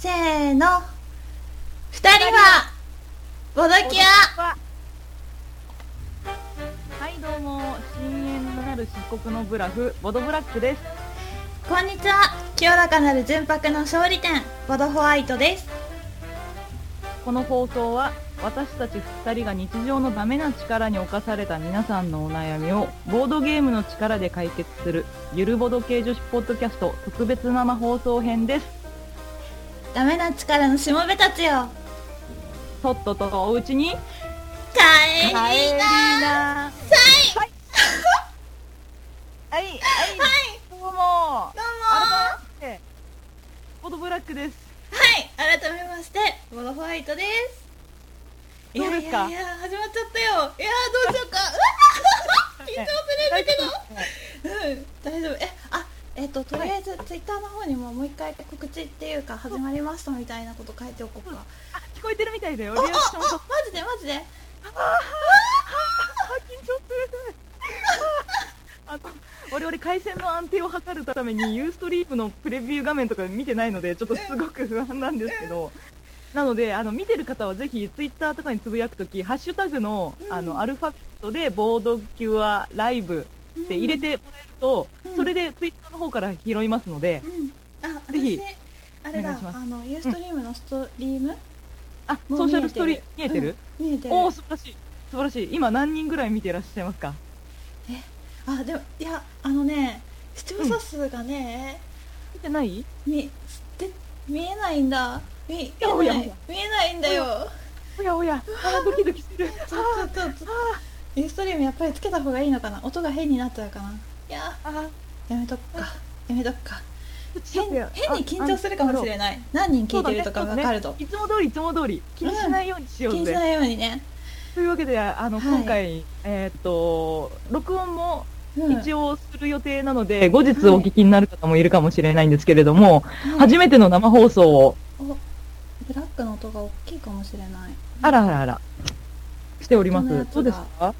せーの。二人は、ボドキアはいどうも深淵なる漆黒のブラフボドブラックですこんにちは。清らかなる純白の勝利点、ボドホワイトです。この放送は私たち2人が日常のダメな力に侵された皆さんのお悩みをボードゲームの力で解決するゆるボド系女子ポッドキャスト特別生放送編ですダメな力のしもべたちよ。とっととおうちに？帰りななさい。はい。はい。はい。どうも。どうも。改めましてボドブラックです。はい、改めまして、ボドホワイトです。どうですか？いや始まっちゃったよ。いやー、どうしようか。緊張するんだけど。うん、大丈夫。え、あ、えっ、と、とりあえず、ツイッターの方にももう一回告知っていうか、始まりましたみたいなこと書いておこうか。あ聞こえてるみたいだよ。リアクション。とジでマジで。あ緊張するあと我々回線の安定を図るためにユーストリームのプレビュー画面とか見てないのでちょっとすごく不安なんですけどなのであの見てる方はぜひツイッターとかにつぶやくときハッシュタグの,、うんあのアルファベットでボードキュアライブって入れてもらえると、うん。それでツイッターの方から拾いますので、うん。あ、ぜひ私、あれだ、あの、ユーストリームのストリーム、あソーシャルストーリー見えてる、うん。見えてる。おお素晴らしい。素晴らしい。今何人ぐらい見てらっしゃいますか？あ、でも、いや、あのね、視聴者数がね、見てない？みで見えないんだ。見見えない見えないんだよ。おやおや。あードキドキする。ちょっとちょっとユーストリームやっぱりつけた方がいいのかな？音が変になっちゃうかな？いや。あーやめとくか。やめとくか。変変に緊張するかもしれい。ない何人聞いてるとか分かると、いつも通りいつも通り気にしないようにしようぜ、気にしないようにね、というわけであの、はい。今回えーっと録音もうん、一応する予定なので、後日お聞きになる方もいるかもしれないんですけれども、はい初めての生放送を。おブラックの音が大きいかもしれない。あらあらあら。しております。どうですか？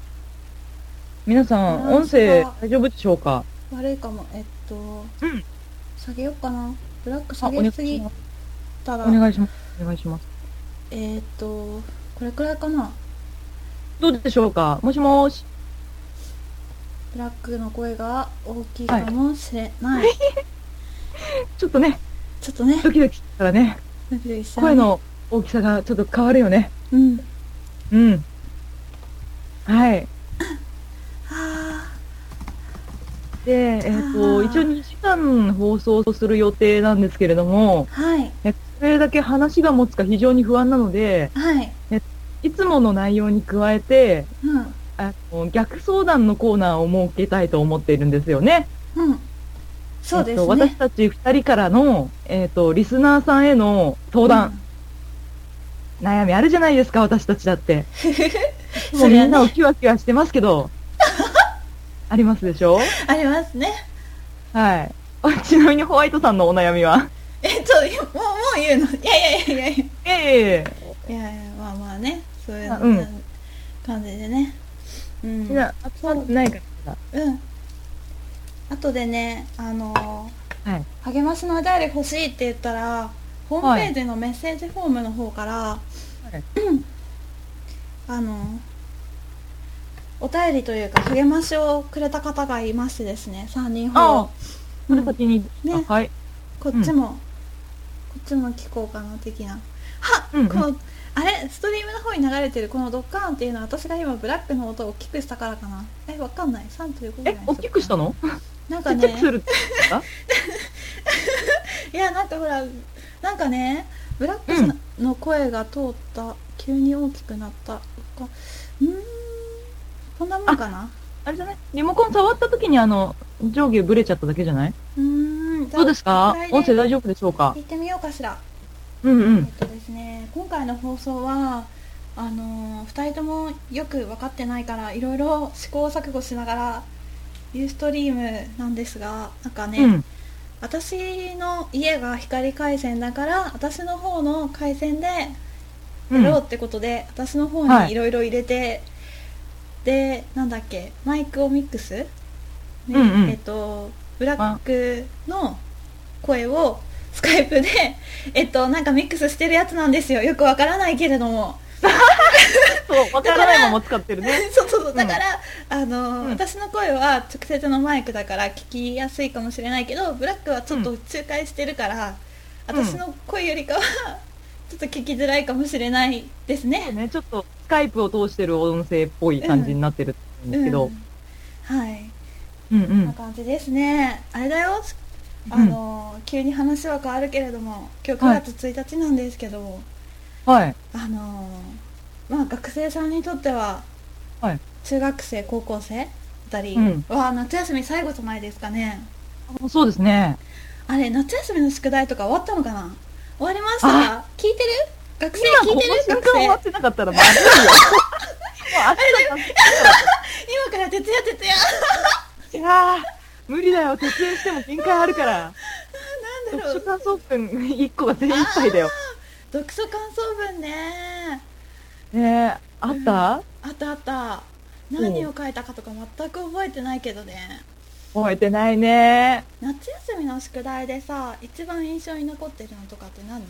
皆さん音声大丈夫でしょうか？悪いかも。えっとうん。下げようかな。ブラック下げすぎ。たらお願いします。お願いします。えーっとこれくらいかな。どうでしょうか？もしもーし。ブラックの声が大きいかもしれない、ちょっとね。ちょっとね。ドキドキしたらね。ドキドキしちゃうね。声の大きさがちょっと変わるよね。うん。うん。はいはで、えっ、と、一応2時間放送する予定なんですけれども、あはい。えそれだけ話が持つか非常に不安なので、はい。いつもの内容に加えて、うん。あの逆相談のコーナーを設けたいと思っているんですよね。うん。そうですえっと、私ね、たち2人からの、えっ、と、リスナーさんへの相談、悩みあるじゃないですか、私たちだって。う んもうみんなをキワキワしてますけど、ありますでしょ？ありますね。はい。あちなみにホワイトさんのお悩みは？えっといやもうもう言うの。いやいやいやいやいや。ええいやいや。まあまあね。そういうあうん。感じでね。うん。いや、集まってないから。うん。後でねあのーはい。励ましのお便り欲しいって言ったらホームページのメッセージフォームの方から、あのお便りというか励ましをくれた方がいましてですね3人ほあどそれ先に、ね。あはい。こっちも、こっちも聞こうかな的な。は、うんうん。このあれ？ストリームの方に流れてるこのドッカーンっていうのは私が今ブラックの音を大きくしたからかな。えわかんない。3.5ぐらいに、え大きくしたの？なんかね。いやなんかほらなんかねブラックの声が通った、急に大きくなった。かうーんこんなもんかな？あれじゃない？リモコン触った時にあの、上下ブレちゃっただけじゃない？うーんどうですか？音声大丈夫でしょうか？聞いてみようかしら。うんうん。えっとですね今回の放送はあのー、2人ともよく分かってないからいろいろ試行錯誤しながらユーストリームなんですがなんかね、うん。私の家が光回線だから私の方の回線でうんやろうってことで、私の方はいにいろいろ入れて、でなんだっけマイクをミックス、ねうんうん。えっとブラックの声をスカイプで えっとなんかミックスしてるやつなんですよ。よくわからないけれども。そう、わからないまま使ってるね。そうそうそう。だから、あのうん。私の声は直接のマイクだから聞きやすいかもしれないけどブラックはちょっと仲介してるから、うん私の声よりかはちょっと聞きづらいかもしれないですね。ね、ちょっとスカイプを通してる音声っぽい感じになってるんですけど。うんはい、うんうこんなん感じですね。あれだよ、あの、急に話は変わるけれども、今日9月1日なんですけど、はい。あのまあ学生さんにとっては、はい中学生高校生あたりうんは夏休み最後じゃないですかね。そうですね。あれ夏休みの宿題とか終わったのかな？終わりました。あ。聞いてる？学生聞いてる？学瞬間終わっ生てなかったらまずいよ。今から徹夜徹夜。いやー無理だよ。徹夜しても限界あるから。なんだろう。読書感想文1個が精一杯だよ。読書感想文ね。ねえ、あった？あったあった。何を書いたかとか全く覚えてないけどね覚えてないね。夏休みの宿題でさ一番印象に残ってるのとかって何？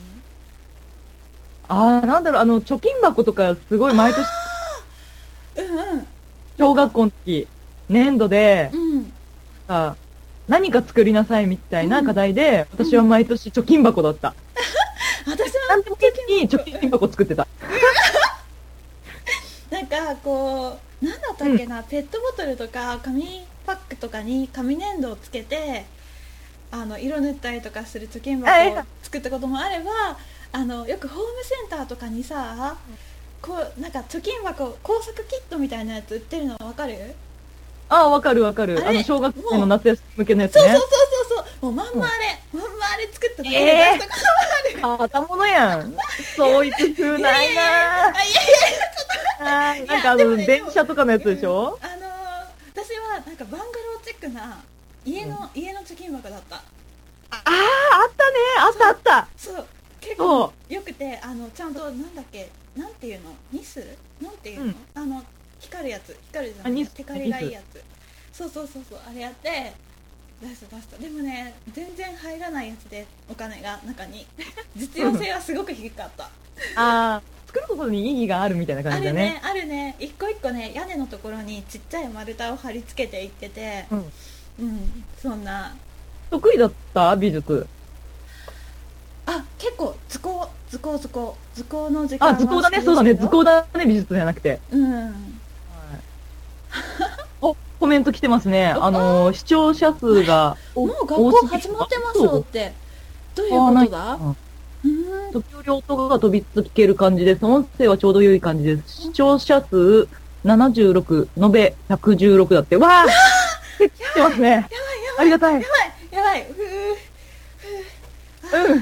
あー、なんだろう、あの、貯金箱とかすごい毎年、うん小学校の時、年度でう、ん。うんさ、何か作りなさいみたいな課題で、私は毎年貯金箱だった。私なんでもに貯金箱。作ってた。なんかこうなんだったっけな、ペットボトルとか紙パックとかに紙粘土をつけてあの色塗ったりとかする貯金はい箱を作ったこともあればあのよくホームセンターとかにさこうなんか貯金箱工作キットみたいなやつ売ってるの分かる？ああ、わかるわかる。あの、小学生の夏休み向けのやつね。そうそう。そうそう。そうもうまんまあれ、まんまあれ作っただけでえー。出したこともある、あたものやん。そういつ風ないいやいやいやなあいやいやあーなんかあの、電車とかのやつでしょ？うんあのー私はなんかバングローチックな家の、家の貯金箱だった。ああ、あったね。あったあった。そう。結そ構よくてあのちゃんとなんだっけなんていうの？ニス？なんていうの、うん。あの光るやつ。光るじゃあニス。んテカリがいいやつ。そうそうそうそう。あれやって出した出した。でもね全然入らないやつでお金が中に。実用性はすごく低かった、ああ、作ることに意義があるみたいなある感じだね。ねあるね一個一個ね屋根のところにちっちゃい丸太を貼り付けていっててうん。うんそんな得意だった？美術。あ結構図工図工図工図工の時間あ、は図工だね。そうだね。図工だね。美術じゃなくて。うんお、コメント来てますね。あのー、視聴者数がおもう学校始まってますよってどういうことだ？時折音が飛びつける感じです。音声はちょうど良い感じです。視聴者数76、延べ116だって。わあ来てますね。ありがたい。やばいやばいふうん。う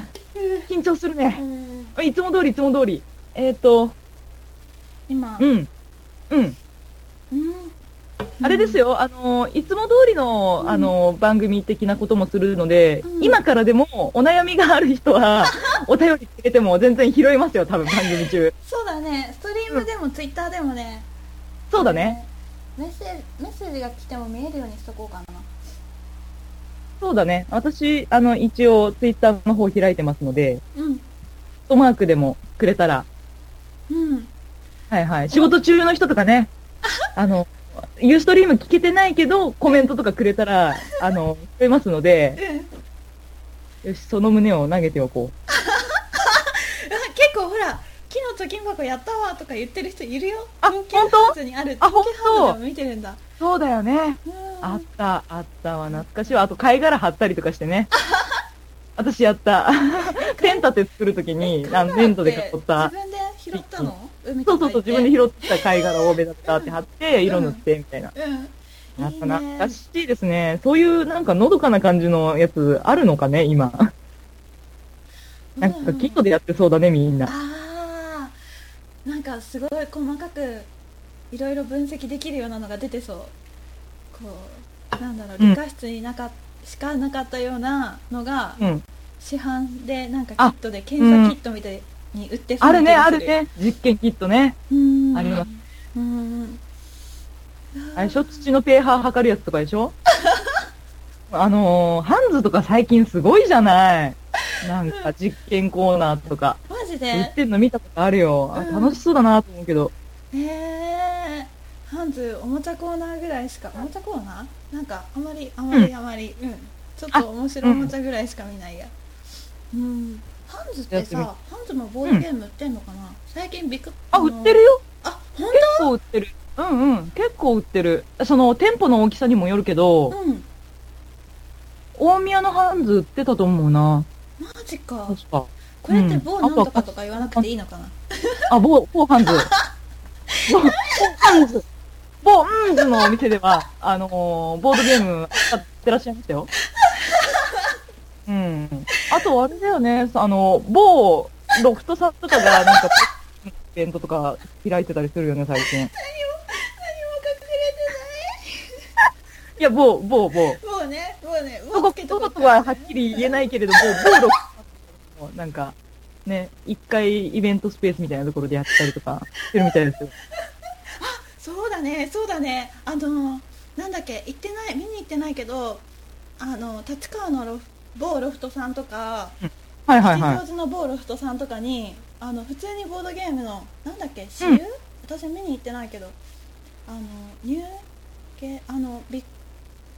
ふ緊張するうね。うんいつも通り、いつも通り。えっ、ー、と、今うん。うん。うんあれですよ、あの、いつも通りの、あの、番組的なこともするので、うん。今からでもお悩みがある人は、お便りくれても全然拾いますよ、多分番組中。そうだね。ストリームでもツイッターでもね。そうだね。メッセージメッセージが来ても見えるようにしとこうかな。そうだね。私、あの、一応、ツイッターの方開いてますので、うん。トマークでもくれたら、うん。はいはい。仕事中の人とかね、あの、ユーストリーム聞けてないけど、コメントとかくれたら、あの、くれますので、うんよし、その胸を投げておこう。あ 結構ほら木の貯金箱やったわとか言ってる人いるよあ本当？にあるあ本当？見てるんだそうだよね。うんあった、あったわ、懐かしいわ。あと、貝殻貼ったりとかしてね。私やった。テン立て作るときに、あの、粘土で囲った自。分で拾ったの？そうそうそう、自分で拾ってた貝殻を目立ったって貼って、色塗って、みたいな。うん。やっぱ懐かしいですね。そういうなんかのどかな感じのやつあるのかね、今。なんかキットでやってそうだね、みんな。ああなんかすごい細かくいろいろ分析できるようなのが出てそう。こうなんだろううん理科室になかしかなかったようなのが、うん。市販でなんかキあットで検査キットみたいに売ってあるね、あるね。実験キットね。うん。あります。うん。あれでしょ？土の pH 測るやつとかでしょ？あのー、ハンズとか最近すごいじゃない。なんか実験コーナーとか。マジ売っでてんの見たことあるよ。あうん。楽しそうだなと思うけど。へえハンズおもちゃコーナーぐらいしかおもちゃコーナー？なんかあまりあまりあまり。うん、ちょっと面白いおもちゃぐらいしか見ないや。うんハンズってさハンズもボードゲーム売ってんのかな、最近ビッグあ、売のってるよ。あ本結構売ってる。うんうん。結構売ってる。その、店舗の大きさにもよるけど、当うん大宮のハンズ売ってたと思うな。マジか確か。これってうん某なんとかとか言わなくていいのかな、あ、某、某ハンズ。某、某ハンズ。某ハンズのお店では、あのーボードゲーム買ってらっしゃいましたよ。うん。あと、あれだよね、あの、某ロフトさんとかが、なんか、イベントとか開いてたりするよね、最近。何も隠いや、某、某、某。れてないもうねもうねどこ、どことははっきり言えないけれども、某ロフトさんなんか、ね、一回イベントスペースみたいなところでやったりとかしてるみたいですよ。そうだねそうだねあのなんだっけ行ってない見に行ってないけどあの立川のロフ某ロフトさんとかはいはいはい。吉祥寺の某ロフトさんとかにあの普通にボードゲームのなんだっけ私有、うん私見に行ってないけどあのニュー系あのビッ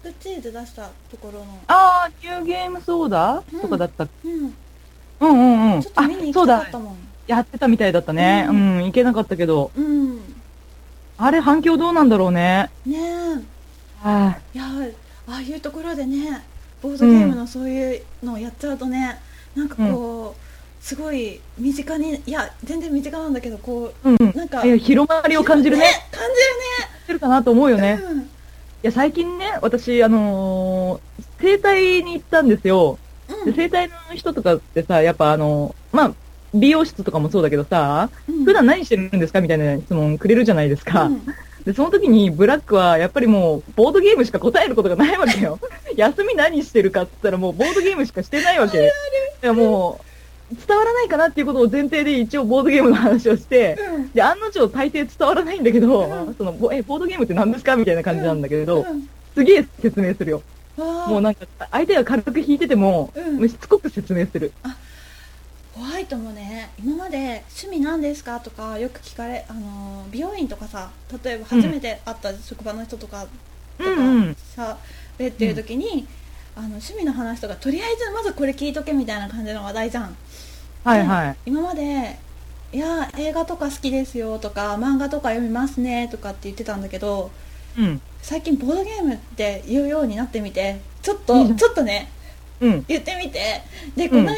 グチーズ出したところのあー、ニューゲームソーダうんとかだった。うんうんうんうん。ちょっと見に行きそうだたかっ。たもんやってたみたいだったね。ううんん、行けなかったけど。うんあれ反響どうなんだろうね。ねえはいやああいうところでねボードゲームのそういうのをやっちゃうとね、なんかこう、すごい身近にいや全然身近なんだけどこい。うん。うなんかいや、広まりを感じるね。感してるかなと思うよじるねね。いや、最近ね、私、あのー整体に行ったんですよ。うんで整体の人とかってさ、やっぱあのまあ、美容室とかもそうだけどさ、うん普段何してるんですかみたいな質問くれるじゃないですか。うんで、その時にブラックはやっぱりもう、ボードゲームしか答えることがないわけよ。休み何してるかって言ったらもう、ボードゲームしかしてないわけ。いやもう、伝わらないかなっていうことを前提で一応ボードゲームの話をして、うんで、案の定大抵伝わらないんだけど、うんその、ぼえ、ボードゲームって何ですかみたいな感じなんだけど、うんすげえ説明するよ。もうなんか、相手が軽く引いてても、しつこく説明する。ホワイトもね今まで趣味何ですかとかよく聞かれあの美容院とかさ例えば初めて会った職場の人とかとかうんうん。さべっていう時に、あの趣味の話とかとりあえずまずこれ聞いとけみたいな感じの話題じゃんはいはい。今までいや映画とか好きですよとか漫画とか読みますねとかって言ってたんだけどうん。最近ボードゲームって言うようになってみてちょっといいじゃんちょっとねうん。言ってみてでこの間、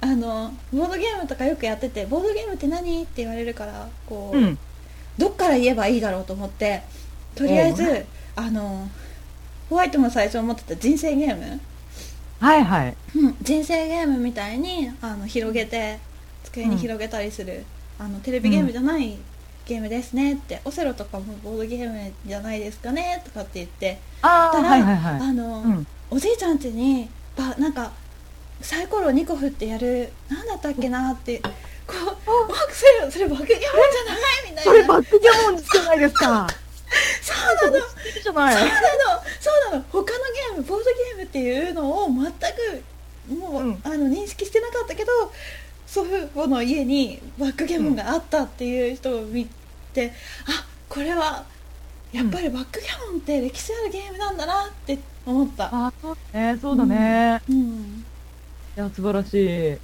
あのボードゲームとかよくやっててボードゲームって何って言われるからこう、うん。どっから言えばいいだろうと思ってとりあえず、あのホワイトも最初思ってた人生ゲーム、はいはい。うん、人生ゲームみたいにあの広げて机に広げたりする、あのテレビゲームじゃないゲームですねって、オセロとかもボードゲームじゃないですかねとかって言ってああ、たら、はいはいはい。あの、うん。おじいちゃん家にばなんかサイコロ2個振ってやるなんだったっけなってこうあそれそれバグゲームじゃないみたいな。それバックギャモンじゃないですか。そうなの。そうなの。そうなの。他のゲームボードゲームっていうのを全くもう、うん。あの認識してなかったけど祖父母の家にバックゲームがあったっていう人を見て、あこれはやっぱりバックギャモンって歴史あるゲームなんだなって思った、あそうだね、そうだね。うん、いや、素晴らしい。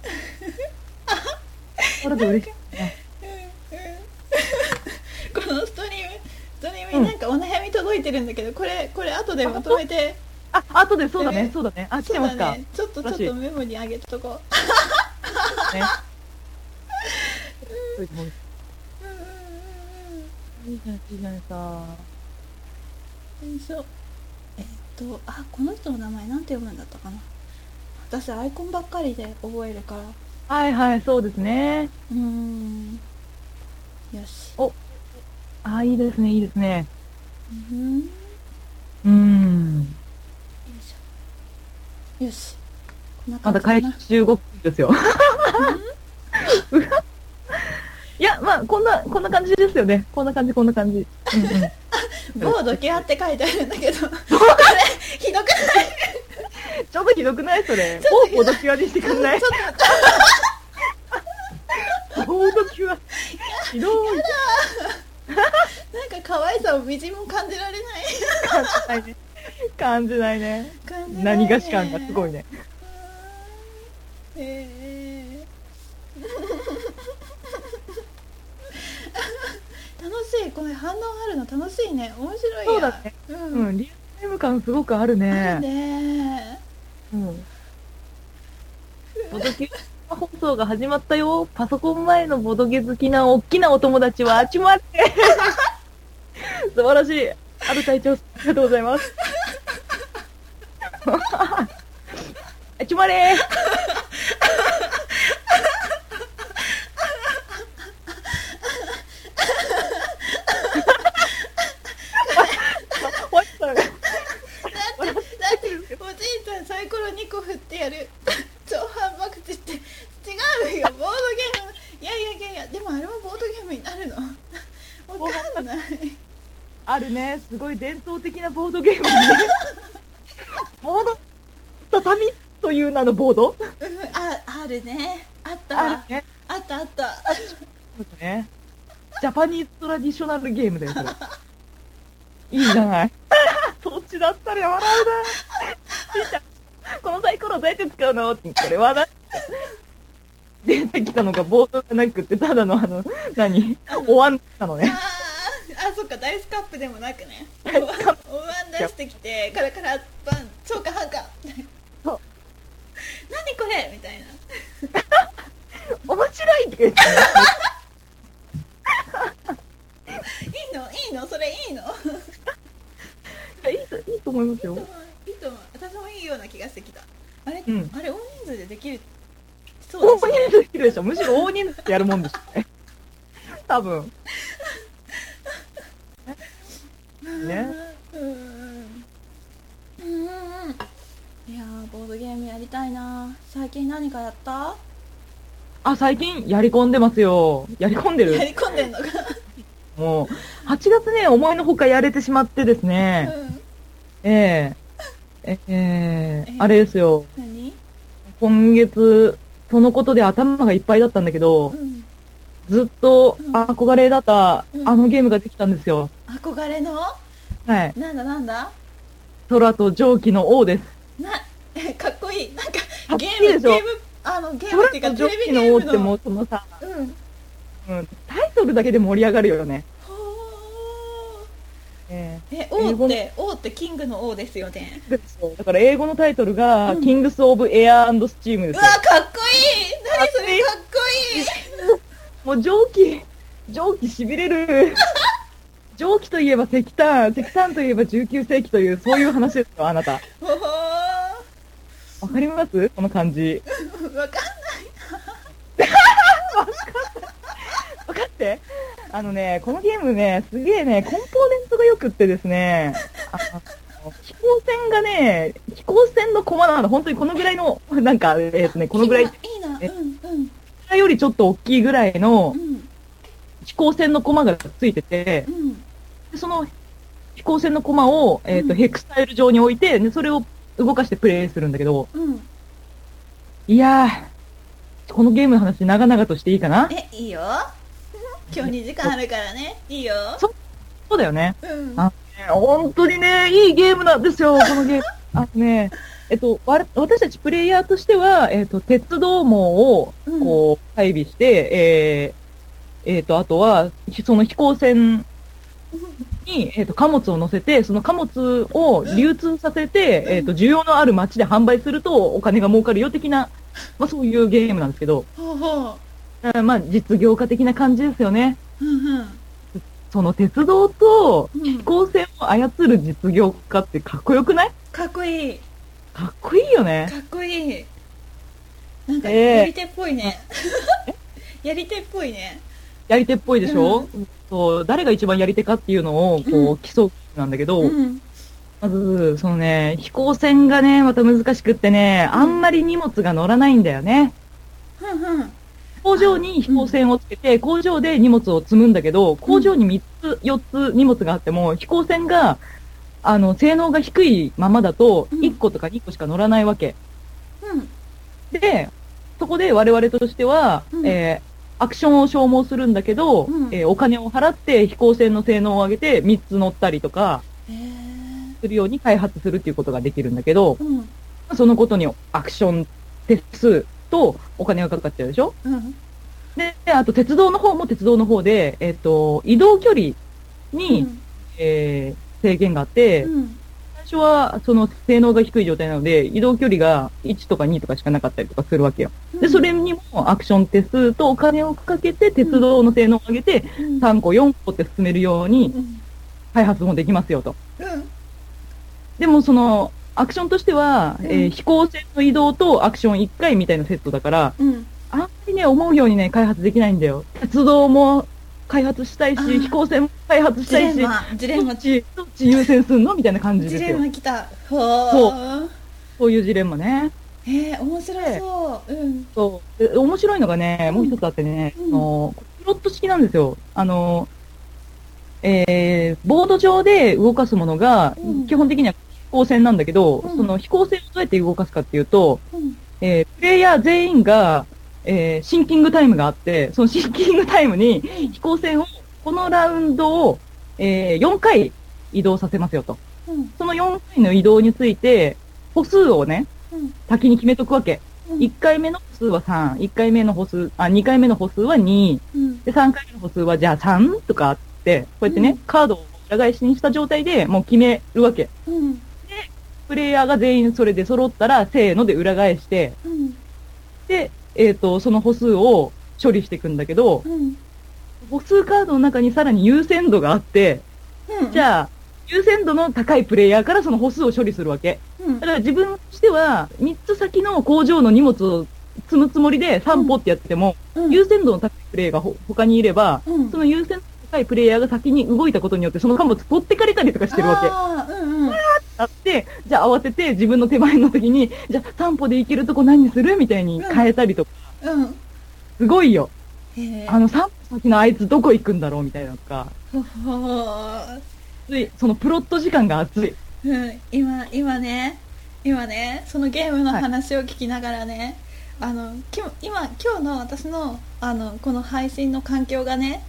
これで嬉しい。ね。このストリームストリームになんかお悩み届いてるんだけどこれこれ後でまとめて。あ、後でそうだね。ね、そうだね。あ、来てますか。だね。ちょっとちょっとメモに上げとこね。う、うんうんうんいいじゃん、いいじゃんさ。うん、よいしょとあこの人の名前なんて読むんだったかな私アイコンばっかりで覚えるからはいはい、そうですね。うーんよしあ、いいですね、いいですね。うんようーん。いしょよしこんなまだ感じかな回復15分ですよ。いや、まあ、こんな、こんな感じですよね。こんな感じ、こんな感じ。うんうん。某ドキュアって書いてあるんだけどこれ ひどくない？ちょっとひどくない？それ。ちょっとひどいもうボドキュアにしてくんない？ちょっとボドキュア。ひどい。なんか可愛さをみじも感じられない感じないね。感じないね。何がし感がすごいね。えー楽しいこれ反応あるの楽しいね面白いやそうだねう、うんん、リアルタイム感すごくあるあるね。ねうん。ボドゲ放送が始まったよ。パソコン前のボドゲ好きな大きなお友達は集まって。素晴らしい。ある隊長、ありがとうございます。集まれワッサがだってだっておじいちゃんサイコロ2個振ってやる 超反爆地って違うよボードゲームいやいやいやいやでもあれもボードゲームになるの わかんないあるね。すごい伝統的なボードゲームね。ボード、畳という名のボード？うんああるねあったわあるね。あったあったそうね。ジャパニーズトラディショナルゲームだよ、それ。いいじゃない。そっちだったら笑うな。このサイコロどうやって使うの？ってこれはな。出てきたのがボードじゃなくて、ただのあの、何？お椀なのね。あそっかダイスカップでもなくね。お椀出してきてカラカラパン超か半かそう。何これ？みたいな。面白いって言って いいの？いいの？それいいの？いいと、いいと思いますよ。いいと思う。私もいいような気がしてきた。あれ、うん。あれ大人数でできる？そ大うですね。人数できるでしょ。むしろ大人数でやるもんですよね。多分。ね。うん。うん。うん。いやーボードゲームやりたいな。最近何かやった？あ、最近やり込んでますよ。やり込んでる。やり込んでんのかもう、8月ね、思いのほかやれてしまってですね、うん。ええ。ええ。えあれですよ、何？今月、そのことで頭がいっぱいだったんだけどう、ん。ずっとうん。憧れだったうん。あのゲームができたんですよ。憧れの？はい。なんだなんだ？空と蒸気の王です。なかっこいい。なんかゲームゲームあのゲームっていうかテレビゲーム、蒸気の王ってものうそのさ、うんうん、タイトルだけで盛り上がるよね。ほえーえ王って王ってキングの王ですよねえそうだから英語のタイトルが、うん Kings of Air and Steam ですよ。うわかっこいい何それかっこいいもう蒸気、蒸気痺れる。蒸気といえば石炭、石炭といえば19世紀という、そういう話ですよ、あなた。ほほわかります？この感じ。ー わかんわかってあのね、このゲームね、すげえね、コンポーネントが良くってですね、飛行船がね、飛行船のコマなの、本当にこのぐらいの、なんか、えっ、とね、このぐらい、いいな。いいなえうん。うんよりちょっと大きいぐらいのうん。飛行船のコマがついててう、ん。でその飛行船のコマを、えっ、と、うん。ヘクスタイル上に置いて、でそれを動かしてプレイするんだけど、うん。いやー、このゲームの話長々としていいかな？えいいよ今日2時間あるからね。いいよ。そそうだよね。うん。あ本当にね、いいゲームなんですよ、このゲーム。あのね、えっと、わ私たちプレイヤーとしては、えっと、鉄道網を、うん。こう、配備して、えー、えっと、あとは、ひその飛行船 に、えっと、貨物を乗せて、その貨物を流通させて、うん。えっと、需要のある街で販売すると、お金が儲かるよ的な、まあ、そういうゲームなんですけど、ほうほだからまあ、実業家的な感じですよね。ううん。その鉄道とうん。飛行船を操る実業家ってかっこよくない？かっこいい。かっこいいよね。かっこいい。なんかええ。やり手っぽいね。やり手っぽいね。やり手っぽいでしょ、そう、誰が一番やり手かっていうのを、こうう、競うなんだけど、うん。まず、そのね、飛行船がね、また難しくってね、うんあんまり荷物が乗らないんだよね。ふんふん工場に飛行船をつけて、工場で荷物を積むんだけど、工場に3つ、4つ荷物があっても、飛行船が、あの、性能が低いままだと、うん。1個とか2個しか乗らないわけ。うん。で、そこで我々としては、うん。えーアクションを消耗するんだけど、うん。えーお金を払って飛行船の性能を上げて3つ乗ったりとかするように開発するっていうことができるんだけど、うん。そのことにアクション手数とお金がかかっちゃうでしょ？うん。で、であと鉄道の方も鉄道の方で、えっ、と、移動距離に、えー制限があって、うん。最初はその性能が低い状態なので、移動距離が1とか2とかしかなかったりとかするわけよ。で、それにもアクション手数とお金をかけて鉄道の性能を上げて、うん。3個、4個って進めるようにうん。開発もできますよと。うん。でもその、アクションとしては、うん。えー飛行船の移動とアクション1回みたいなセットだから、うん。あんまりね、思うようにね、開発できないんだよ。鉄道も開発したいし飛行船も開発しジたいし、レンマジレンマ。どっち、優先すんのみたいな感じジレンですよ。マ来た。ほー。そう。いうジレンマね。えー、面白そう。うん。そう。で面白いのがね、もう一つあってね、うん。あの、プロット式なんですよ。あの、えー、ボード上で動かすものが、うん。基本的には飛行船なんだけど、うん。その飛行船をどうやって動かすかっていうと、うん。えープレイヤー全員が、えーシンキングタイムがあって、そのシンキングタイムに飛行船を、このラウンドを、えー4回移動させますよと。うん。その4回の移動について、歩数をね、うん。先に決めとくわけ。うん。1回目の歩数は3、1回目の歩数、あ、2回目の歩数は2、うん。で、3回目の歩数はじゃあ3とかあって、こうやってね、うん。カードを裏返しにした状態でもう決めるわけ。うんプレイヤーが全員それで揃ったら、せーので裏返して、うんで、えっ、と、その歩数を処理していくんだけど、うん歩数カードの中にさらに優先度があって、うんじゃあ、優先度の高いプレイヤーからその歩数を処理するわけ。うん。だから自分としては、3つ先の工場の荷物を積むつもりで3歩ってやってても、うん。優先度の高いプレイヤーがほ他にいれば、うん。その優先度の高いプレイヤーが先に動いたことによって、その貨物取ってかれたりとかしてるわけ。あーうんうんあって、じゃあ慌てて自分の手前の時に、じゃあ3歩で行けるとこ何する？みたいに変えたりとか、うん。すごいよ。あの3歩先のあいつどこ行くんだろう？みたいなのとか、ほほ熱いそのプロット時間が熱い。うん、今今ね。今ね。そのゲームの話を聞きながらね、あのきょ今今日の私のあのこの配信の環境がね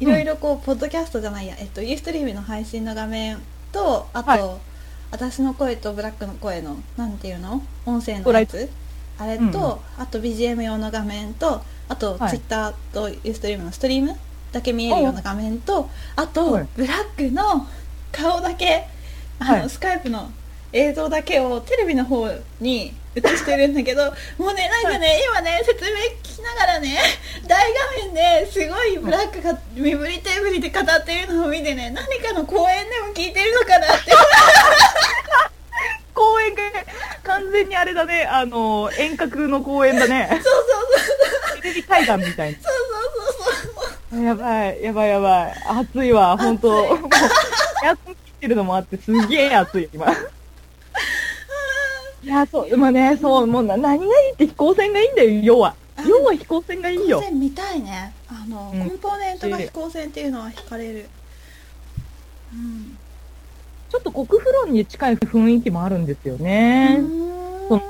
いろいろこう、ポッドキャストじゃないや、えっと、ユーストリームの配信の画面とあと、はい私の声とブラックの声のなんていうの？音声のやつ？あれと、うんうん。あと BGM 用の画面とあとはい。ツイッターとユーストリームのストリーム？だけ見えるような画面とあと、はい。ブラックの顔だけあの、はい。スカイプの映像だけをテレビの方に映してるんだけどもうねなんかね、今ね説明聞きながらね 大画面ですごいブラックが身振り手振りで語ってるのを見てね何かの公演でも聞いてるのかなって 公園が完全にあれだね、あの、遠隔の公園だね。そうそうそうテレビ会談みたいな。そうそうそうそうやばい、やばいやばい。暑いわ、本当もう、エアコン切ってるのもあって、すげえ暑い、今。いや、そう、でもね、そう、もうな、何がいいって飛行船がいいんだよ、要は。要は飛行船がいいよ。飛行船見たいね。あの、うん。コンポーネントが飛行船っていうのは惹かれる。うん。ちょっと国フロンに近い雰囲気もあるんですよね。うーん。そう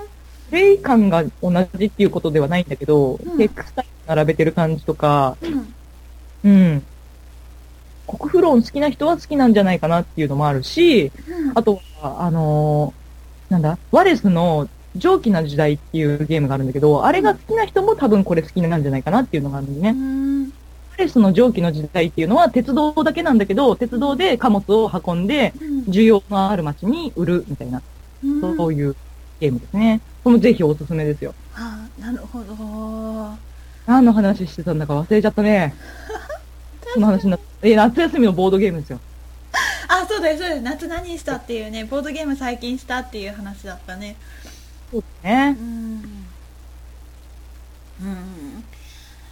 プレイ感が同じっていうことではないんだけど、うん。テクスタイル並べてる感じとか、うん。うん。国フロン好きな人は好きなんじゃないかなっていうのもあるし、うん。あとは、あのーなんだ、ワレスの蒸気な時代っていうゲームがあるんだけど、あれが好きな人も多分これ好きなんじゃないかなっていうのがあるんだよね。うんワレスの蒸気の時代っていうのは鉄道だけなんだけど、鉄道で貨物を運んで、うん需要のある街に売るみたいな、うんそういうゲームですね。これもぜひおすすめですよ。あなるほど何の話してたんだか忘れちゃったね。その話になった。え、夏休みのボードゲームですよ。あそうですそうです夏何したっていうねボードゲーム最近したっていう話だったねそうねう。んうん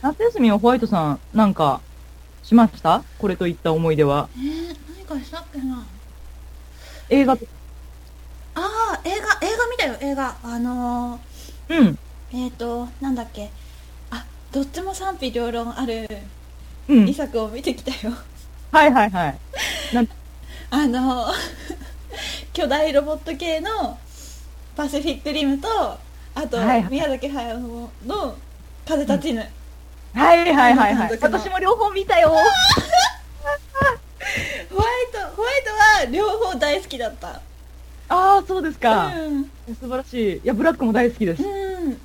夏休みはホワイトさん、なんか、しました？これといった思い出は。えー、何かしたっけな映画。ああ映画映画見たよ映画あのうん。ー、えっ、ー、となんだっけあどっちも賛否両論あるうん2。作を見てきたよはいはいはい。なんあの 巨大ロボット系のパシフィックリムとあと、はいはい。宮崎駿の風立ちぬ、はいはいはいはい。私も両方見たよ。ホワイトホワイトは両方大好きだった。ああそうですか、うん。素晴らしい。いやブラックも大好きです、うん。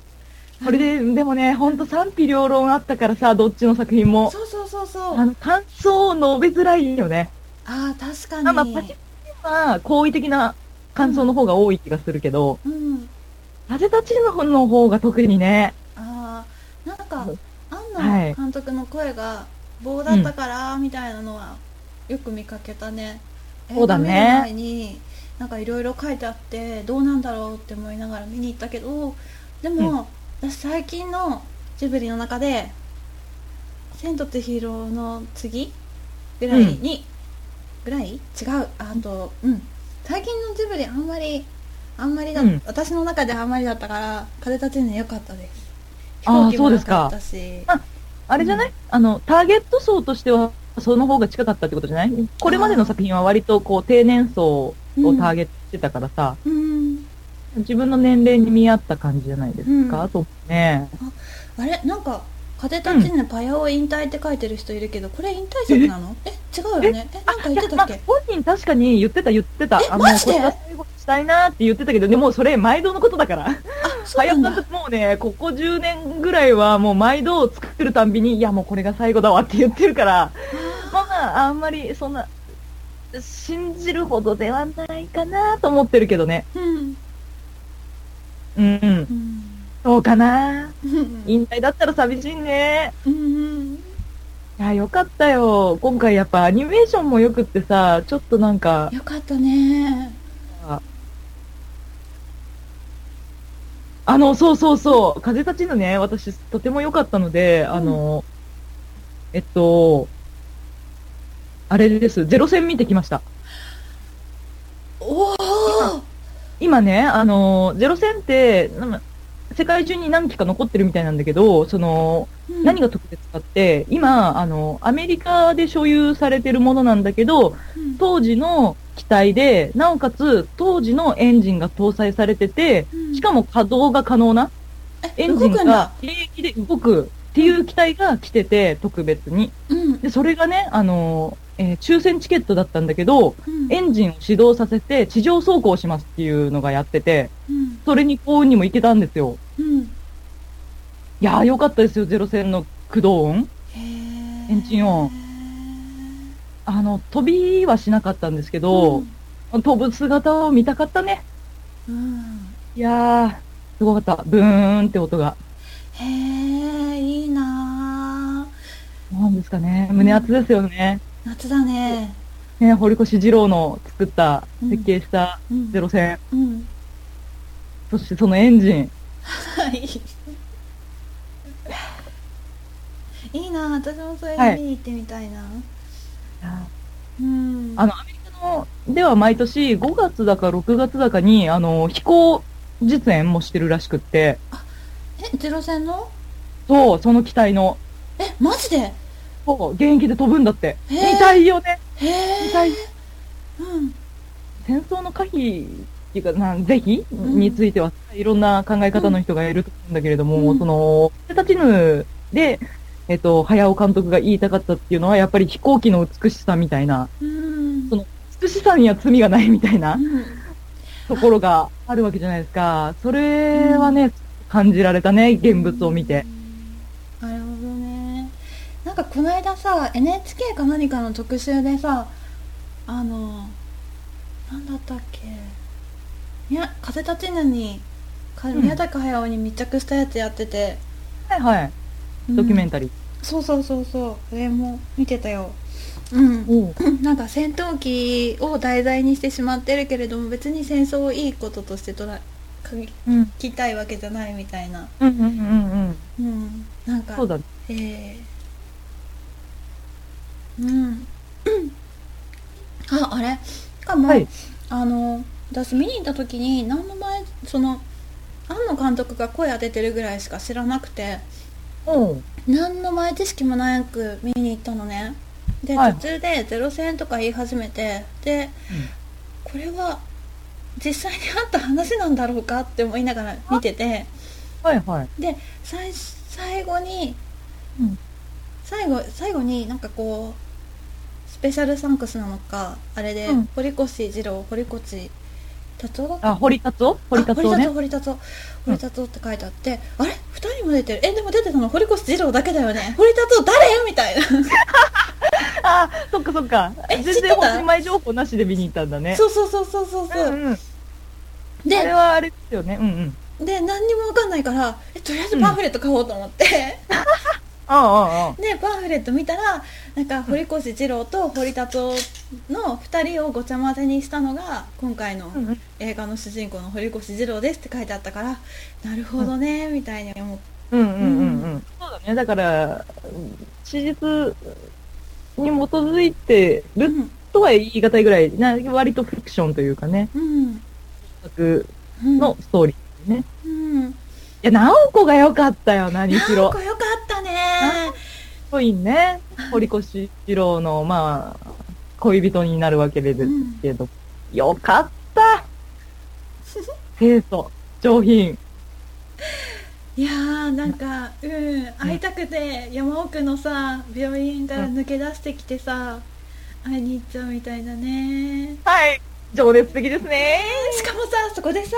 これででもねほんと賛否両論あったからさどっちの作品も。そうそうそうそう。あの感想を述べづらいよねああ確かに。まあまあパチッは好意的な感想の方が多い気がするけど、うん。風立ちぬの方が特にね。ああなんかはい。庵野監督の声が棒だったからみたいなのはよく見かけたね、そうだね。前になんかいろいろ書いてあってどうなんだろうって思いながら見に行ったけどでも、私最近のジブリの中で「千と千尋の次」ぐらいに、ぐらい？違う。あとうん。最近のジブリあんまりあんまりだ、うん。私の中であんまりだったから風立ちぬ良かったです。飛あー行機も良そうですか。かったしああれじゃない、あの、ターゲット層としては、その方が近かったってことじゃない？これまでの作品は割とこう、低年層をターゲットしてたからさ、うん。自分の年齢に見合った感じじゃないですか、うん。とね。あれ？なんか風立ちぬパヤオ引退って書いてる人いるけどこれ引退作なの？え違うよね？えなんか言ってたっけ？まあ、本人確かに言ってた言ってた。えあの、マジで？最後にしたいなって言ってたけど、でもそれ毎度のことだから。あそうなんだ督もうね、ここ10年ぐらいはもう毎度作るたんびに、いやもうこれが最後だわって言ってるから、まあ、あんまりそんな、信じるほどではないかなと思ってるけどね。うんうん、うん。うんそうかな。う ん引退だったら寂しいね。うんいや、よかったよ。今回やっぱアニメーションもよくってさ、ちょっとなんか、よかったねあの、そうそうそう、風立ちぬね、私とても良かったので、あの、えっと、あれです、ゼロ戦見てきました。おお今ね、あの、ゼロ戦って、世界中に何機か残ってるみたいなんだけど、その、何が特別かって、今、あの、アメリカで所有されてるものなんだけど、当時の機体で、なおかつ当時のエンジンが搭載されてて、しかも稼働が可能なエンジンが現役で動くっていう機体が来てて、特別に。うん。で、それがね、あの、えー抽選チケットだったんだけど、うんエンジンを始動させて地上走行しますっていうのがやってて、うんそれに幸運にも行けたんですよ。うんいやーよかったですよ、ゼロ戦の駆動音。エンジン音あの、飛びはしなかったんですけど、飛ぶ姿を見たかったね。うんいやー、すごかった。ブーンって音が。へえいいななんですかね。胸熱ですよね。ー夏だね。ね、堀越二郎の作った、うん。設計したうん。ゼロ戦。うん。そしてそのエンジン。はい。いいな私もそれはい。見に行ってみたいな、うん。あの、アメリカの、では毎年5月だか6月だかに、あの、飛行実演もしてるらしくって、えゼロ戦の？そう、その機体の、えマジで？そう、現役で飛ぶんだって。へー見たいよね。へえ見たい。うん戦争の可否っていうか、なん是非んについては、いろんな考え方の人がいると思うんだけれども、うんその、風立ちぬで、えっと、早尾監督が言いたかったっていうのは、やっぱり飛行機の美しさみたいな、うんその美しさには罪がないみたいなうんところがあるわけじゃないですか。それはね、感じられたね、現物を見て。かこの間さ NHK か何かの特集でさあのなんだったっけいや風立ちぬに宮崎駿に密着したやつやってて、はいはい。ドキュメンタタリー。そうそうそうそうそれも見てたようん なんか戦闘機を題材にしてしまってるけれども別に戦争をいいこととして捉え書うん。きたいわけじゃないみたいなうんうんうんうん。うんなんかそうだ。えー、うん。ああれ？しかも、はい。あの私見に行った時に何の前その庵野監督が声当ててるぐらいしか知らなくておう。何の前知識もなく見に行ったのね。で、はい。途中で「ゼロ戦」とか言い始めてで、これは実際にあった話なんだろうかって思いながら見てて。はいはい。で最最後にうん。最後最後になんかこうスペシャルサンクスなのかあれで、うん。堀越二郎堀越達夫だったあ、堀達夫？堀達夫ね。あ堀達夫。堀達夫って書いてあって、あれ？二人も出てる？えでも出てたの？堀越二郎だけだよね。堀達夫誰みたいな。あ、そっかそっか。全え知ってた？然本当に前情報なしで見に行ったんだね。そうそうそうそうそうそう、うんうん。あでれはあれですよね。うんうん。で何にも分かんないからえとりあえずパンフレット買おうと思って、ああ、ああ。でパンフレット見たらなんか堀越二郎と堀達夫の2人をごちゃ混ぜにしたのが今回のうんうん。映画の主人公の堀越二郎ですって書いてあったからなるほどねみたいに思ってうんうんうんうん。そうだね。だから、史実に基づいてるとは言い難いぐらい、な割とフィクションというかね、うんのストーリーね。いうんや、直子が良かったよ、何しろ。なんか。よかったね。コインね、堀越二郎の、まあ、恋人になるわけですけど、よかった。清楚、上品。いやーなんかうん会いたくて山奥のさ病院から抜け出してきてさ会いに行っちゃうみたいだね。はい、情熱的ですね。しかもさそこでさ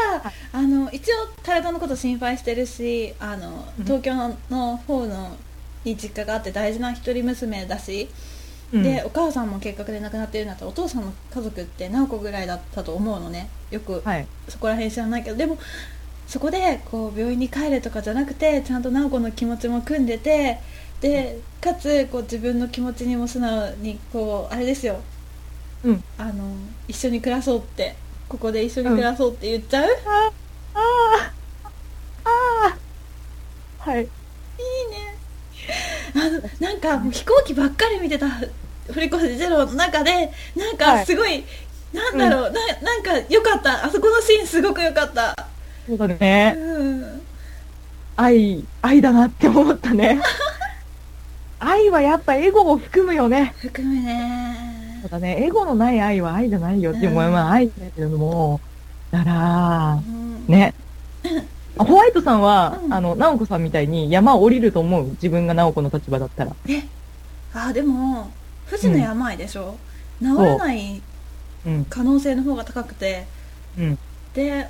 あの一応体のこと心配してるしあのうん。東京の方のに実家があって大事な一人娘だし、うん。でお母さんも結核で亡くなってるんだったらお父さんの家族って何個ぐらいだったと思うのね。よくはい。そこら辺知らないけどでもそこでこう病院に帰れとかじゃなくてちゃんと直子の気持ちも組んでてでかつこう自分の気持ちにも素直にこうあれですようん。あの一緒に暮らそうってここで一緒に暮らそうって言っちゃう、ああ、ああ、はい。いいねあのなんかもう飛行機ばっかり見てた堀越ゼロの中でなんかすごい、なんだろう、ななんか良かったあそこのシーンすごく良かったそうだね。うん愛、愛だなって思ったね。愛はやっぱエゴを含むよね。含むねそうだね。エゴのない愛は愛じゃないよっていう、うんまあ愛だけれども、だからう、んね。ホワイトさんは、うんあの、直子さんみたいに山を降りると思う。自分が直子の立場だったら。えあでも富士の病でしょ、治らないうん。可能性の方が高くてうん。で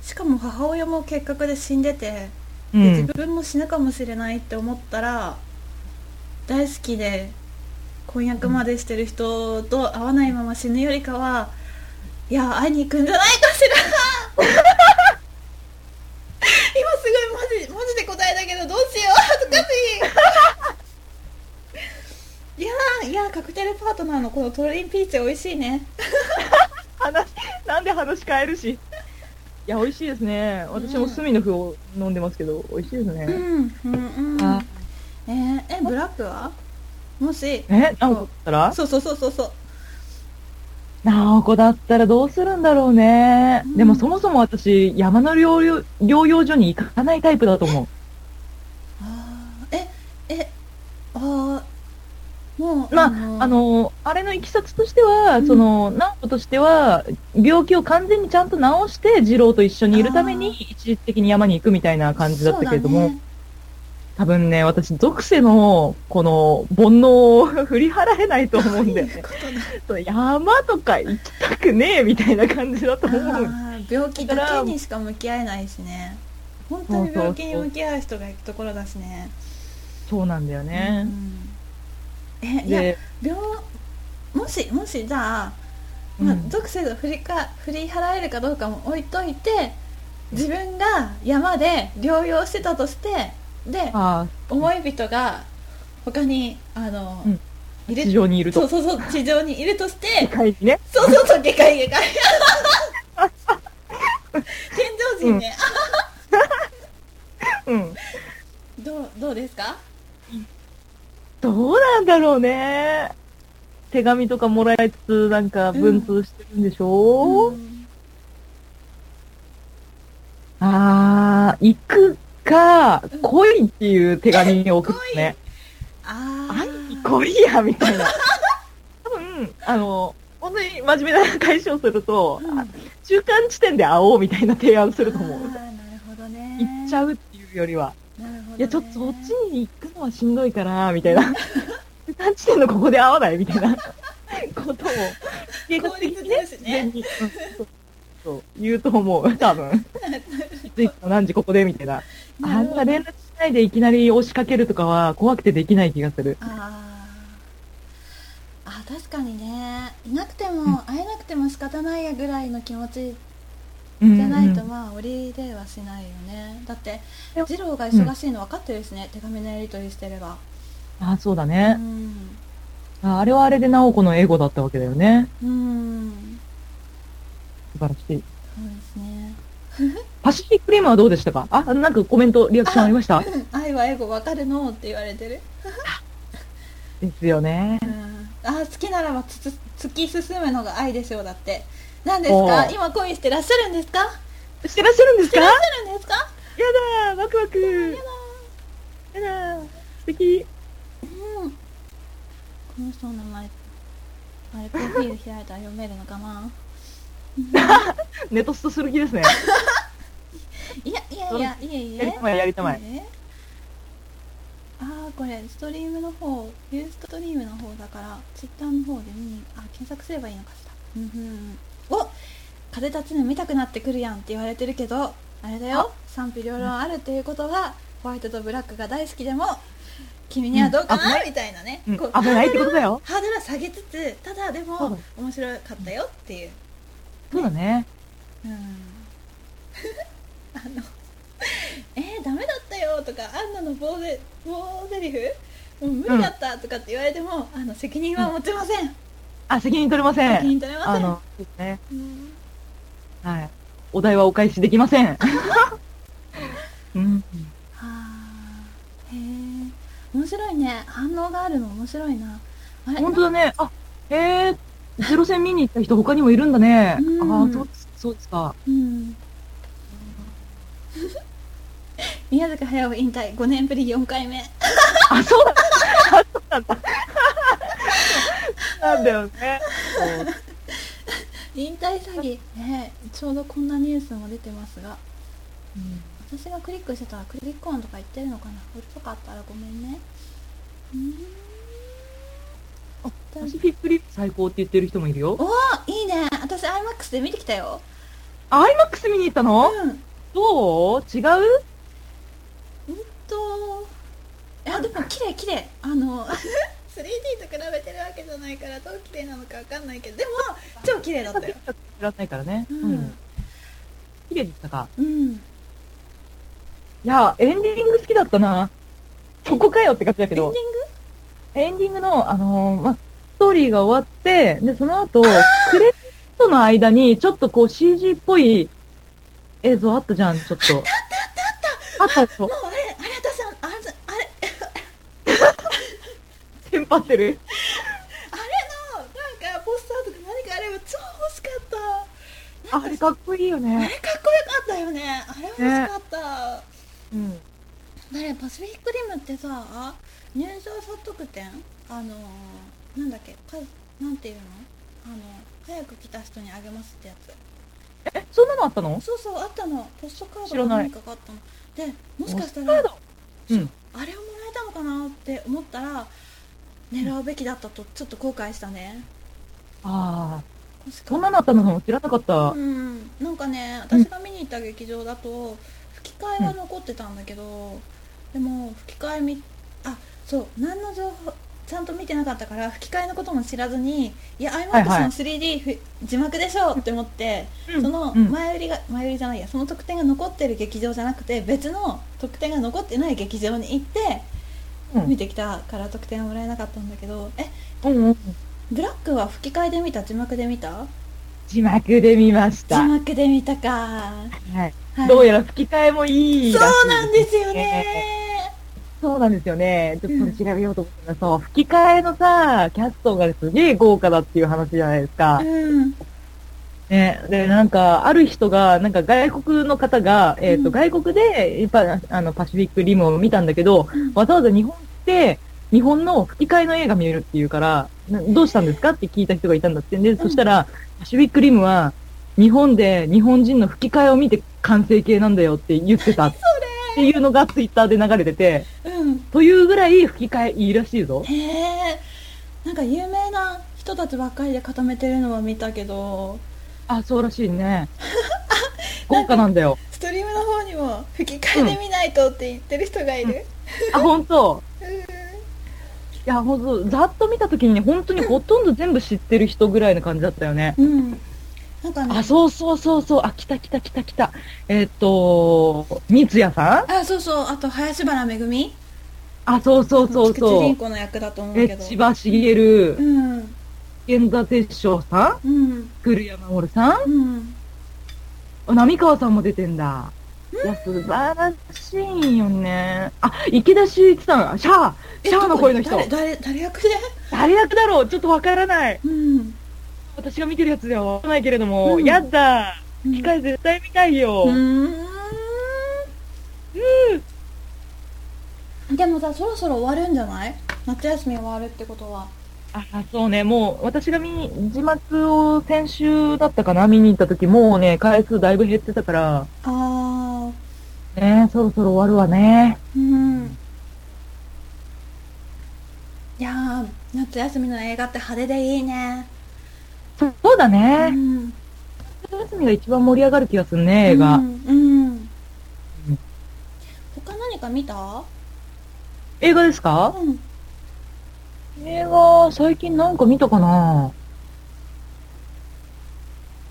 しかも母親も結核で死んでて、うで自ん。分も死ぬかもしれないって思ったら大好きで婚約までしてる人と会わないまま死ぬよりかはいや会いに行くんじゃないかしら。今すごいマジマジで答えだけどどうしよう。恥ずかしい。いやーいやーカクテルパートナーのこのトリンピーチ美味しいね。話、なんで話変えるし。いや、美味しいですね。私も隅の符を飲んでますけど、美味しいですね。うんうんうん。あえー、えブラックは？もしえ、直子だったら？そう。そうそうそうそう。直子だったらどうするんだろうね。うん。でもそもそも私、山の療養療養所に行かないタイプだと思う。あーええあーもうまあ、のあの、あれのいきさつとしては、うん。その、直子としては、病気を完全にちゃんと治して、二郎と一緒にいるために、一時的に山に行くみたいな感じだったけれども、ね多分ね、私、属性の、この、煩悩を振り払えないと思うんだよね。山とか行きたくねえ、みたいな感じだと思う。病気だ。けにしか向き合えないしね本当に病気に向き合う人が行くところだしね。そうなんだよね。う。んえいやで、病もしもしじゃあ、まあうん。属性が振りか振り払えるかどうかも置いといて自分が山で療養してたとしてであ思い人が他にあの、うん。地上にいると。そうそうそう地上にいるとして世界にね。そうそうそう下界下界。天上人ね、うん。どうどうですか？どうなんだろうね。手紙とかもらいつつ、なんか文通してるんでしょ、うん。あー、行くかうん、来いっていう手紙を送ってね。あ会いーに来いや、みたいな。多分、あの、本当に真面目な解消すると、うんあ中間地点で会おうみたいな提案すると思う。なるほどね行っちゃうっていうよりは。なるほど、ね、いや、ちょっとそっちに行くのはしんどいから、みたいな。中間地点のここで会わないみたいなことを、計画的にね、ですねそう言うと思う、多分。何時ここでみたいな。あんな連絡しないでいきなり押しかけるとかは怖くてできない気がする。あー。あ確かにね。いなくても、会えなくても仕方ないやぐらいの気持ちじじゃないとまあ降りれはしないよね。だって次郎が忙しいの分かってるしね、手紙のやり取りしてれば。あ、そうだうね。ん。ああれはあれで直子のエゴだったわけだよね。うん。素晴らしい。そうですねパシフィックリムはどうでしたか？あ、なんかコメント、リアクションありました？愛はエゴ分かるのって言われてる、ですよね。う。ん、あ好きならばつつ突き進むのが愛でしょうだって。何ですか？今恋してらっしゃるんですか？してらっしゃるんですか？やしてらっしゃるんですか？だーワクワク。やだー。素敵。うん。この人の名前あれプロフィール開いたら読めるのかな？ネトストする気ですね。いやいやいやいえいえやりたまえ、やりたまえ。えああこれストリームの方ユーストリームの方だからツイッターの方で見にあ検索すればいいのかしら。うんうん。うんお風立ちぬ見たくなってくるやんって言われてるけどあれだよ。賛否両論あるっていうことはホワイトとブラックが大好きでも君にはどうかな、うんみたいなね、うんこう危ないってことだよ。ハードルは下げつつただでもだ面白かったよっていう。そうだね。うんあのえー、ダメだったよとかアンナの棒で棒セリフ？もう無理だったとかって言われても、あの責任は持てません、あ、責任取れませ責ん。任取れませんあの、ね。うんはい。お題はお返しできません。うん。はあへえ面白いね反応があるの面白いなあれ？本当だね。あ、へえ、ゼロ戦見に行った人他にもいるんだね。うんああ、そうですそうですか。うん 宮崎駿引退5年ぶり4回目あ、そうなんだ。あ、そうなんだ。なんだよね。引退詐欺ねちょうどこんなニュースも出てますが私がクリックしてたらクリック音とか言ってるのかな遅かったらごめんねうーんあパシフィックリップ最高って言ってる人もいるよ。おーいいね私 IMAX で見てきたよあ、アイマックス見に行ったのうんどう？違う？うんと。いやでも綺麗綺麗。あの 3D と比べてるわけじゃないからどう綺麗なのかわかんないけど。でも超綺麗だったよ。知らないからね。ううん。ん。綺麗でしたか？うん。いや、エンディング好きだったな。そこかよって感じだけど。エンディング、エンディングの、あのーま、ストーリーが終わって、で、その後、クレジットの間に、ちょっとこう CG っぽい映像あったじゃん、ちょっと。あったあったあった。もうあれあれ私ああれあれ。テンパってる？あれのなんかポスターとか何かあれば超欲しかった。あれかっこいいよあね。れかっこよかったよね。あれ欲しかった、うん。あれパシフィックリムってさ入場者特典あのーなんだっけ？かなんていうの？あの早く来た人にあげますってやつえ、そんなのあったの？そうそうあったの。ポストカードが何かがあったの。でもしかしたらうん。あれをもらえたのかなって思ったら狙うべきだったとちょっと後悔したね。ああ、確かそんなのあったの？知らなかった。うん。なんかね私が見に行った劇場だと吹き替えは残ってたんだけど、でも吹き替えみあそう何の情報ちゃんと見てなかったから吹き替えのことも知らずにいや iMAX はいはい。の 3D ふ字幕でしょって思って、うん。そのうん。前売りが前売りじゃないやその特典が残ってる劇場じゃなくて別の特典が残ってない劇場に行ってうん。見てきたから特典はもらえなかったんだけどえ？うんうん。ブラックは吹き替えで見た？字幕で見た？字幕で見まし字た。幕で見たか。はい。はい。どうやら吹き替えもいいそうなんですよね。そうなんですよね。ちょっとそれ調べようと思ったら、そう、吹き替えのさ、キャストがすげえ豪華だっていう話じゃないですか。うん。ね。で、なんか、ある人が、なんか外国の方が、えっ、と、うん外国で、やっぱ、あの、パシフィックリムを見たんだけど、わざわざ日本って、日本の吹き替えの映画見れるっていうから、などうしたんですか？って聞いた人がいたんだってんで、そしたら、パシフィックリムは、日本で日本人の吹き替えを見て完成形なんだよって言ってた っていうのがツイッターで流れてて、うんというぐらい吹き替えいいらしいぞ。へえなんか有名な人たちばっかりで固めてるのは見たけどあ、そうらしいね。豪華なんだよ。ストリームの方にも吹き替えで見ないとって言ってる人がいる、あ、本当 うんいや、ほんと、ざっと見たときにね、本当にほとんど全部知ってる人ぐらいの感じだったよね。うんなんかねあ、そうそうそうそう。あ、来た来た来た来た。えっ、と、三ツ矢さん？あそうそう。あと林原めぐみ？あ、そうそうそう菊池そう。凛子の役だと思うえけど千葉茂、うん。源田鉄章さん？うん。古山守さん？うん。あ浪川さんも出てんだ。いや、素晴らしいよね。あ、池田修一さん、シャアえシャアの声の人。誰誰誰役で？誰役だろう？ちょっとわからない。うん私が見てるやつではわからないけれども、うん。やだ。機械絶対見たいよ。うーん。でもさそろそろ終わるんじゃない？夏休み終わるってことは。あ、そうね、もう、私が見に、字幕を先週だったかな？見に行った時、もうね、回数だいぶ減ってたから、ああね、そろそろ終わるわね。うん。いやー夏休みの映画って派手でいいねそそうだうね。ん夏休みが一番盛り上がる気がするね、映画。うん、うん、他何か見た？映画ですか？うん映画、最近なんか見たかな？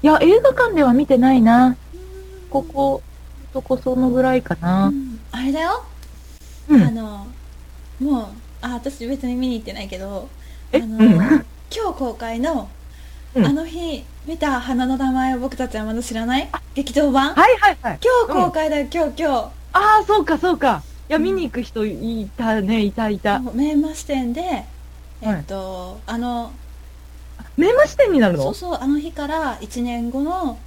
いや、映画館では見てないな。ここ、とこそのぐらいかうな。んあれだよ、うん。あのもうあ私別に見に行ってないけどあえの、うん今日公開の、うん。あの日見た花の名前を僕たちはまだ知らない？劇場版？はいはいはい。今日公開だよ、今日今ああ、そうかそうか。いや、見に行く人いたね、いたいた。日名馬視点でえっと、あのメーマ視点になるの？そうそうあの日から1年後の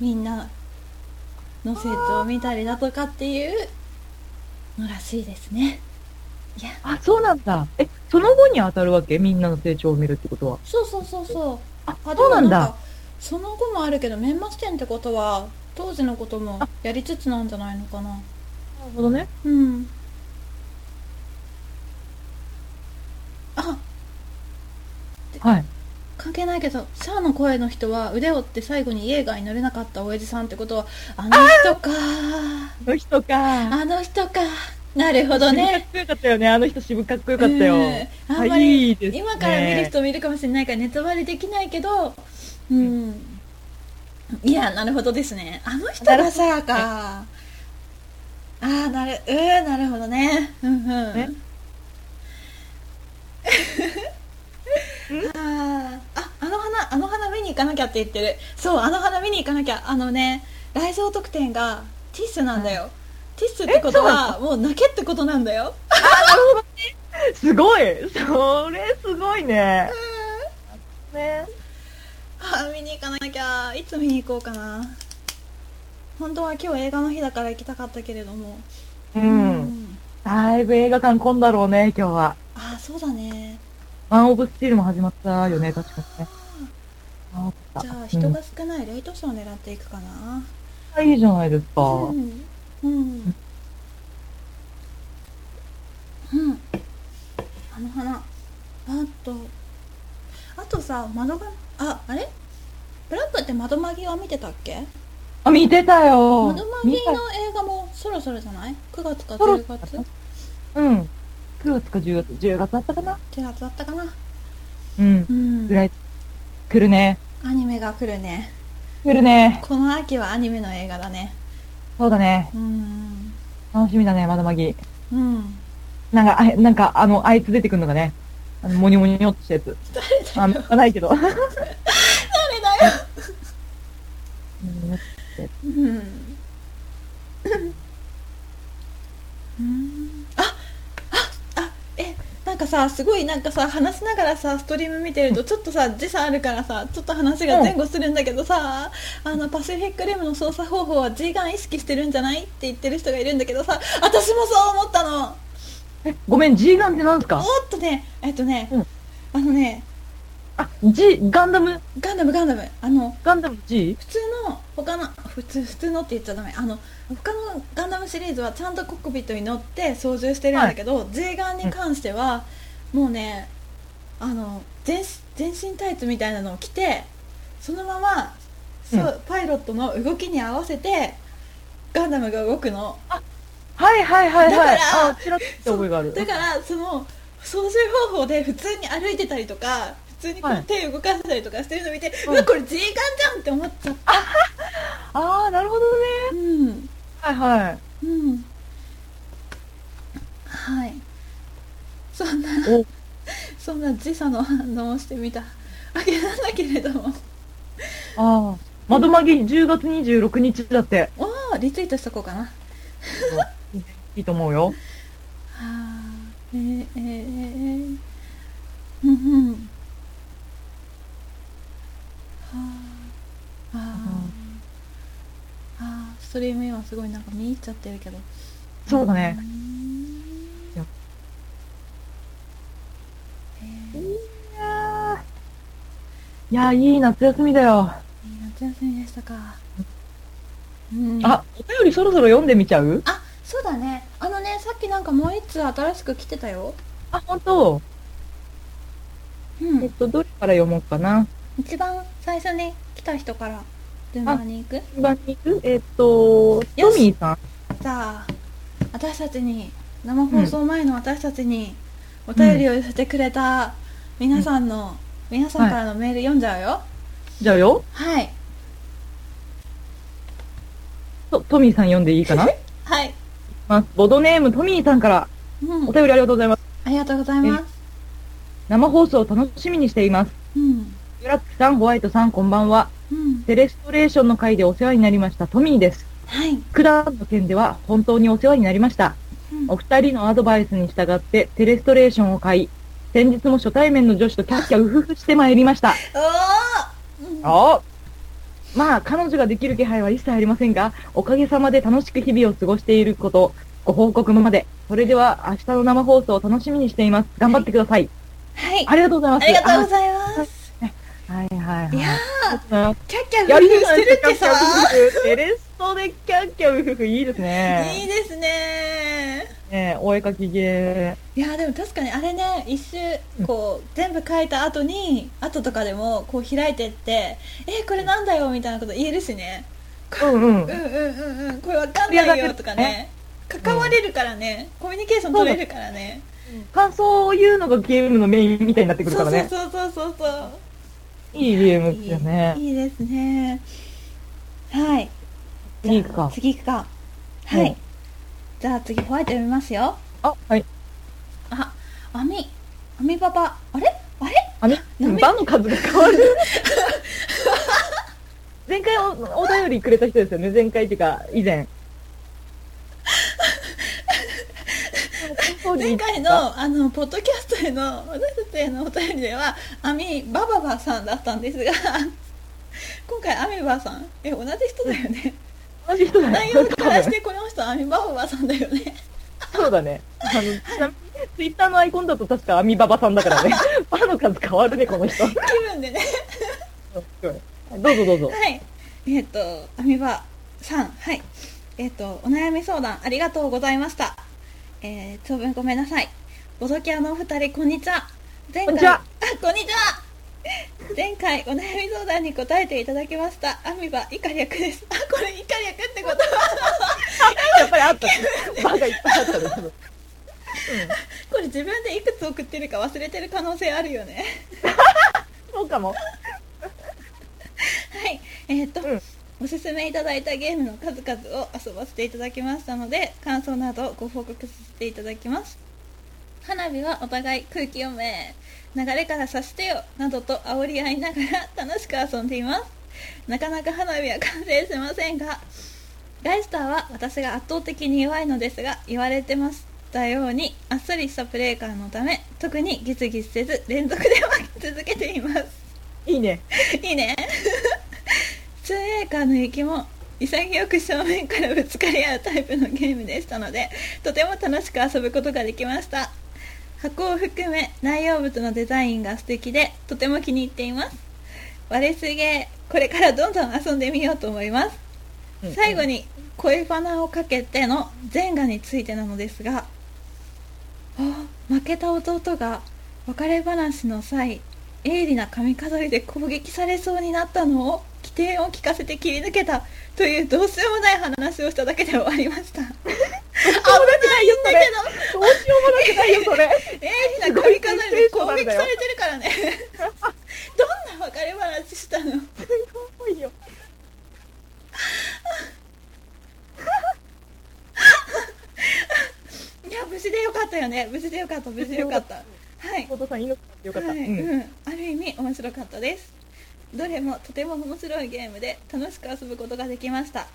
みんなの成長を見たりだとかっていうのらしいですね。いや。あ、そうなんだ。え、その後に当たるわけ？みんなの成長を見るってことは。そうそうそうそうあ、あそうなんだ。その後もあるけどメンマってことは当時のこともやりつつなんじゃないのかななるほどね。うんあはい。関係ないけどシャアの声の人は腕を折って最後に映画に乗れなかった親父さんってことはあの人かあの人か。あの人かなるほどかっねこよかったよね。あの人渋かっこよかったよ。うん。あんまり今から見る人もいるかもしれないからネタバレできないけど。うん。いやなるほどですね。あの人がさか。ああーなるうーなるほどね。うんうん。ね あーああの花あの花見に行かなきゃって言ってる。そうあの花見に行かなきゃ。あのね来場特典がティッシュなんだよ、ティッシュってことはもう泣けってことなんだよすごいそれすごいね。ね。あー見に行かなきゃいつ見に行こうかな本当は今日映画の日だから行きたかったけれどもうん。だいぶ映画館混んだろうね、今日は。ああそうだねワンオブスチールも始まったよね、確かにね。あじゃあ人が少ないレイトショーを狙っていくかなうん、いいじゃないですか。うんうん。うん。あの花。あと。あとさ窓がああれ？ブラックって窓マギは見てたっけ？あ、見てたよ。窓マギ見たの映画もそろそろじゃない ?9 月かそろ10月うん。9月か10月、10月だったかな？10月だったかな。うん。う。ん。ぐらい、来るね。アニメが来るね。来るね。この秋はアニメの映画だねそうだね。うん楽しみだね、まだまぎ。うんなんか、あなんか、あの、あいつ出てくるのがね。あの、もにょもにょっとしたやつ。誰だよあ、ないけど。誰だよ うんうんあああえなんかさすごいなんかさ話しながらさストリーム見てるとちょっとさ時差あるからさちょっと話が前後するんだけどさ、あのパシフィックリムの操作方法は G ガン意識してるんじゃない？って言ってる人がいるんだけどさ私もそう思ったの。え、ごめん、G ガンってなんですか？おっとねえっとね、うん。あのねあ、G、ガンダム、ガンダムガンダム。あのガンダム G? 普通の他の普通普通のって言っちゃダメ。あの他のガンダムシリーズはちゃんとコックピットに乗って操縦してるんだけど、J ガンに関しては、もうねあの全全身タイツみたいなのを着てそのままそう、うん。パイロットの動きに合わせてガンダムが動くの。はいはいはいはい。だから。だからその操縦方法で普通に歩いてたりとか普通にこはい。う手を動かせたりとかしてるの見て、ううんわこれガンじゃんって思っちゃった。あー、なるほどね。うん。はいはい。うん。はい。そんなお、そんな時差の反応をしてみた。わけなんだけれども。あー。窓マギ10月26日だって。おおリツイートしとこうかな。はいいと思うよ。あえー、えー、えー、うんうんストリーム今すごいなんか見入っちゃってるけどそうだねいやー。いやー、いい夏休みだよ。いい夏休みでしたか。うん、あ、お便りそろそろ読んでみちゃう？あ、そうだね。あのね、さっきなんかもう一通新しく来てたよ。あ、本当うん。えっと、どれから読もうかな。一番最初に来た人から順番に行く？順番に行く？えっと、トミーさん。じゃあ、私たちに、生放送前の私たちにお便りを寄せてくれた皆さんの、皆さんからのメール読んじゃうよ。じゃあよ。はい。とトミーさん読んでいいかな？はい。まあ、ボドネームトミーさんからうんお。便りありがとうございます。ありがとうございます。生放送を楽しみにしています。うん。ブラックさん、ホワイトさん、こんばんは。うん。テレストレーションの回でお世話になりましたトミーです。はい。九段の件では本当にお世話になりました。うんお二人のアドバイスに従ってテレストレーションを買い、先日も初対面の女子とキャッキャウフフしてまいりました。おーうんあまあ、彼女ができる気配は一切ありませんが、おかげさまで楽しく日々を過ごしていること、ご報告まで。それでは、明日の生放送を楽しみにしています。頑張ってください。はい。ありがとうございます。ありがとうございます。はいはいはい。いやー、キャッキャやウフフしてるってさ。テレストでキャッキャウフフいいですいいね。ですねねお絵描きゲいやでも確かにあれね一周こう全部書いた後に後とかでもこう開いてって「えこれなんだよ」みたいなこと言えるしねー。うんうんうん。うんうんうんこれわかんないよとかね関われるからね、コミュニケーション取れるからね感想を言うのがゲームのメインみたいになってくるからね。そうそうそうそうそういいゲームですよね。いいいいですねはい次行くか。次行くかはい、うんじゃあ次ホワイト読みますよあ、はい。あ網網パパあれ？あれ？あみ、なめバの数が変わる。前回おお便りくれた人ですよね。前回っていうか、以前。前回のあのポッドキャストへの私たちへのお便りではアミバババさんだったんですが今回アミバさんえ同じ人だよね。同じ人だ内容からしてこの人アミバババさんだよね。そうだね。あの、ちなみに、ツイッターのアイコンだと確かアミババさんだからね。バの数変わるね、この人。気分でね。どうぞどうぞ。はい。えっ、とアミバさん。はい。えっ、とお悩み相談ありがとうございましたえー、長文ごめんなさい。ボドキャのお二人こんにちは。前回こんにちは。あこんにちは。前回お悩み相談に答えていただきました。アミバイカ略です。あこれイカ略ってことやっぱりあった。バがいっぱいあったね。多 分これ自分でいくつ送ってるか忘れてる可能性あるよね。そうかも。はい。えっ、と、うんおすすめいただいたゲームの数々を遊ばせていただきましたので感想などをご報告させていただきます。花火はお互い空気読め流れからさしてよなどと煽り合いながら楽しく遊んでいます。なかなか花火は完成しませんがライスターは私が圧倒的に弱いのですが言われてましたようにあっさりしたプレー感のため特にギスギスせず連続で負け続けています。いいね。いいね 2A カーの雪も潔く正面からぶつかり合うタイプのゲームでしたのでとても楽しく遊ぶことができました。箱を含め内容物のデザインが素敵でとても気に入っています。割れすげこれからどんどん遊んでみようと思います。うん最後に恋バナをかけての前画についてなのですがあ負けた弟が別れ話の際鋭利な髪飾りで攻撃されそうになったのを起点を聞かせて切り抜けたというどうしようもない話をしただけで終わりました。危ないんだけどどうしようもなくないよ、それ。鋭 利な髪飾りで攻撃されてるからね。どんな別れ話したの？いや無事でよかったよね。無事でよかった無事でよかった。はい。弟さん、命よかった。はい、うん。うん、ある意味面白かったですどれもとても面白いゲームで楽しく遊ぶことができました。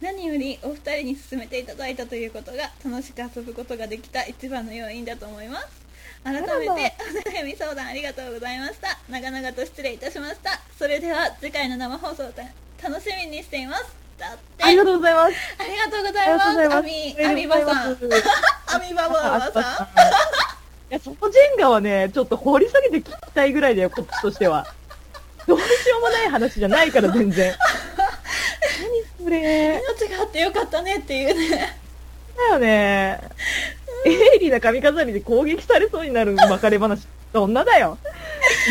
何よりお二人に勧めていただいたということが楽しく遊ぶことができた一番の要因だと思います。改めてお悩み相談ありがとうございました。長々と失礼いたしました。それでは次回の生放送楽しみにしています。だって。ありがとうございます。ありがとうございます。アミアミバさん。アミバババさん。いや、そのジェンガはね、ちょっと掘り下げて聞きたいぐらいだよ、こっちとしては。どうしようもない話じゃないから、全然。何それ。命があってよかったねっていうねだよね。鋭利な髪飾りで攻撃されそうになる別れ話。どんなだよ。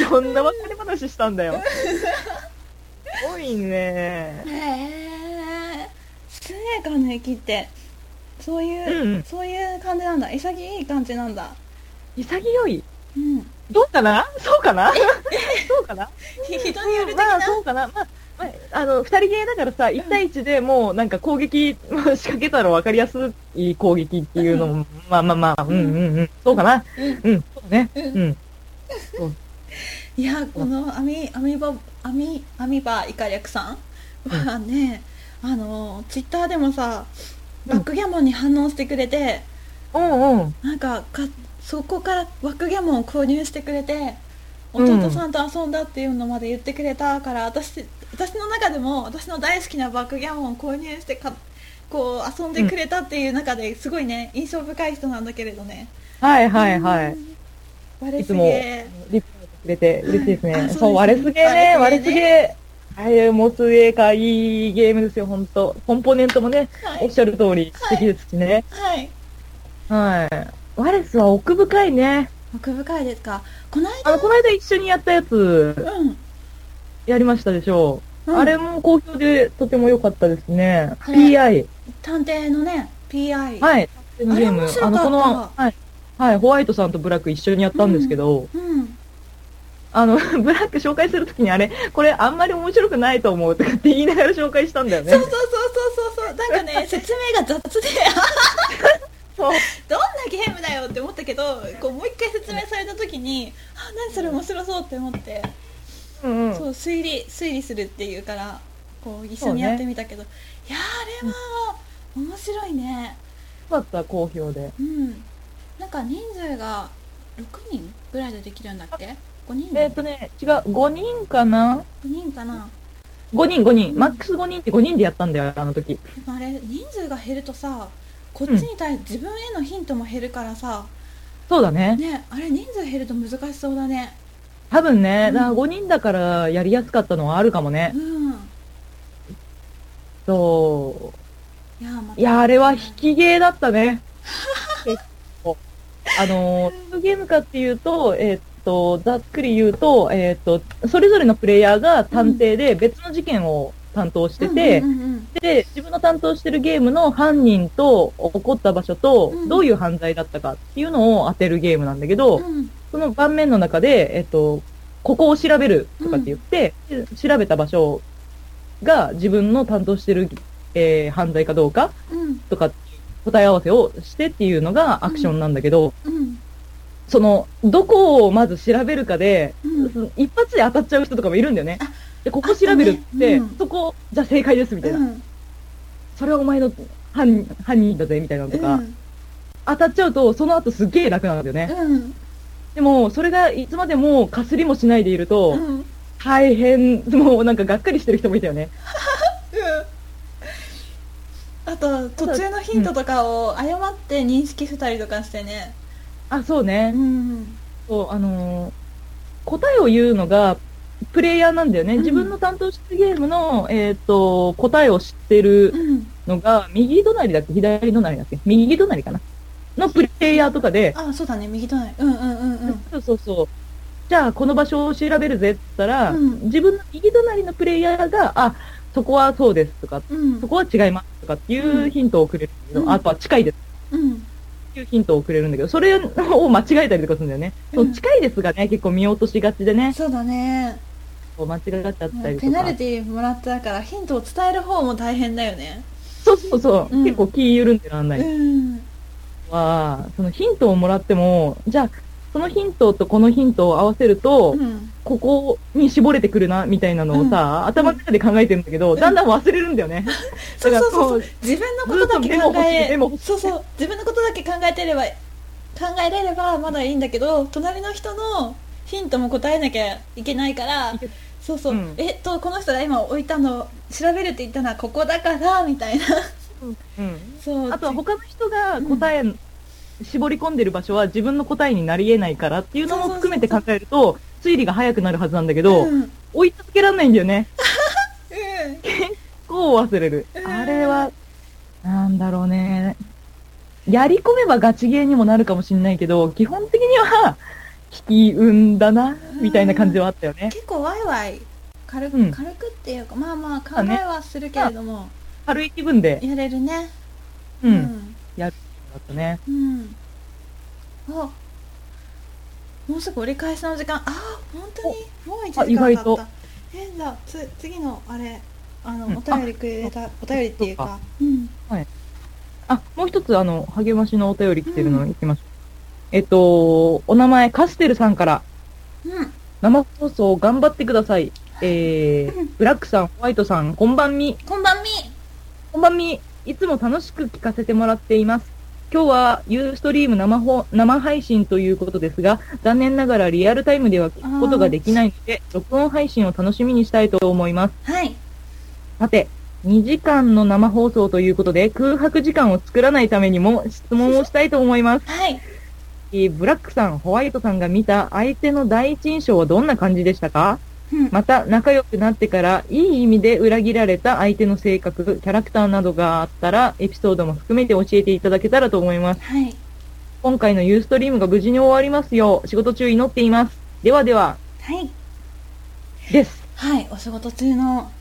どんな別れ話したんだよ。すごいね。へえスネカの駅ってそういう、うんうんそういう感じなんだ潔い感じなんだ潔い？うんどうかな？そうかな？そうかな？ひ人による的まあ、な、そうかな？まあ、まあ、あの、二人ゲーだからさ、1対1でもうなんか攻撃仕掛けたら分かりやすい攻撃っていうのも、まあまあまあ、うん。うんうん、そうかな？うん。うん、そうね。うん。いやこのアミアミバアミアミバイカリャクさん。はね、あのツイッターでもさバックギャモンに反応してくれて、うんうん。なんかかそこからバックギャモンを購入してくれてうん弟さんと遊んだっていうのまで言ってくれたから、私私の中でも私の大好きなバックギャモンを購入してかこう遊んでくれたっていう中ですごいね印象深い人なんだけれどねはいはいはい。割れすいつもげリプしてくれて嬉しいですね。はいあそうですそう、割れすげーね、割れす割れすげげー。はい、もうすげーか、いいゲームですよ、ほんと。コンポーネントもね、はいおっしゃる通り素敵ですしね。はいはい。ワレスは奥深いね。奥深いですか？このあの、この間一緒にやったやつ、間うんやりましたでしょう。うんあれも好評でとても良かったですね。あれ PI。探偵のね PI はい。ゲーあれム面白かったあの、この、はい。はい、ホワイトさんとブラック一緒にやったんですけど、うんあの、ブラック紹介するときにあれ、これあんまり面白くないと思うとかって言いながら紹介したんだよね。そうそうそうそうそうそうなんかね 説明が雑で。どんなゲームだよって思ったけどこうもう一回説明された時にあ何それ面白そうって思って、うんうん。そう推理推理するっていうからこう一緒にやってみたけど、いやーあれは面白いねよかった、好評で。うんなんか人数が6人ぐらいでできるんだっけ？5人えっ、とね、違う、5人かな？5人かな ?5 人、5人。マックス5人って5人でやったんだよ、あの時。あれ人数が減るとさこっちに対して自分へのヒントも減るからさ、そうだね。ねあれ人数減ると難しそうだね多分ね、うんだから5人だからやりやすかったのはあるかもねう。んそいやーま。いや、あれは引きゲーだったね。結 構あの、どうゲームかっていうと、えーっと、ざっくり言うと、えーっと、それぞれのプレイヤーが探偵で別の事件を担当してて、うんうんうんで、自分の担当してるゲームの犯人と起こった場所とうん、どういう犯罪だったかっていうのを当てるゲームなんだけど、うん。その盤面の中で、えっと、ここを調べるとかって言って、で調べた場所が自分の担当してる、えー犯罪かどうかうん。とか答え合わせをしてっていうのがアクションなんだけど、うん。その、どこをまず調べるかで、うん。一発で当たっちゃう人とかもいるんだよね。あ。で、ここ調べるって、ねうん。そこ、じゃあ正解ですみたいな。うん。それはお前の犯犯人だぜみたいなのとか、うん。当たっちゃうと、その後すっげえ楽なんだよね。うん。でも、それがいつまでもかすりもしないでいると、うん。大変、もうなんかがっかりしてる人もいたよね。あと途中のヒントとかを誤って認識したりとかしてね。あ、そうね。うん。そう、あのー答えを言うのが、プレイヤーなんだよね。うん。自分の担当してるゲームの、えっ、と、答えを知ってるうん。のが、右隣だっけ？左隣だっけ？右隣かな？のプレイヤーとかで、あそうだね。右隣。うんうんうんうん。そうそうそう。じゃあ、この場所を調べるぜって言ったら、うん。自分の右隣のプレイヤーが、あ、そこはそうですとか、うん。そこは違いますとかっていうヒントをくれるんだけど、うん。あとは近いです。うん。っていうヒントをくれるんだけど、それを間違えたりとかするんだよね。うん。そう近いですがね、結構見落としがちでね、そうだねこう間違っちゃったりとか。ペナルティーもらったからヒントを伝える方も大変だよね。そうそうそう、うん。結構気緩んでらんない。うん。は、そのヒントをもらっても、じゃあ、そのヒントとこのヒントを合わせると、うん。ここに絞れてくるな、みたいなのをさ、頭の中で考えてるんだけど、だんだん忘れるんだよね。そうそうそう。自分のことだけ考えそうそう。自分のことだけ考えてれば考えれればまだいいんだけど隣の人のヒントも答えなきゃいけないからそうそう、うんえっとこの人が今置いたの調べるって言ったのはここだからみたいなうん。そうあとは他の人が答え、絞り込んでる場所は自分の答えになり得ないからっていうのも含めて考えると、推理が早くなるはずなんだけど、うん、うん追い続けられないんだよね。こう 忘れる。うんあれは、なんだろうね。やり込めばガチゲーにもなるかもしれないけど、基本的には、引き運だな、みたいな感じはあったよね。結構ワイワイ軽く、うん。軽くっていうかまあまあ考えはするけれども、軽い気分で、やれるね。うん、うん。やるだったね。うん。あもうすぐ折り返しの時間。あ本当にもう1あ時間意外と。経ったえじゃあつ次のあれあの、うん。お便りくれたお便りっていうか。うん。あ、もう一つ、あの、励ましのお便り来てるのいきましょう。えっと、お名前、カステルさんから、うん生放送頑張ってください。えー、ブラックさん、ホワイトさん、こんばんみ。こんばんみこんばんみ。いつも楽しく聞かせてもらっています。今日はユーストリーム生放生配信ということですが、残念ながらリアルタイムでは聞くことができないので、録音配信を楽しみにしたいと思います。はいさて、2時間の生放送ということで、空白時間を作らないためにも質問をしたいと思います。はいえーブラックさん、ホワイトさんが見た相手の第一印象はどんな感じでしたか？うんまた、仲良くなってから、いい意味で裏切られた相手の性格、キャラクターなどがあったら、エピソードも含めて教えていただけたらと思います。はい今回のユーストリームが無事に終わりますよう、仕事中祈っています。ではでは、はいです。はいお仕事中の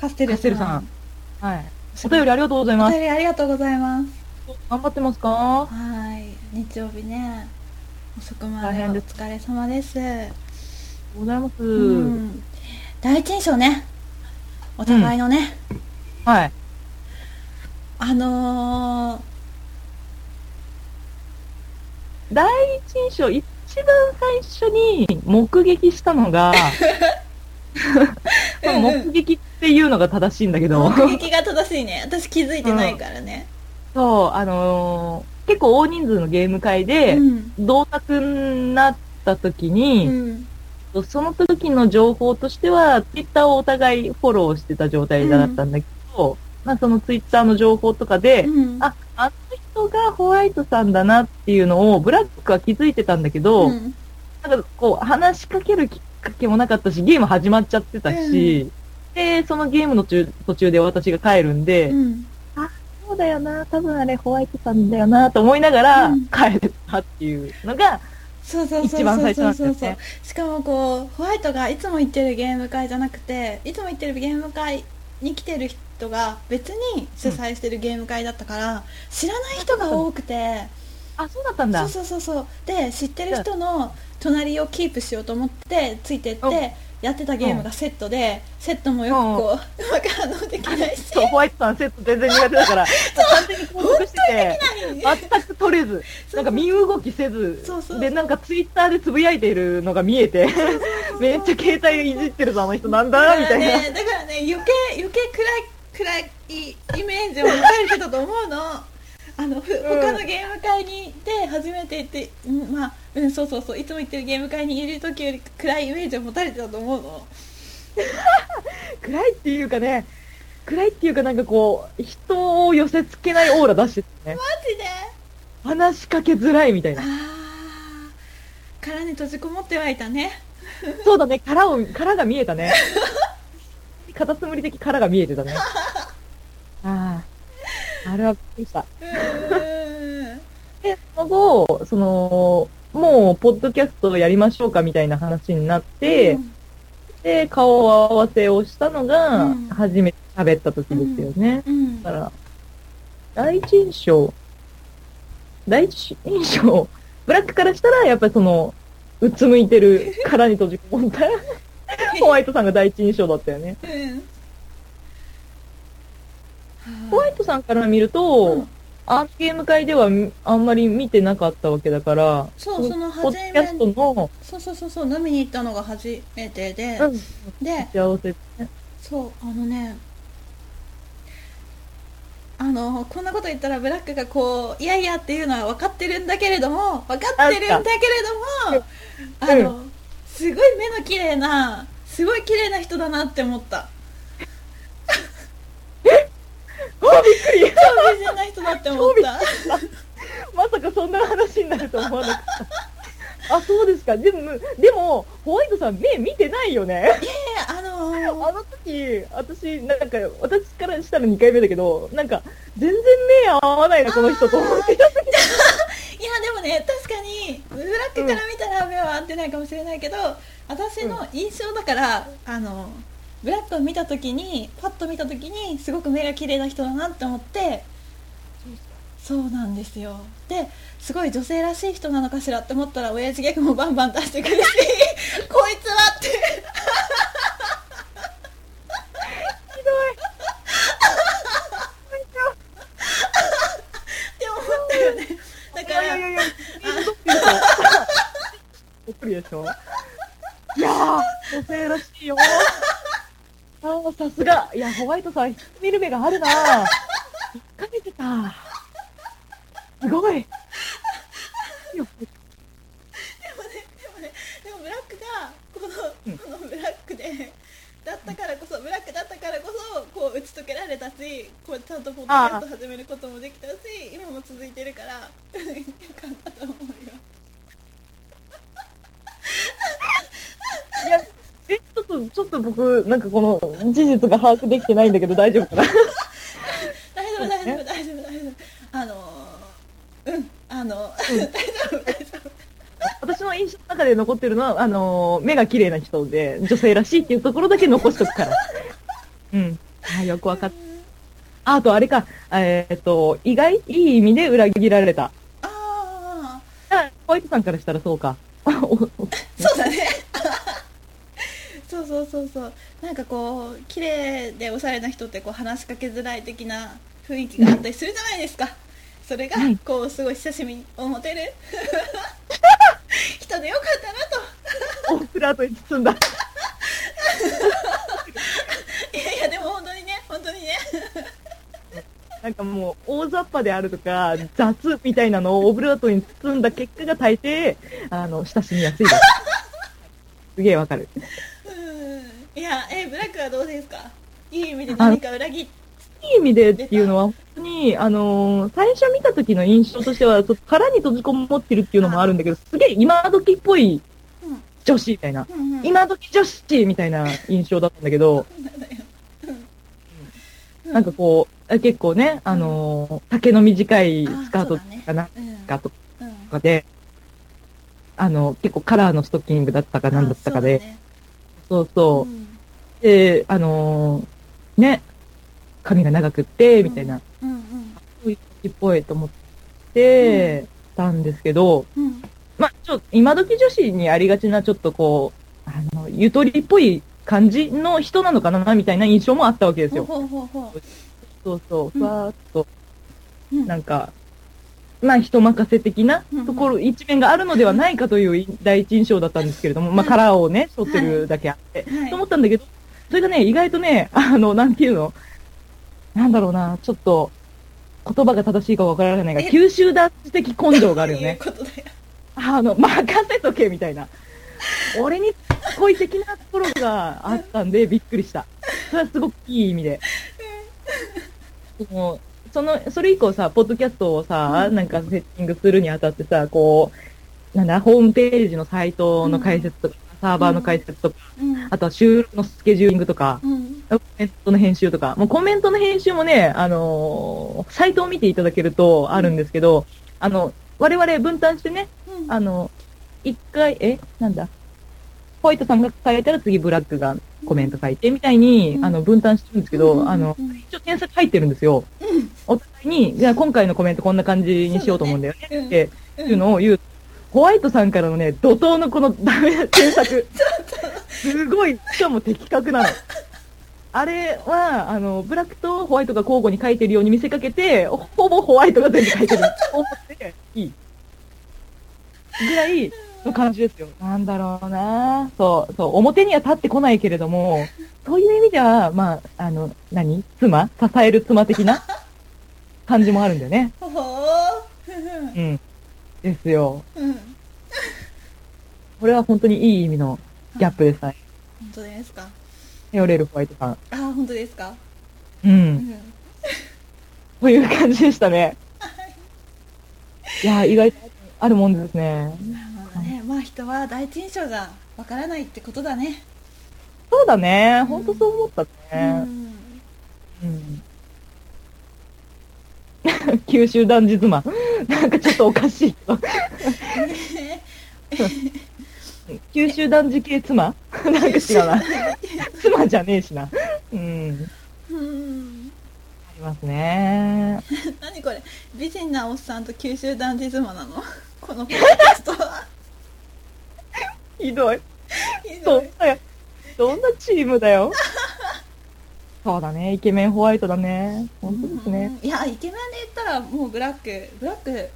カステルさんカステルさんはい。お便りありがとうございます。お便りありがとうございます頑張ってますか？はい。日曜日ね。遅くまでお疲れ様です。ございます。うん。第一印象ね。お互いのね、はい。あの第一印象、一番最初に目撃したのが、うんうん。目撃っていうのが正しいんだけー、ど、目撃が正しいね。私気づいてないからね、そう、あのー結構大人数のゲーム会でう、ん。同卓になった時うに、ん。その時の情報としては、ツイッターをお互いフォローしてた状態だったんだけど、まあそのツイッターの情報とかで、うん。あ、あの人がホワイトさんだなっていうのをブラックは気づいてたんだけど、うん。なんかこう話しかけるきっかけもなかったし、ゲーム始まっちゃってたし、で、そのゲームの中途中で私が帰るんで、うんそうだよな、多分あれホワイトさんだよなと思いながらうん。帰ってたっていうのが、そうそうそうそうそうそう。しかもこうホワイトがいつも行ってるゲーム会じゃなくていつも行ってるゲーム会に来てる人が別に主催してるゲーム会だったから、知らない人が多くて。あ、そうだったんだ。そうそうそうそう。で知ってる人の隣をキープしようと思ってついてっうんてやってたゲームがセットでセットもよくこううまく反応できないし。そう、ホワイトさんセット全然苦手だから、完全に購読してて、全く取れず、なんか身動きせずそうそう、で、なんかツイッターでつぶやいているのが見えて、めっちゃ携帯いじってるぞ、あの人なんだみたいな。だからね。だからね余計余計暗い暗いイメージを持たれてたと思うのあのふ他のゲーム会にで初めて行って、うん、まあうんそうそうそういつも行ってるゲーム会にいる時より暗いイメージを持たれてたと思うの 暗いっていうかね、暗いっていうかなんかこう、人を寄せ付けないオーラ出してたね。マジで？話しかけづらいみたいあな。あ殻に閉じこもってはいたねそうだね、殻を、殻が見えたね。カタツムリ的殻が見えてたね。ああ、あれはびっくりした。で、その後、その、もう、ポッドキャストをやりましょうかみたいな話になって、うんで、顔合わせをしたのがうん、初めて喋った時ですよね。うんだから、第一印象、第一印象、ブラックからしたら、やっぱりその、うつむいてる、殻に閉じこもった、ホワイトさんが第一印象だったよね。うんホワイトさんから見ると、うん。あのゲーム会ではみあんまり見てなかったわけだから、そうそのポッドキャストの、そうそうそうそう飲みに行ったのが初めてで、うん、で幸せね。そうあのねあのこんなこと言ったらブラックがこういやいやっていうのは分かってるんだけれども分かってるんだけれどもあうんのすごい目の綺麗なすごい綺麗な人だなって思ったあ、びっくり超美人な人だって思ったまさかそんな話になると思わなかった。あ、そうですか。でも、でも、ホワイトさん目見てないよね。であのあの時、私、なんか、私からしたら2回目だけど、なんか、全然目合わないな、この人と思って。いやでもね確かにブラックから見たら目は合ってないかもしれないけど私の印象だから、あのブラックを見た時にパッと見た時にすごく目が綺麗な人だなって思ってそうなんですよですごい女性らしい人なのかしらって思ったら親父ギャグもバンバン出してくるし こいつはってひどい。って思ったよねだからいやいやいや、びっくりでしょいやー、女性らしいよ。あー、さすが。いや、ホワイトさん、見る目があるなぁ。引っ掛けてた。すごい。よでもブラックがこの,、このブラックでだったからこそブラックだったからこそこう打ち解けられたしこうちゃんとポッドキャスト始めることもできたし今も続いてるから よかったと思うよいや、え、ちょっと、ちょっと僕、なんかこの、事実が把握できてないんだけど大丈夫かな？大丈夫大丈夫大丈夫大丈夫あのーうんあの、大丈夫大丈夫私の印象の中で残ってるのは、あのー目が綺麗な人で、女性らしいっていうところだけ残しとくから。うん。あよくわかった。ああと、あれか、えーっと、意外、いい意味で裏切られた。あああホワイトさんからしたらそうか。そうそうそうそうそう。なんかこう綺麗でおしゃれな人ってこう話しかけづらい的な雰囲気があったりするじゃないですか。それがはい。こうすごい親しみを持てる。人でよかったなオブラートに包んだ。と いやいやでも本当にね。本当にね。なんかもう、大雑把であるとか、雑みたいなのをオブラートに包んだ結果が大抵、あの、親しみやすいです。すげえわかる。うんいやえブラックはどうですか？いい意味で何か裏切っいい意味でっていうのは、本当に、あのー最初見た時の印象としては、ちょっと殻に閉じこもってるっていうのもあるんだけど、すげえ今時っぽいうん女子みたいな、うん。うん。今時女子みたいな印象だったんだけど、なんかこう、結構ね、あのー丈の短いスカートかな、うん。スカートとうんかで、あの、結構カラーのストッキングだったかなんだったかで、そうそう。う。んで、あのーね、髪が長くって、みたいな、うんうん。そういう時っぽいと思ってたんですけど、うん。まあ、ちょっと、今時女子にありがちな、ちょっとこう、あの、ゆとりっぽい感じの人なのかな、みたいな印象もあったわけですよ。ほうほうほうほそうそう、うん。ふわーっと、ううん。なんか、まあ、人任せ的なところ、一面があるのではないかという第一印象だったんですけれども、まあ、カラーをね、背負ってるだけあって、はい。と思ったんだけど、それがね、意外とね、あの、なんていうの？なんだろうな、ちょっと、言葉が正しいかわからないが、え？九州男子的根性があるよね。そういうあの、任せとけみたいな。俺に恋的なところがあったんで、びっくりした。それはすごくいい意味で。もうその、それ以降さ、ポッドキャストをさ、うんなんかセッティングするにあたってさ、こう、なんだ、ホームページのサイトの解説とか、サーバーの解説とか、うん。あとは収録のスケジューリングとか、うん。コメントの編集とか、もうコメントの編集もね、あのーサイトを見ていただけるとあるんですけど、あの、我々分担してね、うん。あの、一回、えなんだ？ホワイトさんが書いたら次ブラックがコメント書いてみたいに、うん。あの、分担してるんですけど、うん。あのう、ん。一応添削入ってるんですよ。うん。お互いに、じゃあ今回のコメントこんな感じにしようと思うんだよねってうんいうのを言う。ホワイトさんからのね、怒涛のこのダメな添削。すごい、しかも的確なの。あれは、あの、ブラックとホワイトが交互に書いてるように見せかけて、ほぼホワイトが全部書いてる。思っていい。ぐらいの感じですよ。なんだろうなそう、そう、表には立ってこないけれども、そういう意味では、まあ、あの、何？妻？支える妻的な感じもあるんだよね。ほほーうん。ですよ。うん本 これは本当にいい意味のギャップでさえ。当ですか？頼れるホワイトさん。あー本当ですか？う。うん んという感じでしたね。いやー、意外とあるもんですね。なるほどねまあ人は第一印象がわからないってことだねそうだね。本当そう思ったうね。んうん。九州男児妻。なんかちょっとおかしい。九州男児系妻？なんか違うな。妻じゃねえしな。うん。うんありますね。何これ？美人なおっさんと九州男児妻なの？このポッドキャストはひどい。ひどいそんな、どんなチームだよ。そうだね。イケメンホワイトだね。本当ですね。うんいやイケメンで言ったらもうブラックブラック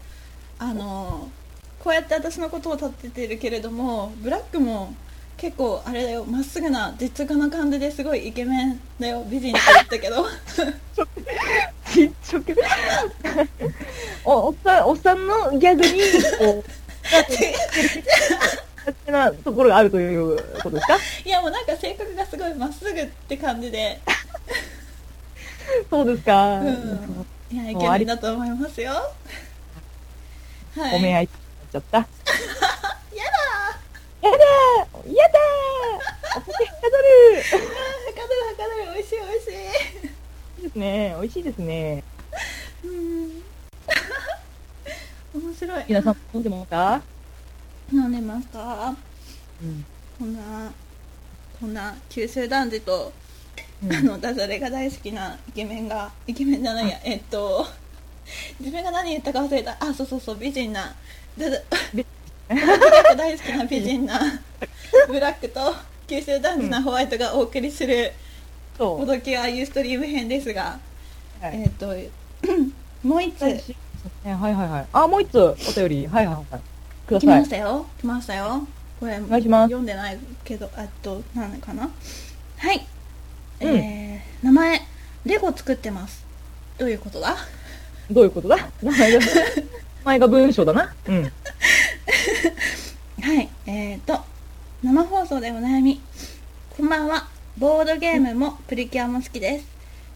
あのこうやって私のことを立ててるけれどもブラックも結構あれだよまっすぐな実直な感じですごいイケメンだよ美人って言ったけどちっちゃく。お、おっさん、おっさんのギャグに、こう、なところがあるということですか？いやもうなんか性格がすごいまっすぐって感じで、そうですか。うん、いやイケメンだと思いますよ。はい。おめ合いちゃった。や やだやだやだお酒はかどる。はかどるはかどる。美味しい美味しい。ですね。美味しいですね。うん。面白い。皆さん飲んでますか？飲んでますか？うん。こんなこんな九州男児と、うんあのダジャレが大好きなイケメンがイケメンじゃないやえっと自分が何言ったか忘れた。あそうそうそう美人なダジャびブラックが大好きな美人なブラックと九州男児なホワイトがお送りする「そう。おどけはユーストリーム編」ですが、はい。えっと もう一つ。ねはいはいはい。あ、もう一つお便り。はいはいはい。くだ来さい。ましたよ。来ましたよ。これ読んでないけどあと何かな？はい、うんえー、名前レゴ作ってます。どういうことだ？どういうことだ？名前が、名前が文章だな。うん。はいえーと生放送でお悩み。こんばんは。ボードゲームもプリキュアも好きです。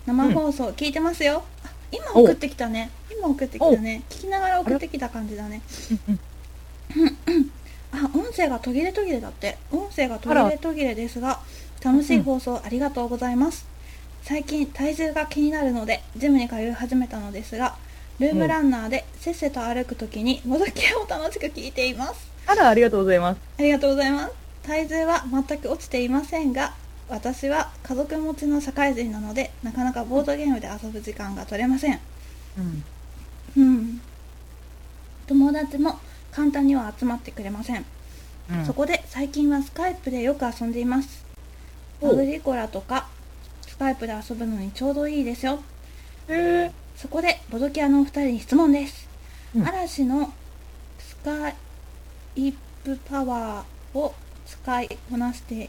生放送聞いてますよ、あ今送ってきたね。今送ってきたね。聞きながら送ってきた感じだね。うんあ音声が途切れ途切れだって。音声が途切れ途切れですが楽しい放送ありがとうございます、最近体重が気になるのでジムに通い始めたのですがルームランナーでせっせと歩くときにもどきを楽しく聞いています。あら、ありがとうございます。ありがとうございます。体重は全く落ちていませんが私は家族持ちの社会人なのでなかなかボードゲームで遊ぶ時間が取れません。うん。うん。友達も簡単には集まってくれません。うん。そこで最近はスカイプでよく遊んでいますおアグリコラとかスカイプで遊ぶのにちょうどいいですよ。へそこでボドキアのお二人に質問です、うん。嵐のスカイプパワーを使いこなして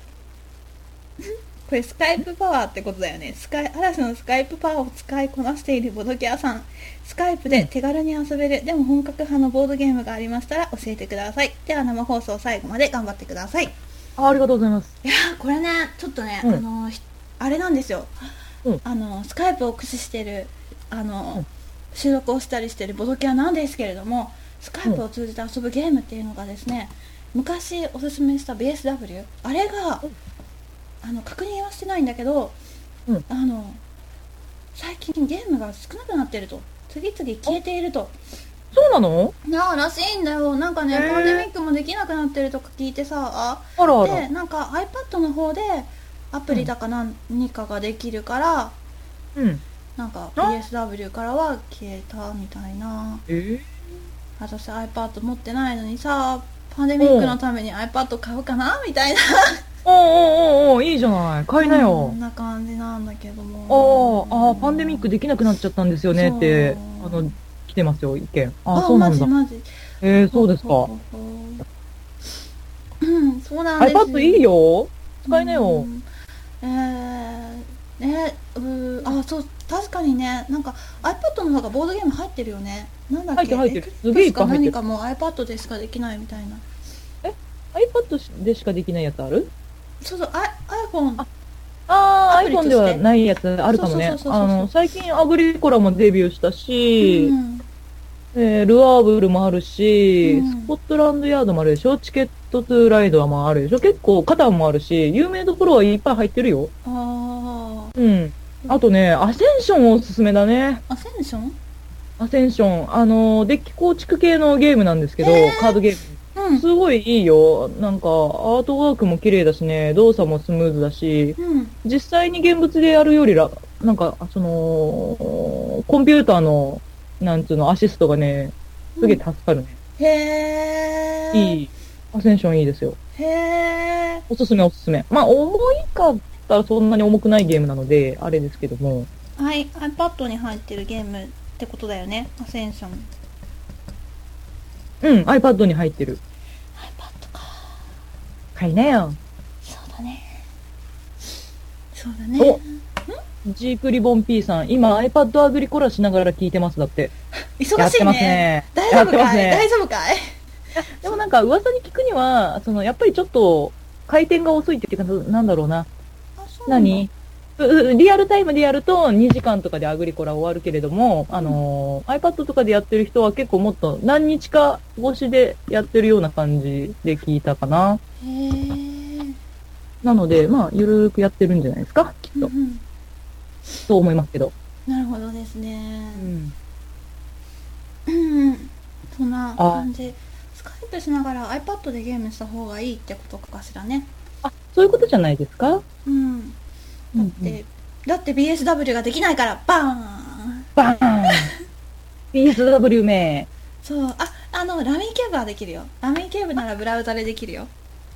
これスカイプパワーってことだよね。スカイ嵐のスカイプパワーを使いこなしているボドキアさん。スカイプで手軽に遊べる。でも本格派のボードゲームがありましたら教えてください。では生放送最後まで頑張ってくださいいあありがとうございます。やーこれねちょっとね、うん。あのひあれなんですよ、うん。あのスカイプを駆使してるあの、収録をしたりしてるボドキャなんですけれどもスカイプを通じて遊ぶゲームっていうのがですね昔おすすめした BSW あれがあの確認はしてないんだけど、うん。あの最近ゲームが少なくなってると。次々消えているとそうなの？なあらしいんだよ。なんかね、パンデミックもできなくなってるとか聞いてさああらあら。で。なんか iPad の方でアプリだか何かができるから、うん。なんかあ PSW からは消えたみたいな。え？私 iPad 持ってないのにさパンデミックのために iPad 買うかなみたいな。おおおおいいじゃない。買いなこよん。な感じなんだけどあも。あ、ああ、パンデミックできなくなっちゃったんですよねって、あの、来てますよ、意見。あそうなんだ。マジマジ。えー、そうですか。うんそうなんです iPad いいよ。使いなよ。う。ん。えー、ねうーあそう確かにね。なんか iPad の方がボードゲーム入ってるよね。なんだっけ？入ってる入ってる。すげえ何かも iPad でしかできないみたいな。iPad でしかできないやつある？そうそうあ iPhone ああ iPhone ではないやつあるかもね。あの、最近アグリコラもデビューしたしう、んえールアーブルもあるし、うんスコットランドヤードもあるでしょ？チケットトゥーライドもあるでしょ？結構、カタンもあるし、有名どころはいっぱい入ってるよ。あうん。あとね、アセンションおすすめだね。ーアセンション？アセンション。あの、デッキ構築系のゲームなんですけど、へーカードゲーム。うんすごいいいよ。なんか、アートワークも綺麗だしね、動作もスムーズだし、うん実際に現物でやるよりら、なんか、その、コンピューターの、なんつうの、アシストがね、すげえ助かるね。へえいい。アセンションいいですよ。へえおすすめおすすめ。まあ、重いかったらそんなに重くないゲームなので、あれですけども。はい iPad に入ってるゲームってことだよねアセンションうん、iPad に入ってる。iPad か買いなよ。そうだねそうだねおジープリボン P さん、今 iPad アグリコラしながら聞いてますだって。忙しいねね。大丈夫かい、や大丈夫かい？でもなんか噂に聞くには、その、やっぱりちょっと、回転が遅いっていうか、なんだろうな。何？ううリアルタイムでやると2時間とかでアグリコラ終わるけれども、あのー iPad とかでやってる人は結構もっと何日か越しでやってるような感じで聞いたかな。へえなので、まあ、ゆるーくやってるんじゃないですかきっと。うんそう思いますけど。なるほどですねうん。うんそんな感じスカイプしながら iPad でゲームした方がいいってことかしらねあ、そういうことじゃないですか？うんだって、だって BSW ができないからバーンバーン !PSW 名。そうああのラミーキューブはできるよラミーキューブならブラウザでできるよ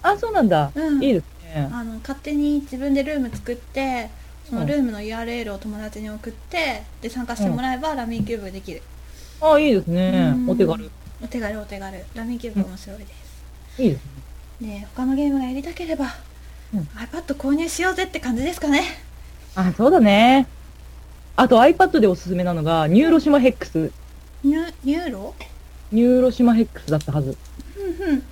あ、そうなんだ。うんいいですね。あの勝手に自分でルーム作ってそのルームの URL を友達に送ってで参加してもらえば、ラミーキューブができるあ、いいですねうん。お手軽。お手軽お手軽ラミーキューブ面白いです、いいですね。ね他のゲームがやりたければ、うん iPad 購入しようぜって感じですかねあ、そうだね。あと iPad でおすすめなのが、 Neuroshima Hex。ニュニューロ？ Neuroshima Hex だったはず。ふんふん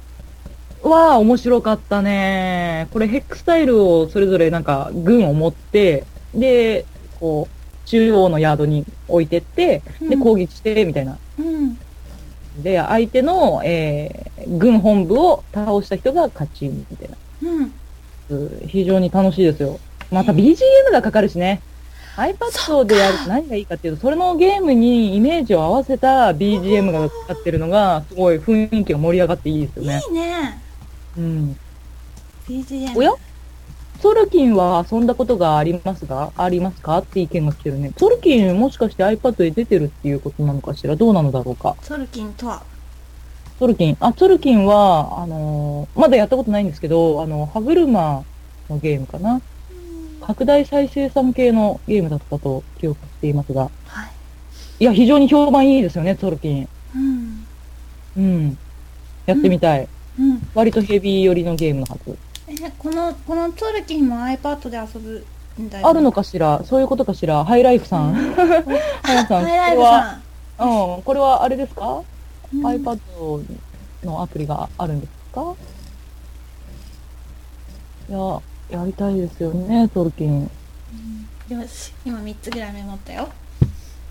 わあ、面白かったね。これ hex tile をそれぞれなんか軍を持って、で、こう、中央のヤードに置いてって、で、うん攻撃して、みたいな。うんで、相手の、えー、軍本部を倒した人が勝ち、みたいな。うんうん非常に楽しいですよ。また BGM がかかるしね。iPad でやると何がいいかっていうと、それのゲームにイメージを合わせた BGM がかかってるのが、すごい雰囲気が盛り上がっていいですよね。いいねうん。BGM おや？ソルキンは遊んだことがありますが、ありますか？って意見が来てるね。ソルキンもしかして iPad で出てるっていうことなのかしら？どうなのだろうか？ソルキンとは？ソルキン。あ、ソルキンは、あのーまだやったことないんですけど、あの、歯車のゲームかな？拡大再生産系のゲームだったと記憶していますが。はいいや、非常に評判いいですよね、ソルキン。うんうん。やってみたい。うん割とヘビー寄りのゲームのはず。えこのこのソルキンも iPad で遊ぶんだよあるのかしら？そういうことかしら？ハイライフさん。ハイライフさん。これはうん、これはあれですか、うん ?iPad のアプリがあるんですか？いや、やりたいですよね、ツォルキン。よし今3つぐらいメモったよ。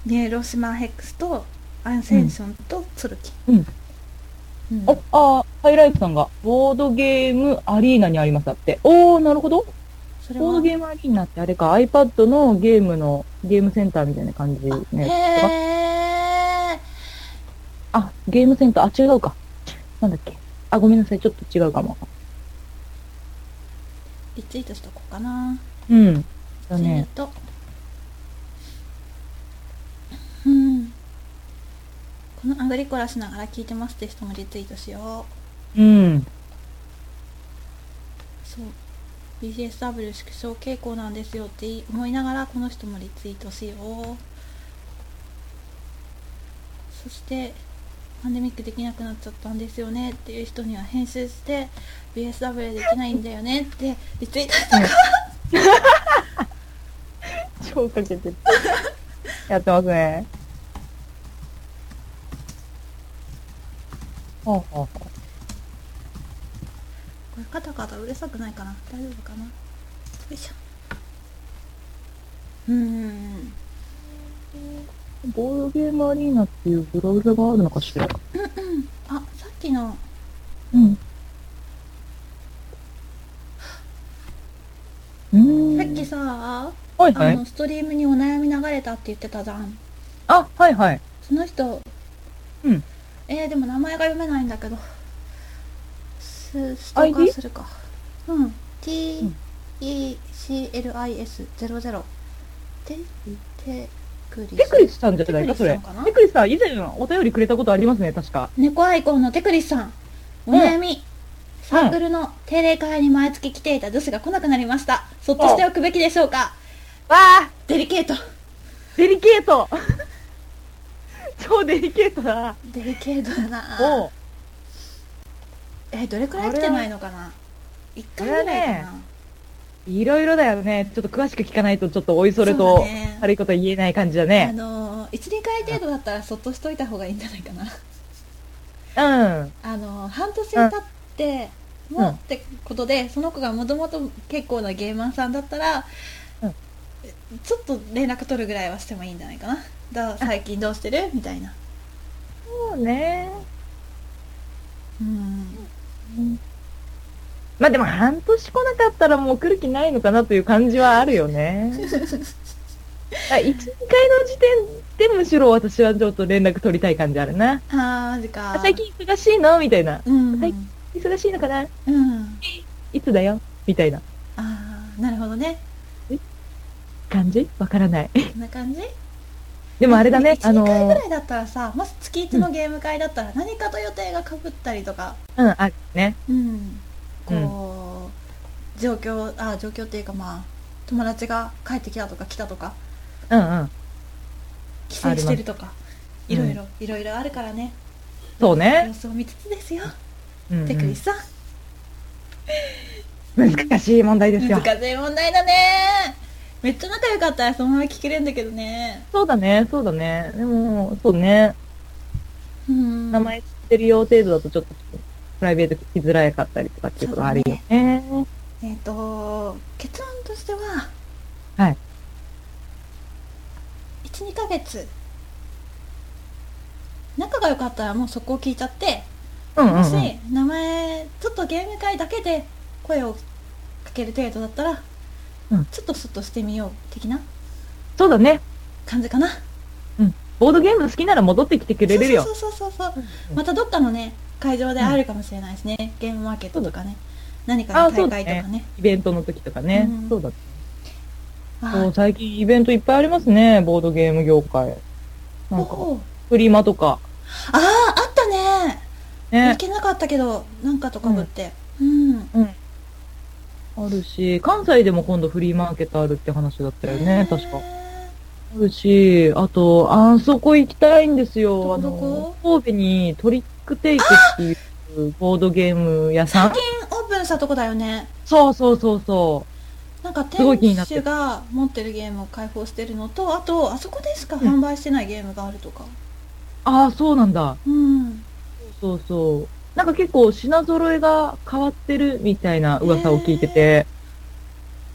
Neuroshima Hex と Ascension とツォルキンうんうんお、あ、ハイライトさんが、 Board Game Arena にありますだって。おー、なるほど。ボードゲームアリーナってあれか、iPad のゲームの、ゲームセンターみたいな感じね。へーあ、ゲームセンター、あ、違うか。なんだっけ。あ、ごめんなさい、ちょっと違うかも。リツイートしとこうかなうん。だツイーね。トうんこのアグリコラしながら聞いてますって人もリツイートしよううん。そう BCSW 縮小傾向なんですよって思いながらこの人もリツイートしようそしてパンデミックできなくなっちゃったんですよねっていう人には編集して BSW できないんだよねってリツイートしたか超かけてる。やってますね。ほうほうほう。これカタカタうるさくないかな？大丈夫かな？よいしょうーんボードゲームアリーナっていうブラウザがあるのかしら？あさっきのうん。うーん。さっきさはいはいあの。ストリームにお悩み流れたって言ってたじゃんあ、はいはい。その人うん。えー、でも名前が読めないんだけど。スストーカー？するか。うん。TECLIS00 テテクリス。テクリスさんじゃないか、それ。テクリスさんかな？テクリスさん、以前お便りくれたことありますね、確か。猫アイコンのテクリスさんお悩み、サークルの定例会に毎月来ていた女子が来なくなりました。そっとしておくべきでしょうか。わあ。デリケート。デリケート超デリケートだ。デリケートだな。お。うえどれくらい来てないのかな？1回ぐらいかな、いろいろだよね。ちょっと詳しく聞かないと、ちょっとおいそれと悪いこと言えない感じだあね。の12回程度だったらそっとしといた方がいいんじゃないかな。うん。あの半年経っても、うんってことでその子がもともと結構なゲーマーさんだったら、うん。ちょっと連絡取るぐらいはしてもいいんじゃないかなだ最近どうしてる？みたいな。そうね。うん。まあでも半年来なかったらもう来る気ないのかなという感じはあるよね。1、2回の時点でむしろ私はちょっと連絡取りたい感じあるな。あーマジか。あ最近忙しいの？みたいな。うん、はい忙しいのかな？うん。いつだよ？みたいな。ああなるほどね。感じ？わからない。こんな感じ？でもあれだね、あ1、の2回ぐーらいだったらさもし月1のゲーム会だったら何かと予定がかぶったりとか。うん、あるね。うん。こう、状況あ状況っていうかまあ友達が帰ってきたとか来たとか。うんうん。帰省してるとか。いろいろいろいろあるからね。様そうね。子を見つつですよ。うんうん。テクリスさん難しい問題ですよ。難しい問題だねめっちゃ仲良かったらそのまま聞けるんだけどねそうだね、そうだね。でも、そうね。うん名前知ってるよ程度だとちょっとプライベート聞きづらかったりとかっていうことがあるよね。えっ、と結論としてははい12ヶ月仲が良かったらもうそこを聞いちゃってうんうん、もしうん。名前ちょっとゲーム会だけで声をかける程度だったら、うん。ちょっとそっとしてみよう的な？そうだね。感じかな？ボードゲーム好きなら戻ってきてくれれるよ。そ。うそうそうそうまたどっかのね会場で会えるかもしれないですね、ゲームマーケットとかね。何かあの大会とかね。イベントの時とかね。うん。そうだそう、最近イベントいっぱいありますね、ボードゲーム業界。なんか、フリマとか。あああったね。行ね。けなかったけどなんかとかぶって。うん、あるし、関西でも今度フリーマーケットあるって話だったよね、確か。あるし、あと、あそこ行きたいんですよ。あの、神戸にトリックテイクっていうボードゲーム屋さん最近オープンしたとこだよねそうそうそうそなんか店主が持ってるゲームを開放してるのとあとあそこでしか販売してないゲームがあるとかう。ああ、そうなんだ。うんそうそう。なんか結構品揃えが変わってるみたいな噂を聞いてて、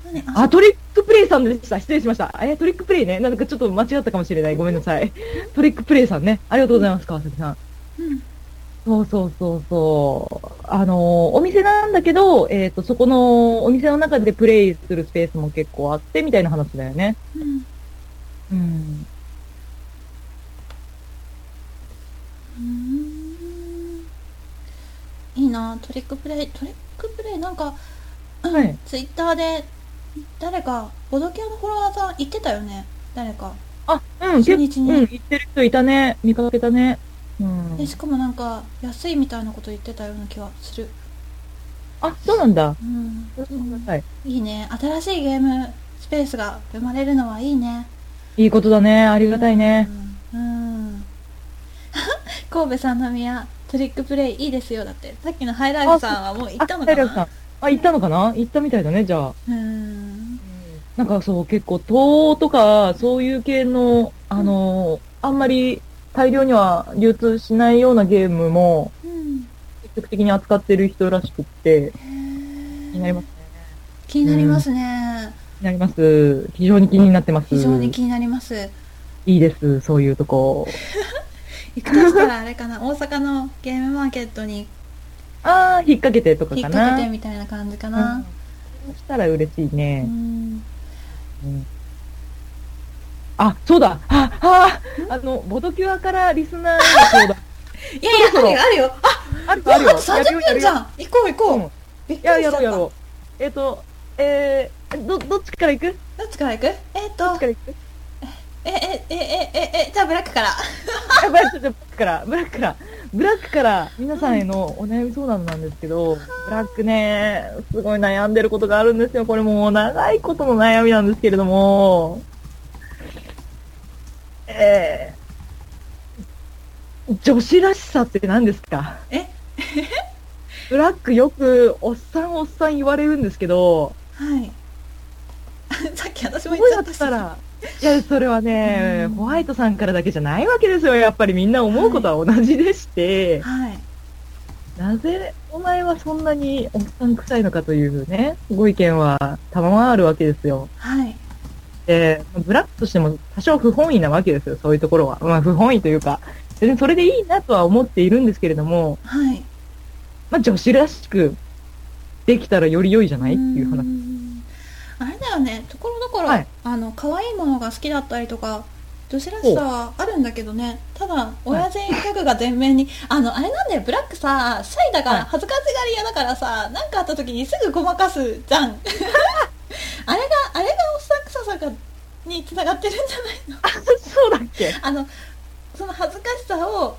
何何あ、トリックプレイさんでした。失礼しました。え、トリックプレイね。なんかちょっと間違ったかもしれない。ごめんなさい。トリックプレイさんね。ありがとうございます、川崎さん。うんそうそうそうそう。あのーお店なんだけど、えっ、と、そこのお店の中でプレイするスペースも結構あって、みたいな話だよね。うんうん。うーんいいなトリックプレイトリックプレイなんか、うんはいツイッターで誰かボドキャのフォロワーさん言ってたよね誰かあ、うん、初日にうん、言ってる人いたね。見かけたね。うんで。しかもなんか安いみたいなこと言ってたような気がするあ、そうなんだ。うん、はい。いいね新しいゲームスペースが生まれるのはいいねいいことだね。ありがたいね。うん、うん 神戸三宮トリックプレイいいですよだってさっきのハイライフさんはもう行ったのかな？あ、行ったのかな？行ったみたいだね、じゃあ。うんなんかそう、結構、糖とか、そういう系の、あのーあんまり大量には流通しないようなゲームも、うん積極的に扱ってる人らしくって、気になりますね。気になりますね、気になります。非常に気になってます。非常に気になりますいいです、そういうとこ。行くとしたらあれかな大阪のゲームマーケットにあー、引っ掛けてとか引っかな。掛けてみたいな感じかうん。な、そしたら嬉しいうね。ん、うん。あ、そうだ。あ、あ、あの、ボドキュアからリスナーへの相談。いやいやそろそろ。あるよ。あるよ。ああるよ。あと30分じゃん。行こう行こう、うん。びっくやりしちゃった。やろうやろう。えっ、と、えー、ど、どっちから行く？どっちから行く？えっ、どっとちから行く？ええええええじゃあブラックから。あブラック、から、ブラックから、ブラックから皆さんへのお悩み相談なんですけど、ブラックね、すごい悩んでることがあるんですよ。これもう長いことの悩みなんですけれども、えー、女子らしさって何ですか？え？ブラックよく、おっさんおっさん言われるんですけど、はい。さっき私も言っちゃっったたら、いや、それはねうん、ホワイトさんからだけじゃないわけですよ。やっぱりみんな思うことは同じでして、はいなぜお前はそんなにおっさん臭いのかというね、ご意見はたままあるわけですよ。はいで、ブラックとしても多少不本意なわけですよ、そういうところは。まあ不本意というか、別にそれでいいなとは思っているんですけれども、はいまあ女子らしくできたらより良いじゃないっていう話。んあれだよね。ところどころ、はい。あの可愛いものが好きだったりとか女子らしさはあるんだけどね。ただ親父ギャグが前面に、あのあれなんだよ。ブラックさシャイだかはい。ら恥ずかしがり屋だからさ何、かあった時にすぐごまかすじゃん。あれがあれがおっさん臭さがにつながってるんじゃないの？あ、そうだっけ？あのその恥ずかしさを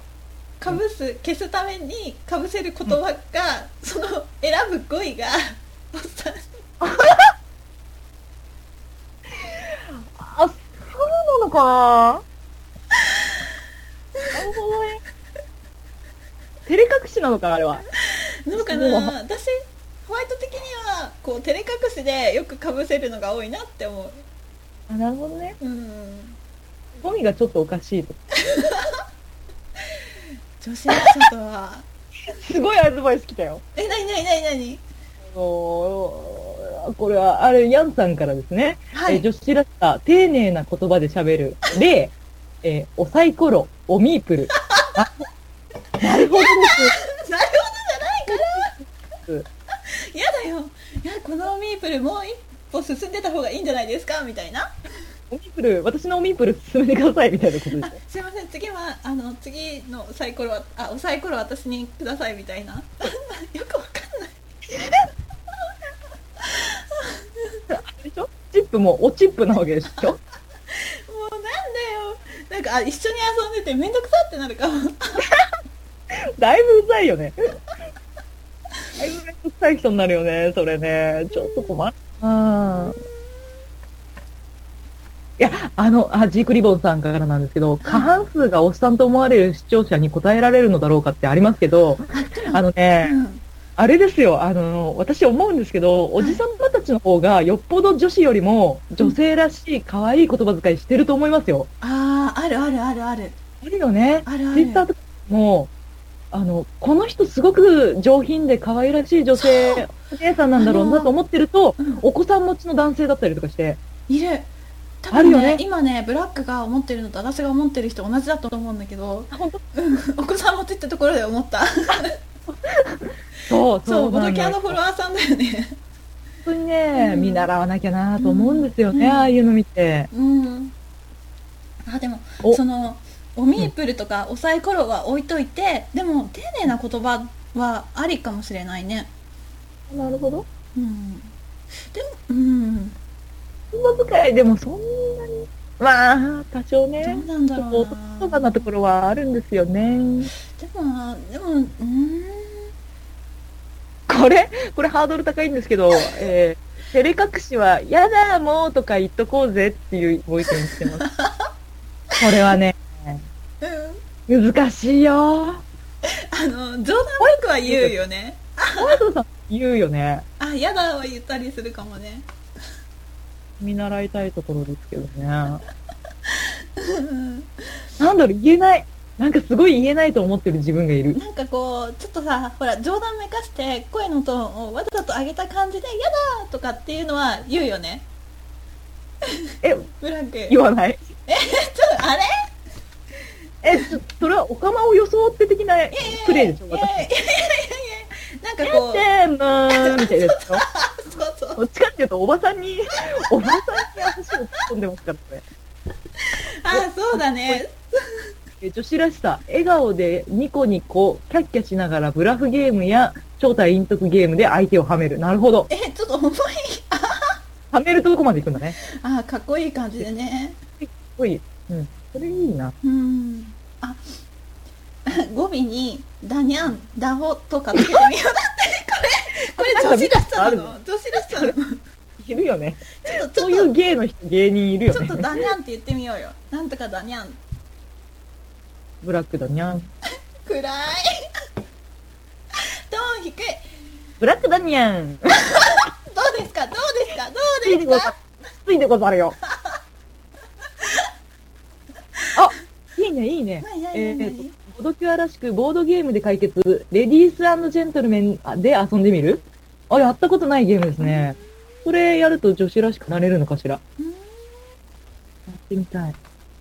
かぶす消すためにかぶせる言葉が、その選ぶ語彙がおっさん あ、そうなのか？ななるほどね。照れ隠しなのか、あれは。どうかそうな私ホワイト的にはこう照れ隠しでよくかぶせるのが多いなって思うあなるほどね。うんゴミがちょっとおかしいと。女子らしさとは すごいアドバイス来たよ。えなになになになに？あのこれは、あれ、ヤンさんからですね。はいえー女子らしさ、丁寧な言葉で喋る。で、えーおサイコロ、おミープル。あなるほどです。なるほどじゃないから やだよいやこのミープルもう一歩進んでた方がいいんじゃないですか？みたいなおミープル、私のおミープル進めてください、みたいなことです。すいません次はあの次のサイコロはあおサイコロ私にくださいみたいなよくわかんないでしょ？チップもおチップなわけでしょ？もうなんだよなんかあ一緒に遊んでて面倒くさってなるかもだいぶうざいよね。だいぶめんどくさい人になるよね、それね。ちょっと困る。うん。いや、あの、あ、ジークリボンさんからなんですけど、過半数がおっさんと思われる視聴者に答えられるのだろうかってありますけど、あのね、うんあれですよ、あの、私思うんですけど、おじさまたちの方がよっぽど女子よりも女性らしい可愛い言葉遣いしてると思いますよ。あああるあるあるある。あるよね。あるある。ツイッターとかも、あの、この人すごく上品で可愛らしい女性、姉さんなんだろうあのーなと思ってるとうん、お子さん持ちの男性だったりとかして、いる。多分ねあるよね。今ねブラックが思ってるのと私が思ってる人同じだと思うんだけど本当？お子さん持ちってところで思った そう、そうボドキャのフォロワーさんだよね。本当にね、うん。見習わなきゃなと思うんですよね、うん。ああいうの見て。うん。あでもお。そのおミープルとかおサイコロは置いといてでも丁寧な言葉はありかもしれないね。なるほど。うん。でもうん。言葉遣いでもそんなに、まあ、多少どね、うなんだろうな。言葉なところはあるんですよね。でもでもうんこれ、これハードル高いんですけど、えー、照れ隠しは、やだ、もうとか言っとこうぜっていうご意見してます？これはね、うん難しいよ。あの冗談っぽくは言うよねホワイトさん言うよね。あやだは言ったりするかもね見習いたいところですけどね。うんなんだろう、言えない。なんかすごい言えないと思ってる自分がいる。なんかこうちょっとさほら冗談めかして声のトーンをわざと上げた感じで「やだ!」とかっていうのは言うよねえ、ブラック言わない？ちょっとあれ？え、それはおかまを装って的なプレイでしょ、私。いやいやいやなんかこうでーんみたいなやつそうそうどっちかっていうと、おばさんに、おばさんに足を突っ込んでますからね。あそうだねえ女子らしさ、笑顔でニコニコ、キャッキャしながらブラフゲームや正体陰徳ゲームで相手をはめる。なるほど。えちょっと重い はめるとこまで行くんだね。あかっこいい感じでねかっこいい。うん。それいいな。うんあ 語尾に「だにゃん」「だほ」とかつけてみようだってこれこれ女子らしさなの女子らしさなのいるよね。ちょっとちそういう芸の人、芸人いるよねとちょっと。だにゃんって言ってみようよなんとかだにゃんブラックだにゃん。暗いトーン低いブラックだにゃん。どうですか？どうですか？どうですか？ついでござるよ。あ、いいね、いいね。え何？ーと、ボドキュアらしくボードゲームで解決、レディースジェントルメンで遊んでみる？あ、やったことないゲームですね。それやると女子らしくなれるのかしら。やうんってみたい。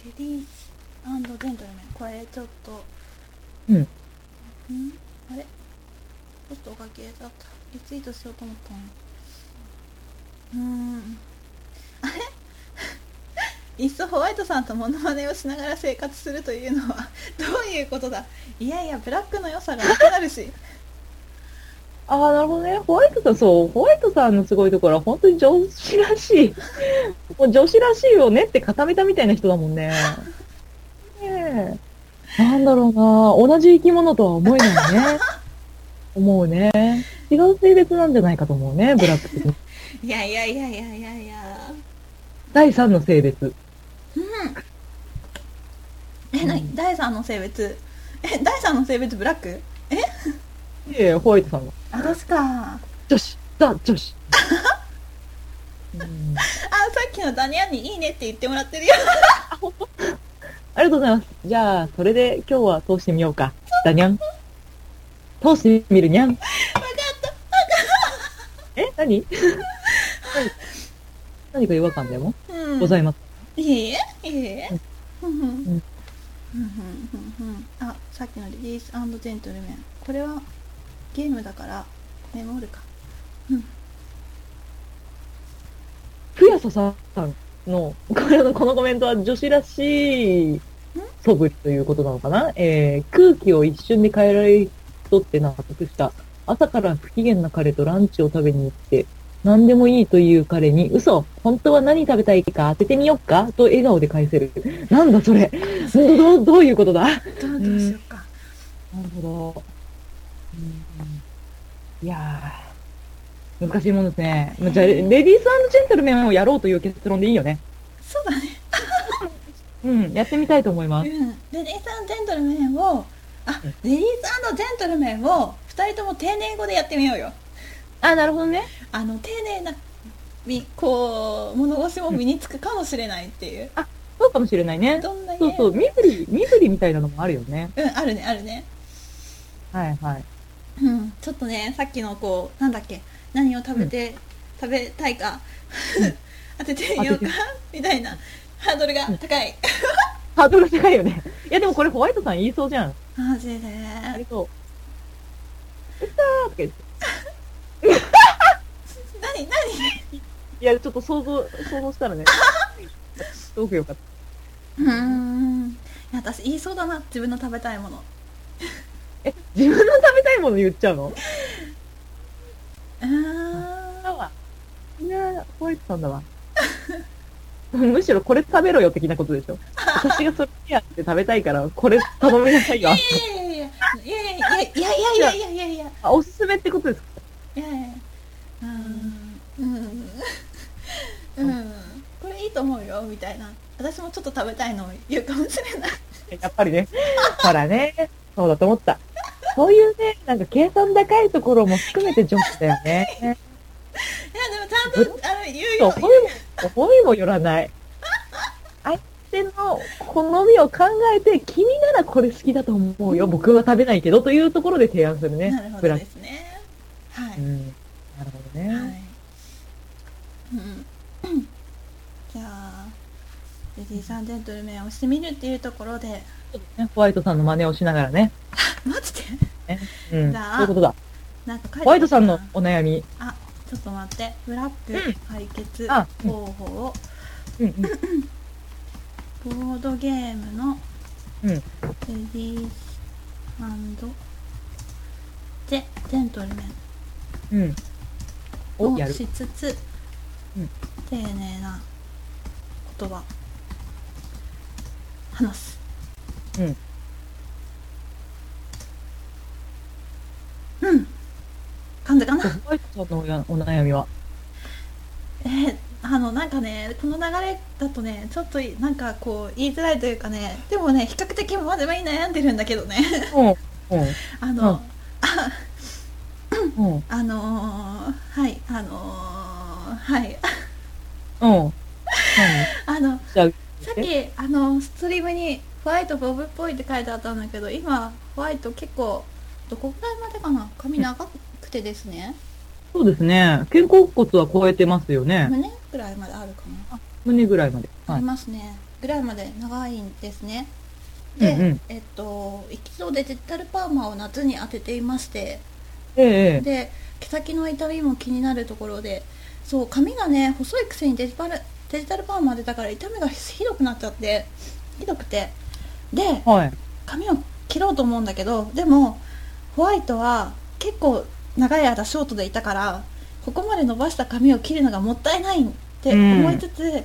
レディースジェントルメンちょっとうん。ん？あれ？ちょっとおかげだったリツイートしようと思ったのうーんあれ？いっそホワイトさんとモノマネをしながら生活するというのは どういうことだ？いやいやブラックの良さがなくなるし ああ、なるほどね。ホワイトさん、そう、ホワイトさんのすごいところは本当に女子らしい。もう女子らしいよねって固めたみたいな人だもんね。ねえ。なんだろうな同じ生き物とは思えないね。思うね。違う性別なんじゃないかと思うね、ブラック的に。いやいやいやいやいやいや第三の性別。うんえ何？第三の性別？え第三の性別ブラック？いやいや、ホワイトさんは。私か女子ザ女子。うんあさっきのダニアンにいいねって言ってもらってるよ ありがとうございます。じゃあ、それで今日は通してみようか。だにゃん。通してみるにゃん。分かった。え 何？何？か違和感でも？うん。ございます。いいえいいえ。ふん。ふん。ふん。あさっきのリリースジェントルメンこれはゲームだからメモるかふやささんの、これの、このコメントは女子らしい素振りということなのかな？えー、空気を一瞬で変えられる人って納得した。朝から不機嫌な彼とランチを食べに行って、何でもいいという彼に、嘘本当は何食べたいか当ててみよっかと笑顔で返せる。なんだそれ？どどどういうことだ？なるどうどうしようかほど。うんいやー、難しいもんですね。じゃあ、レディースジェントルメンをやろうという結論でいいよね。そうだねうん、やってみたいと思います。うんレディースジェントルメンをあうんレディースジェントルメンを2人とも丁寧語でやってみようよあ、なるほどね。あの丁寧なみこう物腰も身につくかもしれないっていうそうかもしれないね。どんなそうそう、身振り、身振りみたいなのもあるよね。うんあるねあるねはいはい。うんちょっとねさっきのこうなんだっけ？何を食べて、食べたいか当ててみようかみたいなハードルが高いハードル高いよね。いや、でもこれホワイトさん言いそうじゃん。マジでありそう。うったーとか言って。何何？いや、ちょっと想像、想像したらね。すごくよかった。うーんいや私言いそうだな自分の食べたいものえ、自分の食べたいもの言っちゃうの？うーんだわ。いや、ホワイトさんだわ。むしろこれ食べろよ的なことでしょ。私がそれやって食べたいから、これ頼みなさいよ。いやいやいやいやいやいやいやいやいやいやいやいやあ、おすすめってことですか？いやいやうんうんうんこれいいと思うよみたいな私もちょっと食べたいのを言うかもしれないやっぱりね。ほらね。そうだと思った。そういうね、なんか計算高いところも含めてジョックだよね。いやでもちゃんとあの言うよ思いも、思いもよらない。相手の好みを考えて、君ならこれ好きだと思うよ。僕は食べないけど、というところで提案するね。なるほどですねはい、うん。なるほどね。はいうんじゃあレディースジェントルメンをしてみるっていうところでねホワイトさんの真似をしながらね。マジで？ねうん。じゃあそういうことだ。なんか書いてあるホワイトさんのお悩み。あちょっと待ってブラッうんク解決あうん方法、うんうん。ボードゲームのうん。レディースジェジェントルメンうん。をやる。をしつつ、うん丁寧な言葉話すうん。うん。感じかな？ホワイトのお悩みは。えーあのなん。かねこの流れだとねちょっとなん。かこう言いづらいというかねでもね比較的まだまだ悩ん。でるん。だけどねうん。うん。あの、うん。うん。あのーはいあのーはいあのじゃ、さっきあのストリームにホワイトボブっぽいって書いてあったんだけど今ホワイト結構どこぐらいまでかな？髪長くてですねそうですね。肩甲骨は超えてますよね。胸ぐらいまであるかな？胸ぐらいまで。ありはい。ますねぐらいまで長いんですねで、うんうんえっと一度デジタルパーマを夏に当てていましてええ。で毛先の痛みも気になるところでそう髪がね細いくせにデジタルデジタルパーマ出たから痛みがひどくなっちゃってひどくてではい。髪を切ろうと思うんだけどでもホワイトは結構長い間ショートでいたからここまで伸ばした髪を切るのがもったいないって思いつつ、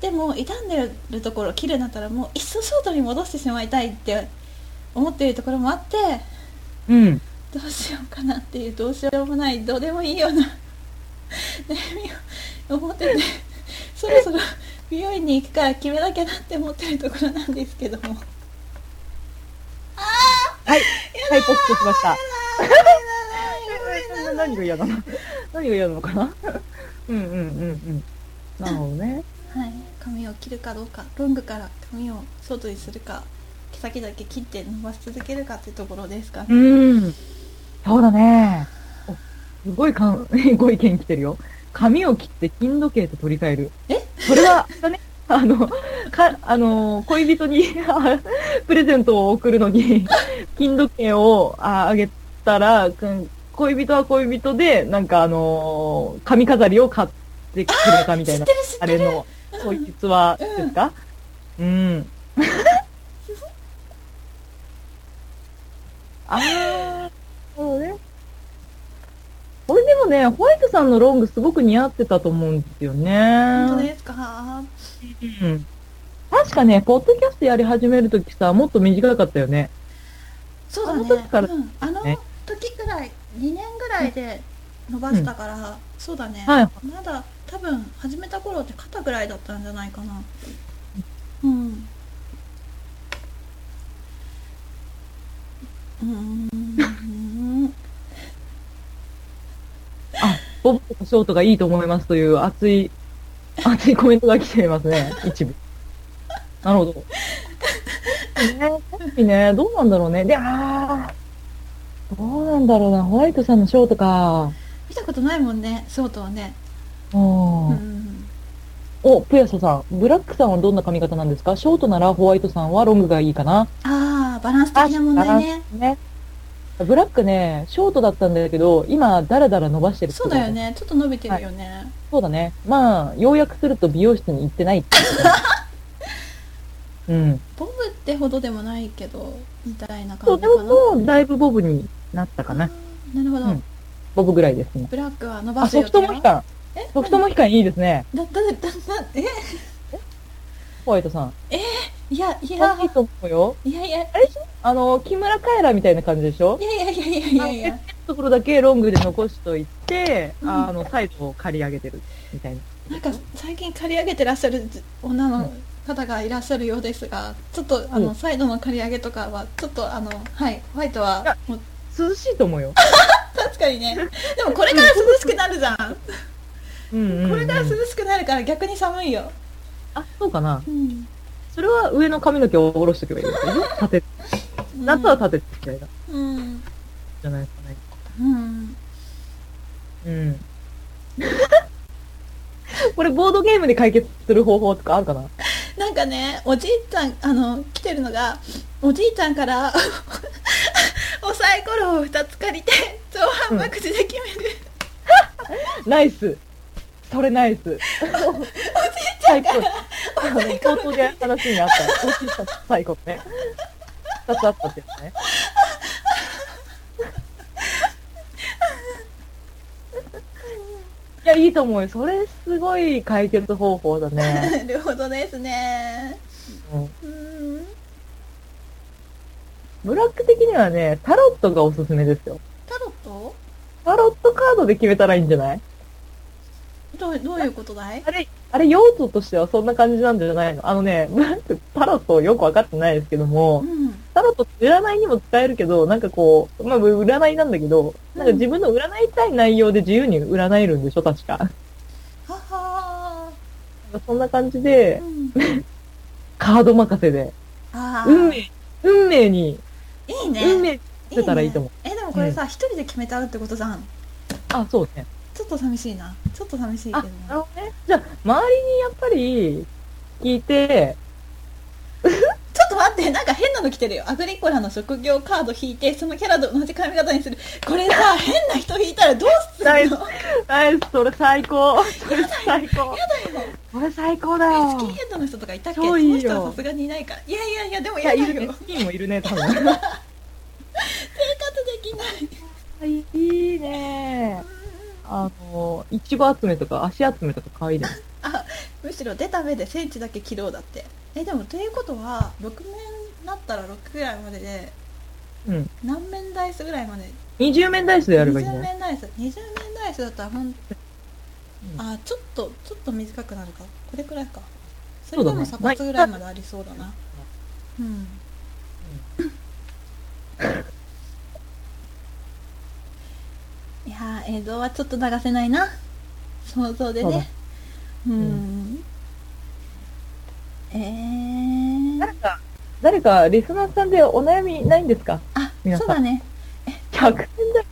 でも傷んでるところを切るんだったらもう一層ショートに戻してしまいたいって思っているところもあってうん。どうしようかなっていうどうしようもないどうでもいいような 悩みを思ってて そろそろ美容院に行くから決めなきゃなって思ってるところなんですけどもはい。はい、ポッとしました。何が嫌なの？何が嫌なのかな？うんうんうんうん。なるほどね。はい、髪を切るかどうかロングから髪をショートにするか毛先だけ切って伸ばし続けるかってところですかね、うん。そうだね。おすごいかん、ご意見来てるよ。髪を切って金時計と取り替える。え？それは、だね、あの、か、あの、恋人にあ プレゼントを送るのに、金時計をああげたら、く恋人は恋人で、なんかあのー髪飾りを買ってくれたみたいなあれの、そういう実話ですか？うん。あー、そうね。これでもね、ホワイトさんのロングすごく似合ってたと思うんですよね。本当ですか？うん。確かね、ポッドキャストやり始めるときさ、もっと短かったよね。そうだね。あの時からうん、あのね時ぐらい2年ぐらいで伸ばしたから、そうだね、はい。まだ多分始めた頃って肩ぐらいだったんじゃないかな。うん。うーん。あ、ボブとかショートがいいと思いますという熱い、熱いコメントが来ていますね、一部。なるほど。ね、確かにね、どうなんだろうね。で、あー、どうなんだろうな、ホワイトさんのショートか。見たことないもんねショートはねあーうんお、プヤソさん。ブラックさんはどんな髪型なんですか？ショートならホワイトさんはロングがいいかなああバランス的な問題ねね。ブラックね、ショートだったんだけど、今、だらだら伸ばしてるそうだよ。ねちょっと伸びてるよね、そうだね。まあ、要約すると美容室に行ってないってことね うん。ボブってほどでもないけどみたいな感じかなももう、だいぶボブになったかな。なるほど、うんボブぐらいですね。ブラックは伸ばあ、ソフトモヒカン。えソフトモヒカンいいですね。だだだだえ？ホワイトさん。いやいいやいと思うよ。いやいや。いあれでしょあの、木村カエラみたいな感じでしょ？やいやいやいやいやいや。ところだけロングで残しといて、うん。あの、サイドを刈り上げてるみたいな。なんか最近刈り上げてらっしゃる女の方がいらっしゃるようですがちょっとあの、うん。サイドの刈り上げとかはちょっとあのはい。ホワイトはいやもう涼しいと思うよ。確かにね。でもこれから涼しくなるじゃんうん、うん。これから涼しくなるから逆に寒いよ、あ、そうかな。うん、それは上の髪の毛を下ろしとけばいいですよ。立て、夏は立ててみたいな。うんじゃないですかね。うんうん。これボードゲームで解決する方法とかあるかな？なんかねおじいちゃんあの来てるのがおじいちゃんから おサイコロを2つ借りて超反爆地で決める、ナイスそれナイス最高あの冒頭で話にあったおじいさんと最後ね。二つあったってやつね。いやいいと思うよ。それすごい解決方法だね、なるほどですね。うん、うん。ブラック的にはねタロットがおすすめですよ。タロット？タロットカードで決めたらいいんじゃない？どうどういうことだい？あれ、あれ用途としてはそんな感じなんじゃないの？あのね、タロットよくわかってないですけどもう、ん。タロット占いにも使えるけど、なんかこう、まあ占いなんだけど、なんか自分の占いたい内容で自由に占えるんでしょ？確か。ははそんな感じでー、うん。カード任せで、運命、運命に、いいね。運命してたらいいと思う。ね。えでもこれさ一、人で決めてあるってことじゃん。あ、そうね。ちょっと寂しいな。ちょっと寂しいけあど、なるほどね。じゃあ、周りにやっぱり、聞いて、ちょっと待ってなんか変なの来てるよ。アグリコラの職業カード引いてそのキャラと同じ髪型にする。これさ変な人引いたらどうすナイスるのナイス、それ最高。それ最高。やだよ。これ最高だよ。スキンヘッドの人とかいたっけ？その人はさすがにいないから。いやいやいやでもいや、やだよ。いるね。スキンもいるね、多分。生活できない。いいねあの、いちご集めとか足集めとか可愛いね。あ むしろ出た目でセンチだけ切ろうだって。えでもということは6面なったら6ぐらいまででうん。何面ダイスぐらいまで？20面ダイスでやればいいん20じゃない？面ダイス。20面ダイスだったらほんうん。あちょっとちょっと短くなるか？これくらいか。それでも鎖骨ぐらいまでありそうだな。うん いやー映像はちょっと流せないな。想像でそうだ。ねうん。えー、誰か、誰か、リスナーさんでお悩みないんですか？あそうだね。100面ダイ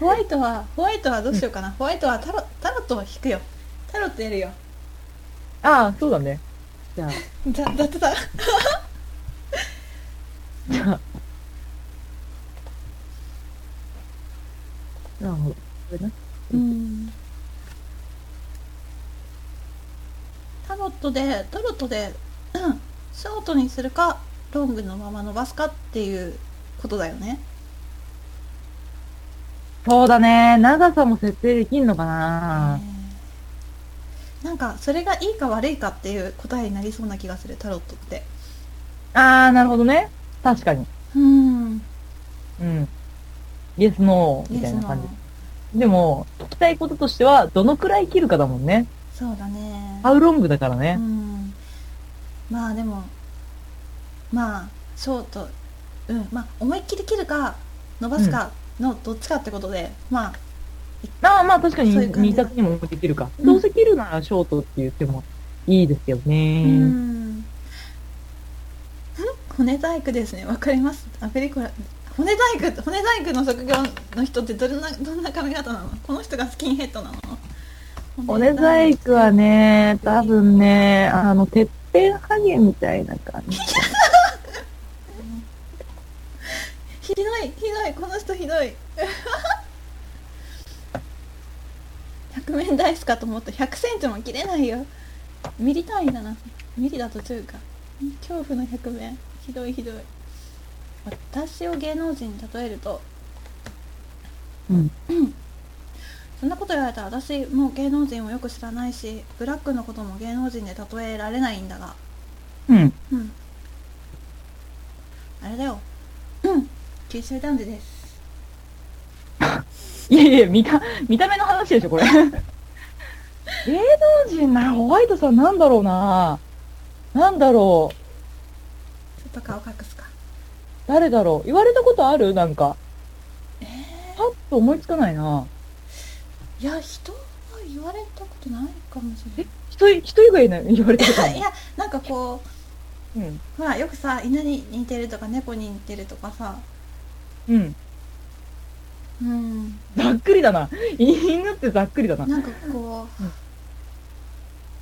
ホワイトはホワイトはどうしようかな、ホワイトはタロタロットを引くよ。タロットやるよ。ス。ああ、そうだね。じゃあ、だだってさ。じゃあ。なるほど。これね。うんタロットでタロットで、うん、ショートにするかロングのまま伸ばすかっていうことだよねそうだね。長さも設定できんのかな、えーなんかそれがいいか悪いかっていう答えになりそうな気がするタロットってああ、なるほどね。確かに。うんうん。イエス、ノーみたいな感じ。でも、聞きたいこととしては、どのくらい切るかだもんね。そうだねハウロングだからうね。んまあでもまあショートうんまあ思いっきり切るか伸ばすかのどっちかってことで、まあああ、まあ確かにそういう感じ二択にもできるか。うんどうせ切るならショートって言ってもいいですようね。ん骨細工ですねわかります？アグリコラ骨細工骨細工の職業の人ってどんなどんな髪型なの？この人がスキンヘッドなの？骨細工はね、多分ね、あの、てっぺんハゲみたいな感じ。ひどいひどい。この人ひどい。100面ダイスかと思った。100センチも切れないよ。ミリ単位だな。ミリだと10か恐怖の100面。ひどいひどい私を芸能人に例えるとうん。そんなこと言われたら私もう芸能人をよく知らないしブラックのことも芸能人で例えられないんだがうん。うんあれだようん九州男児です いやいや、見た、見た目の話でしょ、これ。芸能人な、ホワイトさんなんだろうな。なんだろう。ちょっと顔隠すか誰だろう？言われたことある？なんか。えパッと思いつかないな。ー、いや人は言われたことないかもしれえ、人、人以外ない言われたことあないる いやなんかこううん。ほらよくさ犬に似てるとか猫に似てるとかさうん。うんざっくりだな。犬ってざっくりだな。なんかこう、うん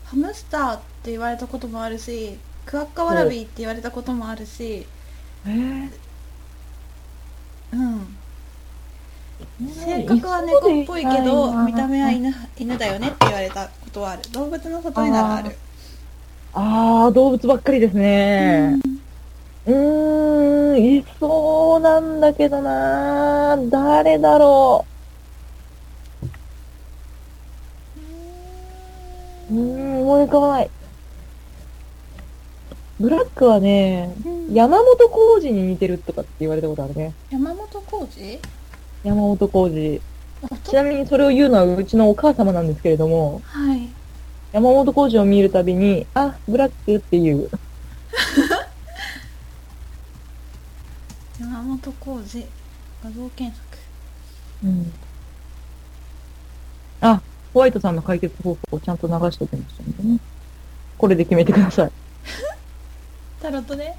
ハムスターって言われたこともあるしクワッカワラビーって言われたこともあるしえー。うん。性格は猫っぽいけど見た目は犬犬だよねって言われたことはある。動物の里にならある。あー、動物ばっかりですね。うーん、いそうなんだけどな。誰だろう。うーん、思い浮かばない。ブラックはね、うん山本浩二に似てるとかって言われたことあるね。山本浩二？山本浩二。音ちなみにそれを言うのはうちのお母様なんですけれども、はい山本浩二を見るたびに、あ、ブラックっていう。山本浩二画像検索うん。あ、ホワイトさんの解決方法をちゃんと流しておきましたんでね。これで決めてください。タロットで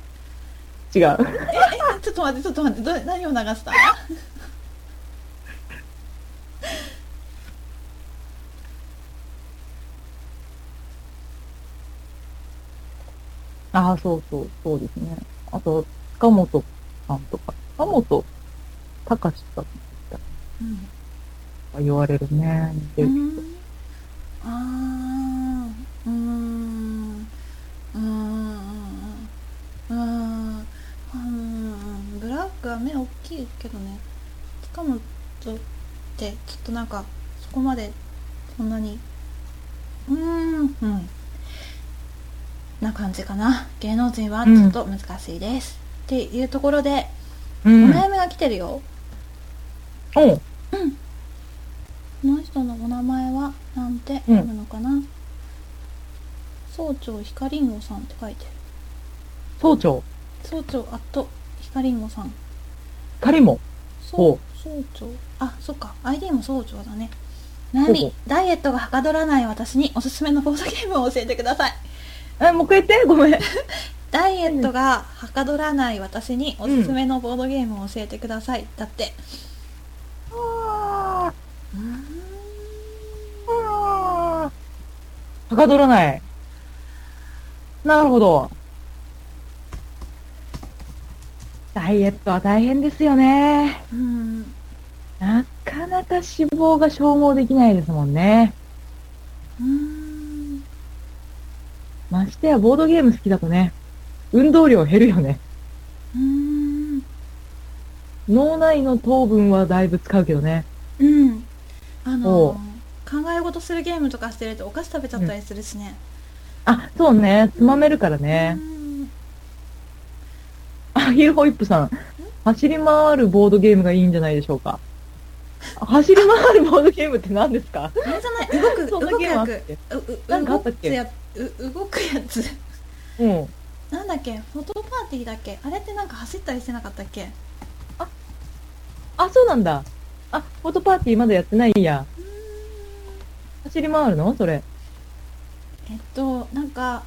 違う。えちょっと待ってちょっと待ってど何を流した？ああ、そうそう、そうですね。あと、塚本さんとか、塚本隆さんとかうん言われるね。似てるうんあーうーんうーんうーんうんブラックは目大きいけどね。近本ってちょっとなんかそこまでそんなにうーんうんな感じかな。芸能人はちょっと難しいです、っていうところで、おうん。悩みが来てるよ。おう。この人のお名前はなんて読むのかな、総長ひかりんごさんって書いてる。総長、総長あとひかりんごさん仮も。総ほ総長。あそっか。ID も総長だね。悩みダイエットがはかどらない私におすすめのボードゲームを教えてください。え、もう一回言って？ごめん。ダイエットがはかどらない私におすすめのボードゲームを教えてください、だって。あうー。んーあー。はかどらない。なるほど。ダイエットは大変ですよね。うんなかなか脂肪が消耗できないですもんね。うーんましてやボードゲーム好きだとね、運動量減るよね。うーん脳内の糖分はだいぶ使うけどね。うんあおのう考え事するゲームとかしてるとお菓子食べちゃったりするしね、あ、そうね。つまめるからねう。んあ、ヒルホイップさん。走り回るボードゲームがいいんじゃないでしょうか。走り回るボードゲームって何ですか？あれじゃない？動く動くやつなんかあったっけ？動くやう動くやつうん。なんだっけ？フォトパーティーだっけ？あれってなんか走ったりしてなかったっけ？あ、そうなんだ。あ、フォトパーティーまだやってないんや。走り回るの？それ。えっとなんか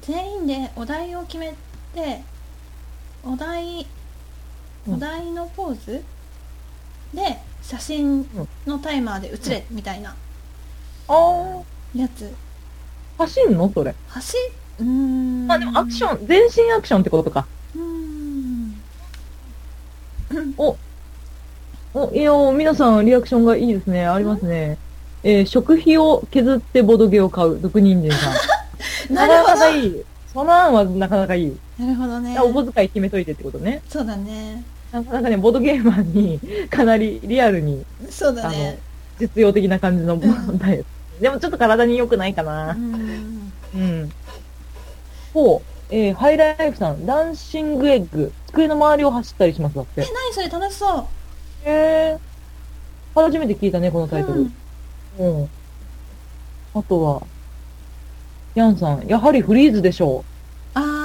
全員でお題を決めてお題お題のポーズ？で写真のタイマーで写れみたいなあやつあ、走んの？それ。走うーんあ、でもアクション、全身アクションってことか。うーんお、いや、皆さんリアクションがいいですね。ありますね。えー食費を削ってボドゲを買う、毒人参さん。ななかなかいい。その案はなかなかいい。なるほどねお小遣い決めといてってことね。そうだねなかなかね、ボードゲーマーに かなりリアルにそうだね実用的な感じのんダイエット。でもちょっと体に良くないかうな。んうん。ほう。えーハイライフさん、ダンシングエッグ。机の周りを走ったりしますだってえ。何それ楽しそうへえ。初めて聞いたね、このタイトル。ううんん。あとは、ヤンさん、やはりフリーズでしょう。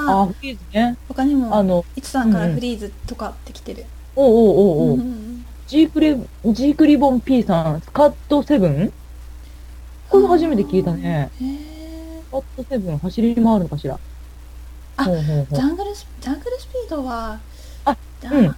あああフリーズね。他にもあの、いつさんからフリーズとかってきてるおうおうおうおう。うんうんジークリ、ジークリボン P さん、スカットセブン？これも初めて聞いたね。スカットセブン走り回るのかしら？あジャングルスジャングルスピードはあだうんうん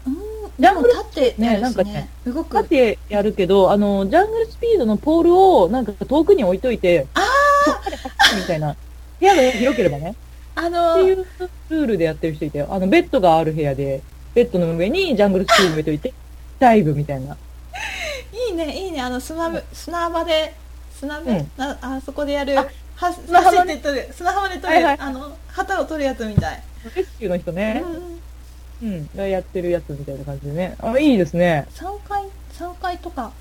ジャングルでも立ってねなんかねね動く立ってやるけど、あの、ジャングルスピードのポールをなんか遠くに置いといて、あそこまで走るみたいな。部屋が広ければね。あのっていうルールでやってる人いたよ。あの、ベッドがある部屋で、ベッドの上にジャングルスピード置いといて、ダイブみたいな。いいねいいね。あの砂ぶ砂場で砂場、うん。なあそこでやるあは砂浜ね。走って取る砂浜で取る、はいはい。あの旗を取るやつみたい、レスキューの人ね。う、んがやってるやつみたいな感じでね。あ、いいですね。3回三回とか。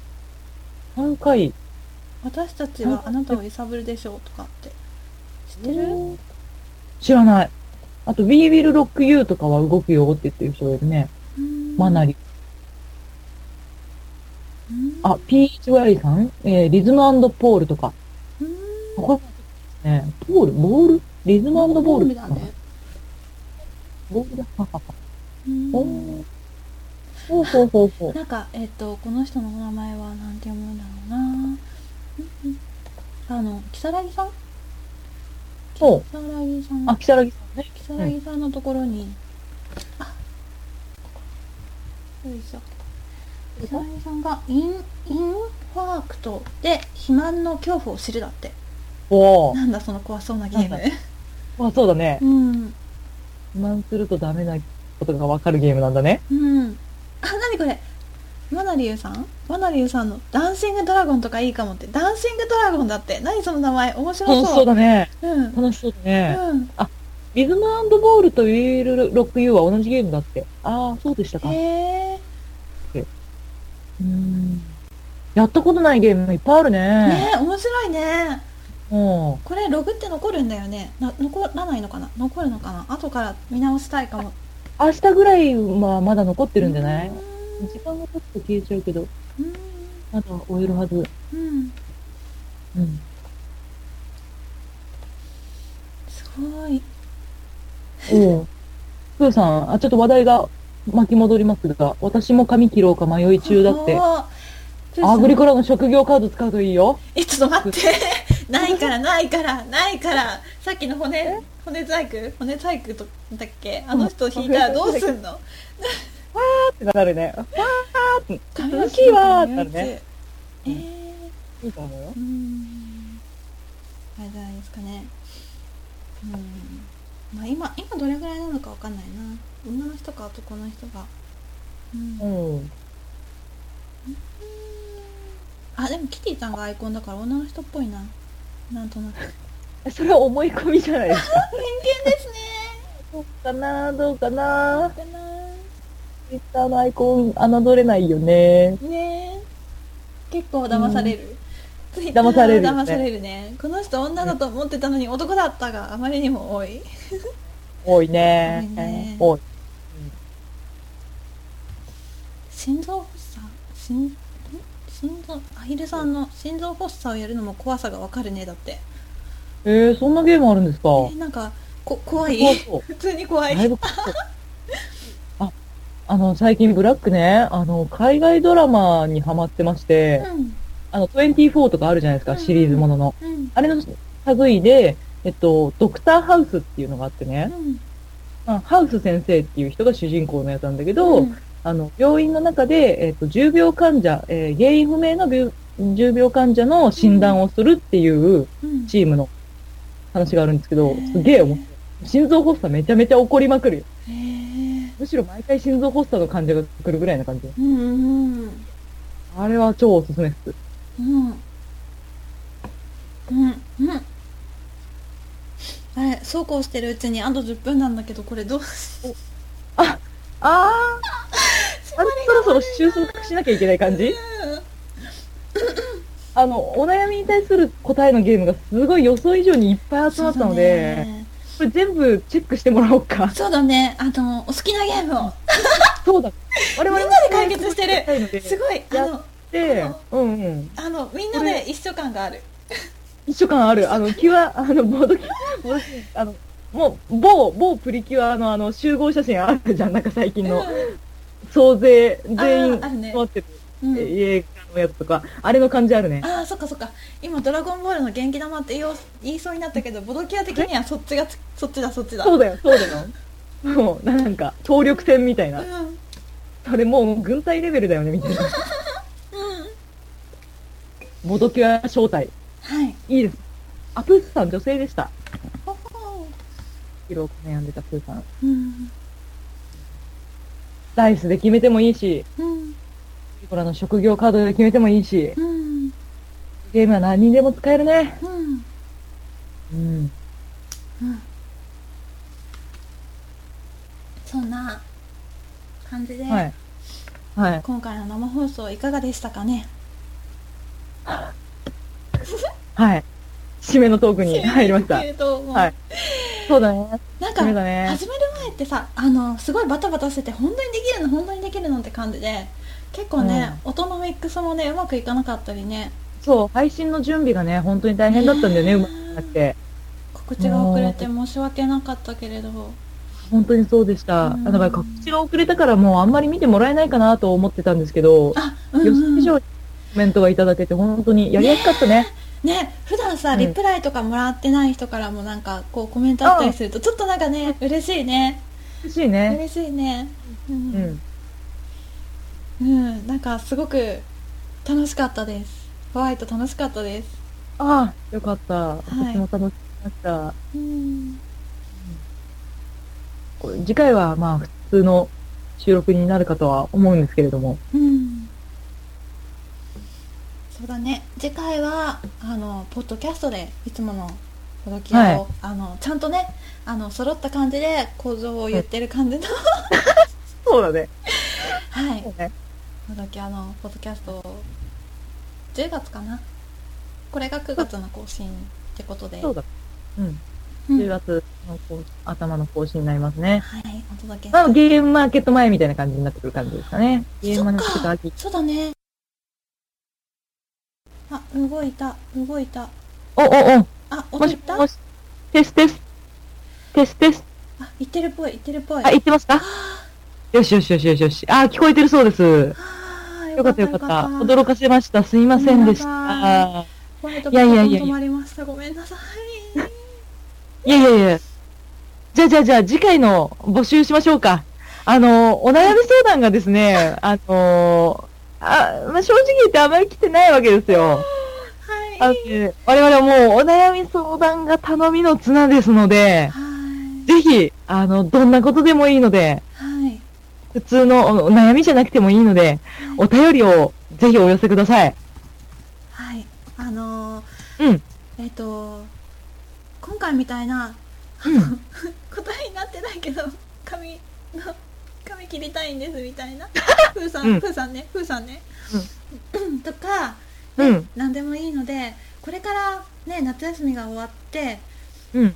3回。私たちはあなたを揺さぶるでしょうとかって。知ってる？知らない。あと、We Will Rock You とかは動くよって言ってる人がいるね。マナリリ。あ、ピーチワイさん？えー、リズムポールとか。これ、ね、ポール？ボール？リズムボール？だねボールだ。ははは。ほうほうほうほう。なんかえっ、とこの人のお名前はなんて読むんだろうなあの如月さん？ほう。如月さん。あ、キサラギさんね。如月さんのところに、あよいしょ。如月さん。がインインファークトで肥満の恐怖を知るだって。おー。なんだその怖そうなゲーム。なんあ、そうだね。うん。不満するとダメなことがわかるゲームなんだね。うん。あ何これマナリュウさん？マナリュウさんのダンシングドラゴンとかいいかもって。ダンシングドラゴンだって。何その名前？面白そう。楽しそうだね。うん。楽しそうだね。うん。リズムボールとウィールロック U は同じゲームだって。ああ、そうでしたか。うへえ。ーん。やったことないゲームいっぱいあるね。ね面白いね。うん。これログって残るんだよね。な残らないのかな？残るのかな？後から見直したいかも。明日ぐらいはまだ残ってるんじゃない？うん時間が経つと消えちゃうけど、うんまだ終えるはず。うんうん。すごいおう。プーさん、あ、ちょっと話題が巻き戻りますが、私も髪切ろうか迷い中だって。あアグリコラの職業カード使うといいよ。えちょっと待って ないからないからないからさっきの骨骨細工骨細工とだっけ？あの人引いたらどうすんの？ってなるね。わーって。髪大きいわーってなるね。ええいいと思うよ。ー、う。ん。あれじゃないですかね。うん。まあ今今どれぐらいなのかわかんないな。女の人か男の人が。うん。うん。あでもキティちゃんがアイコンだから女の人っぽいな。なんとなく。それは思い込みじゃないですか。偏見ですね。どうかなどうかなかなツイッターのアイコン侮れないよね。ね。え結構騙される、ツイッ騙されるよね。騙されるね。この人女だと思ってたのに男だったがあまりにも多い。多いね。多いね。多い。心臓発作？心ん心臓アヒルさんの心臓発作をやるのも怖さがわかるねだって。えー、そんなゲームあるんですか？えなんかこ怖い。そうそう。普通に怖い。だいぶ怖そう。あ、あの、最近ブラックね、あの、海外ドラマにハマってまして、うん。あの、24とかあるじゃないですか、うん。シリーズものの。うん。あれの類で、えっと、ドクターハウスっていうのがあってね、うん。まあハウス先生っていう人が主人公のやつなんだけど、うん。あの、病院の中で、えっ、と、重病患者、えー原因不明の病重病患者の診断をするっていううん。チームの話があるんですけどすげえ面白い。心臓発作めちゃめちゃ起こりまくるよ。むしろ毎回心臓発作の患者が来るぐらいな感じ。うんうんあれは超おすすめです。うん。うん。うん。あれそうこうしてるうちにあと10分なんだけどこれどう？しああー、あれそろそろ収束しなきゃいけない感じ？あの、お悩みに対する答えのゲームがすごい予想以上にいっぱい集まったので、これ全部チェックしてもらおうか。そうだねあのお好きなゲームを そうだ。我々もみんなで解決してるすごいあやので、うんうん。あのみんなで一緒感がある一緒感ある。あの、キュア、あの、ボードキュボードキュあの、もう、某、某プリキュアのあの、集合写真あるじゃん。なんか最近の、総勢、全員、あーあるね持ってる、うんえ映画のやつとか、あれの感じあるね。ああそっかそっか今「ドラゴンボール」の元気玉って言おう言いそうになったけどボドキア的にはそっちがつそっちだそっちだそうだよ、そうだよ。もう、なんか、総力戦みたいなう。んうんそれもう、軍隊レベルだよね、みたいな。ボドキュア正体。はいいいです。あ、プーさん女性でした。色を悩んでたプーさん。うんダイスで決めてもいいし、うんこれあの職業カードで決めてもいいし、うんゲームは何にでも使えるね。うんうん。うんそんな感じで、はい。はい。今回の生放送いかがでしたかね？はい。締めのトークに入りました。はい。そうだね。なんか始める前ってさあのすごいバタバタしてて本当にできるの本当にできるのって感じで結構ね、音のミックスもねうまくいかなかったりね。そう、配信の準備がね、本当に大変だったんだよね、ねうまくなって。告知が遅れて申し訳なかったけれど。本当にそうでした。うん。だから告知が遅れたからもうあんまり見てもらえないかなと思ってたんですけど、あうん、予うん、想以上にコメントがいただけて本当にやりやすかったね。ね普段さうん。リプライとかもらってない人からもなんかこうコメントあったりするとちょっとなんかね嬉しいね。嬉しいね。嬉しいね。ううんん。うん、なんかすごく楽しかったですホワイト楽しかったですああ、よかった。い私も楽しみました。うん次回はまあ普通の収録になるかとは思うんですけれども。うんそうだね次回はあのポッドキャストでいつものほどきを、はいあのちゃんとねあの揃った感じで構造を言ってる感じの、そうだね。はいね。ほどきあのポッドキャスト10月かな？これが9月の更新ってことでそうだ。うん。うん10月のこう頭の更新になりますね。はいお届けまあ、ゲームマーケット前みたいな感じになってくる感じですかね。ゲームマーケット秋。そうだねあ動いた動いたお、お、お、あも音いった？しもし。テステス。テステス。あ言ってるっぽい言ってるっぽいあ、言ってますか？よしよしよしよしよし。あ、聞こえてるそうです。よかったよかった。驚かせました。すいませんでした。いやいやいやいや止まりましたごめんなさいいやいやいや。じゃあじゃあじゃあ次回の募集しましょうか。あの、お悩み相談がですね、あの、あ、まあ、正直言ってあまり来てないわけですよ。はいね我々はもうお悩み相談が頼みの綱ですので、はいぜひ、あの、どんなことでもいいので、はい普通の悩みじゃなくてもいいので、お便りをぜひお寄せください。はいあのうん。ーえっ、と今回みたいなうん。答えになってないけど髪の髪切りたいんですみたいな ふーさん、うんふーさんねふーさんね、とか、うん。何でもいいのでこれからね夏休みが終わってうん。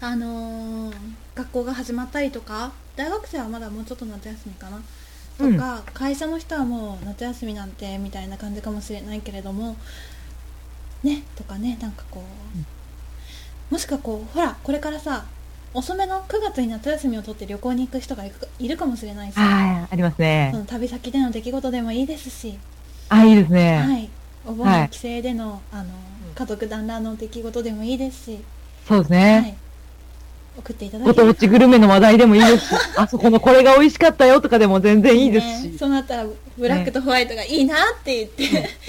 あのー学校が始まったりとか大学生はまだもうちょっと夏休みかな。とか、会社の人はもう夏休みなんてみたいな感じかもしれないけれどもねとかねなんかこう、もしくはこうほらこれからさ遅めの9月に夏休みを取って旅行に行く人がいるかもしれないし、はい、ありますね。そ。の旅先での出来事でもいいですし、あ、いいですね。はい、お盆はい。の帰省での,、あの家族団らんの出来事でもいいですし、そうですはね。い、送っていただごければ当地グルメの話題でもいいですし、あそこのこれが美味しかったよとかでも全然いいですねし、そうなったらブラックとホワイトがいいなって言って、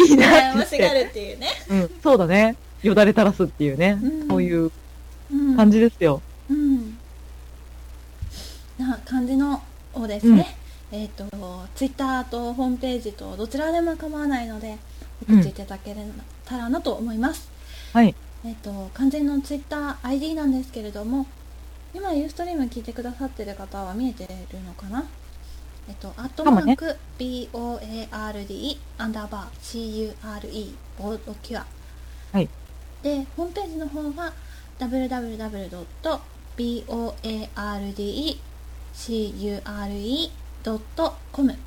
いいなって。言って、るって。いうね、うん、そうだね。よだれ垂らすっていうね、うん。そういううん、感じですよ。うん。な感じのをですね、えっ、とツイッターとホームページとどちらでも構わないので送っていただけたらなと思います、はい。えっ、と完全のツイッター ID なんですけれども今ユーストリーム聞いてくださってる方は見えてるのかな？えっと、アットマーク、BOARD アンダーバー CURE ボードキュア。はい。でホームページの方は www.boardcure.com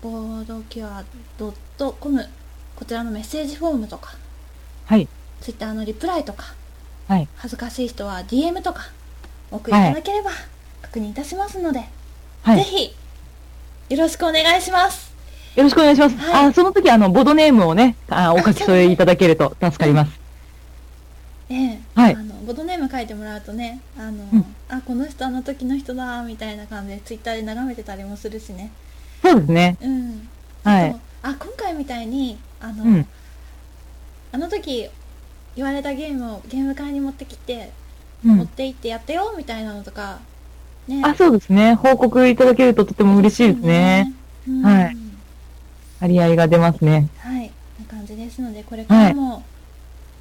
ボードキュア .com こちらのメッセージフォームとか。はい。Twitter のリプライとか。はい。恥ずかしい人は DM とかお送りいただければ確認いたしますので、はい。ぜひよろしくお願いしますよろしくお願いします。はいあ、その時あの、ボードネームをね、あお書き添えいただけると助かります。ええはいあのボードネーム書いてもらうとねあの、うんあこの人あの時の人だみたいな感じでツイッターで眺めてたりもするしねそうですね。うんはい。あ今回みたいにあの、うん。あの時言われたゲームをゲーム会に持ってきて、うん。持って行ってやってよみたいなのとか。ね。あ、そうですね。報告いただけるととても嬉しいですね。うん。はい。張り合いが出ますね。はい。な感じですのでこれからも、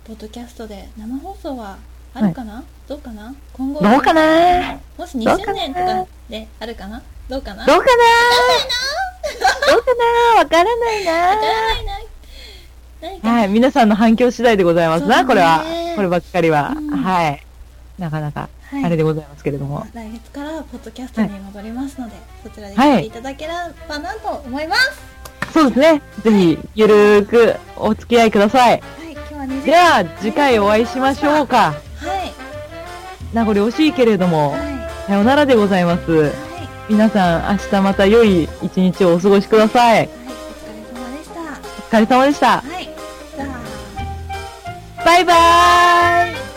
ポッドキャストで生放送はあるかな、どうかな？今後。どうかな？もし2周どうかな？年とかであるかな？どうかな？どうかな？どうかな？わからないな。わからないな。はい。皆さんの反響次第でございますな、ね。これは。こればっかりは。うん。はい。なかなか、はいあれでございますけれども。来月からポッドキャストに戻りますので、そちらではい聞いていただければなと思いますそうですね。ぜひ、ゆるーくお付き合いください。はい、今日は2時では、次回お会いしましょうか。はい名残惜しいけれどもはい、はいさようならでございます。皆さん、明日また良い一日をお過ごしください。はい、お疲れ様でしたお疲れ様でした。はいじゃあバイバーイ